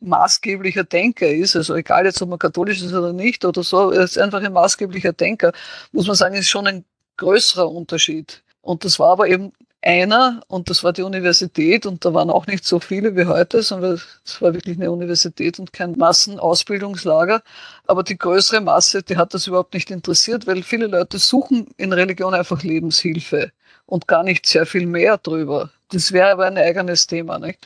maßgeblicher Denker ist, also egal jetzt, ob man katholisch ist oder nicht oder so, er ist einfach ein maßgeblicher Denker, muss man sagen, ist schon ein größerer Unterschied. Und das war aber eben einer und das war die Universität und da waren auch nicht so viele wie heute, sondern es war wirklich eine Universität und kein Massenausbildungslager. Aber die größere Masse, die hat das überhaupt nicht interessiert, weil viele Leute suchen in Religion einfach Lebenshilfe und gar nicht sehr viel mehr drüber. Das wäre aber ein eigenes Thema. Nicht?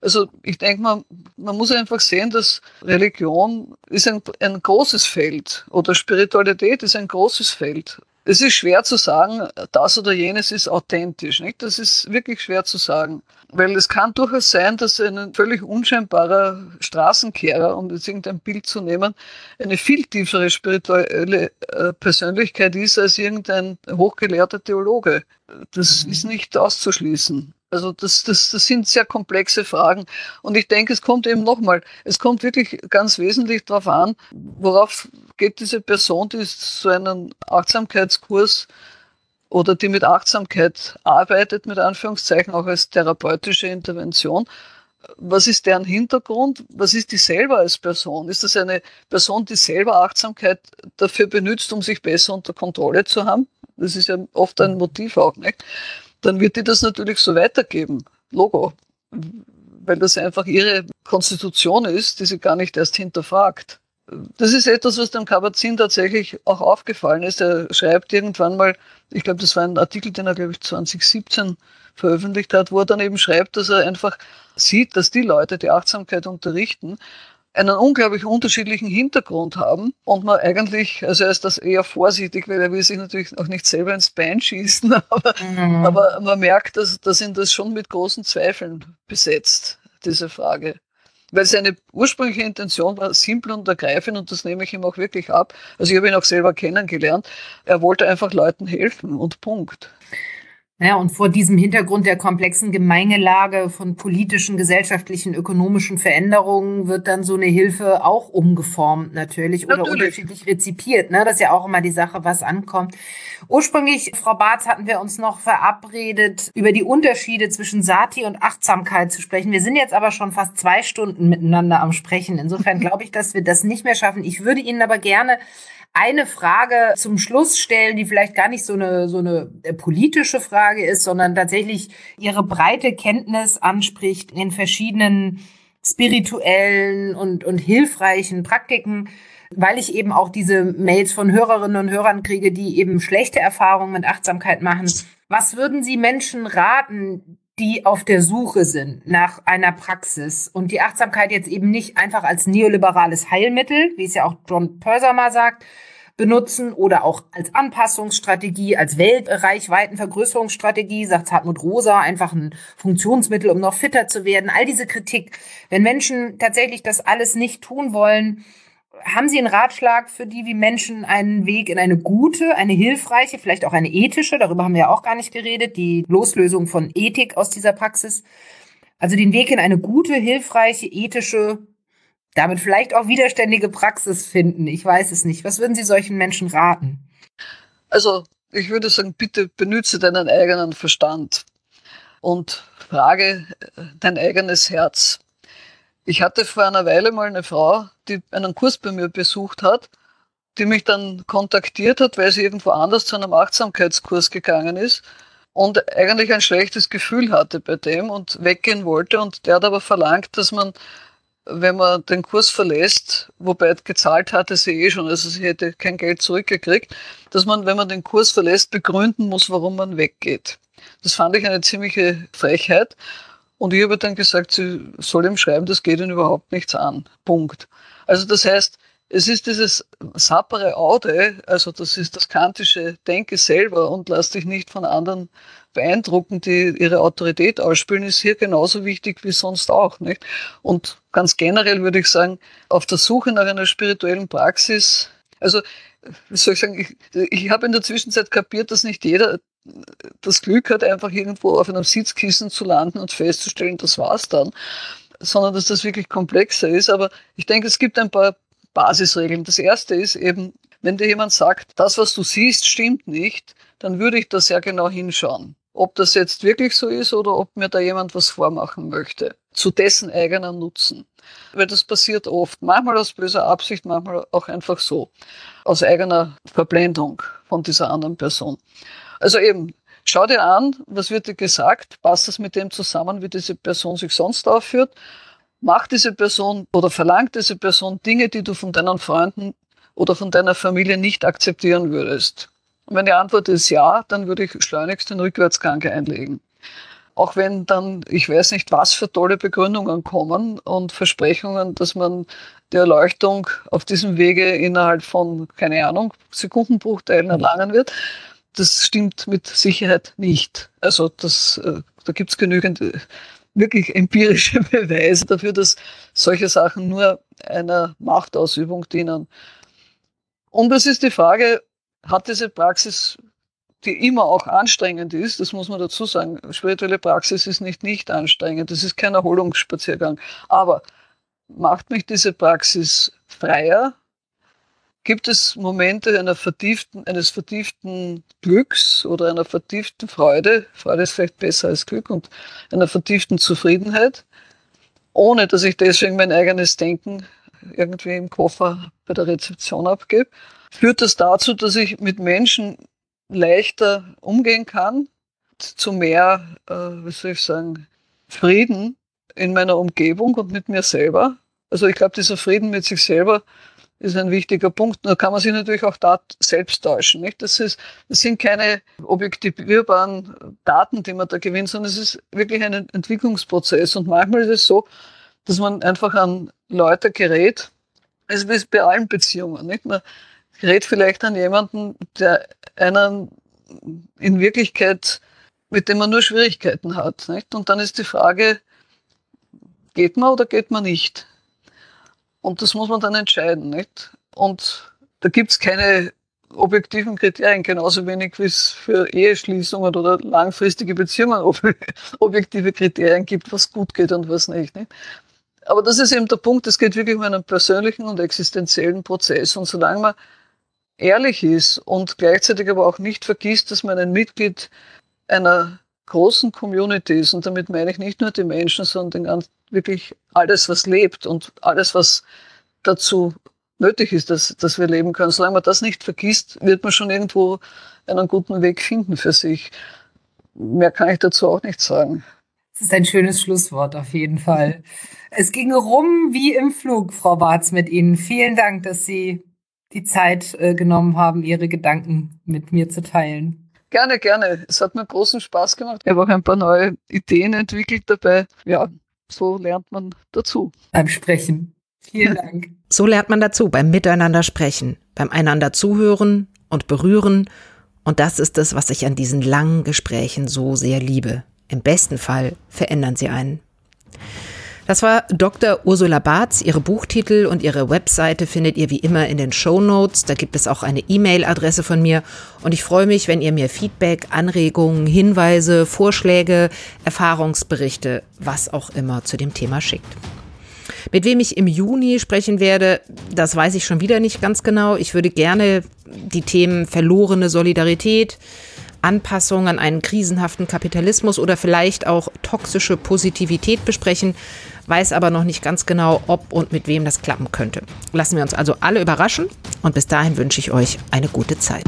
Also ich denke mal, man muss einfach sehen, dass Religion ist ein, ein großes Feld oder Spiritualität ist ein großes Feld. Es ist schwer zu sagen, das oder jenes ist authentisch. Nicht? Das ist wirklich schwer zu sagen. Weil es kann durchaus sein, dass ein völlig unscheinbarer Straßenkehrer, um jetzt irgendein Bild zu nehmen, eine viel tiefere spirituelle äh, Persönlichkeit ist als irgendein hochgelehrter Theologe. Das mhm. ist nicht auszuschließen. Also das, das, das sind sehr komplexe Fragen. Und ich denke, es kommt eben nochmal, es kommt wirklich ganz wesentlich darauf an, worauf geht diese Person, die so einen Achtsamkeitskurs oder die mit Achtsamkeit arbeitet, mit Anführungszeichen auch als therapeutische Intervention. Was ist deren Hintergrund? Was ist die selber als Person? Ist das eine Person, die selber Achtsamkeit dafür benutzt, um sich besser unter Kontrolle zu haben? Das ist ja oft ein Motiv auch, nicht? Dann wird die das natürlich so weitergeben. Logo. Weil das einfach ihre Konstitution ist, die sie gar nicht erst hinterfragt. Das ist etwas, was dem Kabat-Zinn tatsächlich auch aufgefallen ist. Er schreibt irgendwann mal, ich glaube, das war ein Artikel, den er, glaube ich, 2017 veröffentlicht hat, wo er dann eben schreibt, dass er einfach sieht, dass die Leute, die Achtsamkeit unterrichten, einen unglaublich unterschiedlichen Hintergrund haben und man eigentlich, also er ist das eher vorsichtig, weil er will sich natürlich auch nicht selber ins Bein schießen, <laughs> aber, mhm. aber man merkt, dass, dass ihn das schon mit großen Zweifeln besetzt, diese Frage. Weil seine ursprüngliche Intention war simpel und ergreifend und das nehme ich ihm auch wirklich ab. Also ich habe ihn auch selber kennengelernt. Er wollte einfach Leuten helfen und Punkt. Ja, und vor diesem Hintergrund der komplexen Gemengelage von politischen, gesellschaftlichen, ökonomischen Veränderungen wird dann so eine Hilfe auch umgeformt natürlich, natürlich. oder unterschiedlich rezipiert. Ne? Das ist ja auch immer die Sache, was ankommt. Ursprünglich, Frau Barth, hatten wir uns noch verabredet, über die Unterschiede zwischen Sati und Achtsamkeit zu sprechen. Wir sind jetzt aber schon fast zwei Stunden miteinander am Sprechen. Insofern <laughs> glaube ich, dass wir das nicht mehr schaffen. Ich würde Ihnen aber gerne eine Frage zum Schluss stellen, die vielleicht gar nicht so eine, so eine äh, politische Frage ist, sondern tatsächlich ihre breite Kenntnis anspricht in verschiedenen spirituellen und, und hilfreichen Praktiken, weil ich eben auch diese Mails von Hörerinnen und Hörern kriege, die eben schlechte Erfahrungen mit Achtsamkeit machen. Was würden Sie Menschen raten, die auf der Suche sind nach einer Praxis und die Achtsamkeit jetzt eben nicht einfach als neoliberales Heilmittel, wie es ja auch John Purser mal sagt, benutzen oder auch als Anpassungsstrategie, als Weltreichweitenvergrößerungsstrategie, sagt Hartmut Rosa, einfach ein Funktionsmittel, um noch fitter zu werden. All diese Kritik. Wenn Menschen tatsächlich das alles nicht tun wollen, haben Sie einen Ratschlag für die, wie Menschen einen Weg in eine gute, eine hilfreiche, vielleicht auch eine ethische, darüber haben wir ja auch gar nicht geredet, die Loslösung von Ethik aus dieser Praxis, also den Weg in eine gute, hilfreiche, ethische, damit vielleicht auch widerständige Praxis finden. Ich weiß es nicht. Was würden Sie solchen Menschen raten? Also ich würde sagen, bitte benütze deinen eigenen Verstand und frage dein eigenes Herz. Ich hatte vor einer Weile mal eine Frau, die einen Kurs bei mir besucht hat, die mich dann kontaktiert hat, weil sie irgendwo anders zu einem Achtsamkeitskurs gegangen ist und eigentlich ein schlechtes Gefühl hatte bei dem und weggehen wollte. Und der hat aber verlangt, dass man, wenn man den Kurs verlässt, wobei gezahlt hatte sie eh schon, also sie hätte kein Geld zurückgekriegt, dass man, wenn man den Kurs verlässt, begründen muss, warum man weggeht. Das fand ich eine ziemliche Frechheit. Und ich habe dann gesagt, sie soll ihm schreiben, das geht ihn überhaupt nichts an. Punkt. Also das heißt, es ist dieses sapere Aude, also das ist das kantische Denke selber und lass dich nicht von anderen beeindrucken, die ihre Autorität ausspielen, ist hier genauso wichtig wie sonst auch. Nicht? Und ganz generell würde ich sagen, auf der Suche nach einer spirituellen Praxis, also wie soll ich sagen, ich, ich habe in der Zwischenzeit kapiert, dass nicht jeder das Glück hat, einfach irgendwo auf einem Sitzkissen zu landen und festzustellen, das war's dann, sondern dass das wirklich komplexer ist. Aber ich denke, es gibt ein paar Basisregeln. Das erste ist eben, wenn dir jemand sagt, das, was du siehst, stimmt nicht, dann würde ich da sehr genau hinschauen. Ob das jetzt wirklich so ist oder ob mir da jemand was vormachen möchte. Zu dessen eigener Nutzen. Weil das passiert oft. Manchmal aus böser Absicht, manchmal auch einfach so. Aus eigener Verblendung von dieser anderen Person. Also eben, schau dir an, was wird dir gesagt, passt das mit dem zusammen, wie diese Person sich sonst aufführt macht diese Person oder verlangt diese Person Dinge, die du von deinen Freunden oder von deiner Familie nicht akzeptieren würdest? Und wenn die Antwort ist ja, dann würde ich schleunigst den Rückwärtsgang einlegen. Auch wenn dann, ich weiß nicht, was für tolle Begründungen kommen und Versprechungen, dass man die Erleuchtung auf diesem Wege innerhalb von, keine Ahnung, Sekundenbruchteilen erlangen wird. Das stimmt mit Sicherheit nicht. Also das, äh, da gibt es genügend wirklich empirische <laughs> Beweise dafür, dass solche Sachen nur einer Machtausübung dienen. Und es ist die Frage, hat diese Praxis, die immer auch anstrengend ist, das muss man dazu sagen, spirituelle Praxis ist nicht nicht anstrengend, das ist kein Erholungsspaziergang, aber macht mich diese Praxis freier, Gibt es Momente einer vertieften, eines vertieften Glücks oder einer vertieften Freude? Freude ist vielleicht besser als Glück und einer vertieften Zufriedenheit, ohne dass ich deswegen mein eigenes Denken irgendwie im Koffer bei der Rezeption abgebe? Führt das dazu, dass ich mit Menschen leichter umgehen kann, zu mehr, äh, wie soll ich sagen, Frieden in meiner Umgebung und mit mir selber? Also ich glaube, dieser Frieden mit sich selber ist ein wichtiger Punkt. Nur kann man sich natürlich auch da selbst täuschen. Nicht? Das, ist, das sind keine objektivierbaren Daten, die man da gewinnt, sondern es ist wirklich ein Entwicklungsprozess. Und manchmal ist es so, dass man einfach an Leute gerät, es ist bei allen Beziehungen. Nicht? Man gerät vielleicht an jemanden, der einen in Wirklichkeit, mit dem man nur Schwierigkeiten hat. Nicht? Und dann ist die Frage, geht man oder geht man nicht? Und das muss man dann entscheiden. Nicht? Und da gibt es keine objektiven Kriterien, genauso wenig wie es für Eheschließungen oder langfristige Beziehungen <laughs> objektive Kriterien gibt, was gut geht und was nicht, nicht. Aber das ist eben der Punkt, es geht wirklich um einen persönlichen und existenziellen Prozess. Und solange man ehrlich ist und gleichzeitig aber auch nicht vergisst, dass man ein Mitglied einer großen Community ist, und damit meine ich nicht nur die Menschen, sondern den ganzen wirklich alles, was lebt und alles, was dazu nötig ist, dass, dass wir leben können. Solange man das nicht vergisst, wird man schon irgendwo einen guten Weg finden für sich. Mehr kann ich dazu auch nicht sagen. Das ist ein schönes Schlusswort auf jeden Fall. <laughs> Es ging rum wie im Flug, Frau Barz, mit Ihnen. Vielen Dank, dass Sie die Zeit äh, genommen haben, Ihre Gedanken mit mir zu teilen. Gerne, gerne. Es hat mir großen Spaß gemacht. Ich habe auch ein paar neue Ideen entwickelt dabei. Ja, so lernt man dazu. Beim Sprechen. Vielen <laughs> Dank. So lernt man dazu beim Miteinander sprechen. beim einander zuhören und berühren. Und das ist es, was ich an diesen langen Gesprächen so sehr liebe. Im besten Fall verändern sie einen. Das war Dr. Ursula Barz. Ihre Buchtitel und ihre Webseite findet ihr wie immer in den Show Notes. Da gibt es auch eine E-Mail-Adresse von mir. Und ich freue mich, wenn ihr mir Feedback, Anregungen, Hinweise, Vorschläge, Erfahrungsberichte, was auch immer zu dem Thema schickt. Mit wem ich im Juni sprechen werde, das weiß ich schon wieder nicht ganz genau. Ich würde gerne die Themen verlorene Solidarität, Anpassung an einen krisenhaften Kapitalismus oder vielleicht auch toxische Positivität besprechen, weiß aber noch nicht ganz genau, ob und mit wem das klappen könnte. Lassen wir uns also alle überraschen und bis dahin wünsche ich euch eine gute Zeit.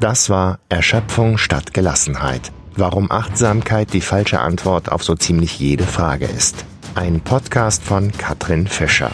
Das war Erschöpfung statt Gelassenheit. Warum Achtsamkeit die falsche Antwort auf so ziemlich jede Frage ist. Ein Podcast von Katrin Fischer.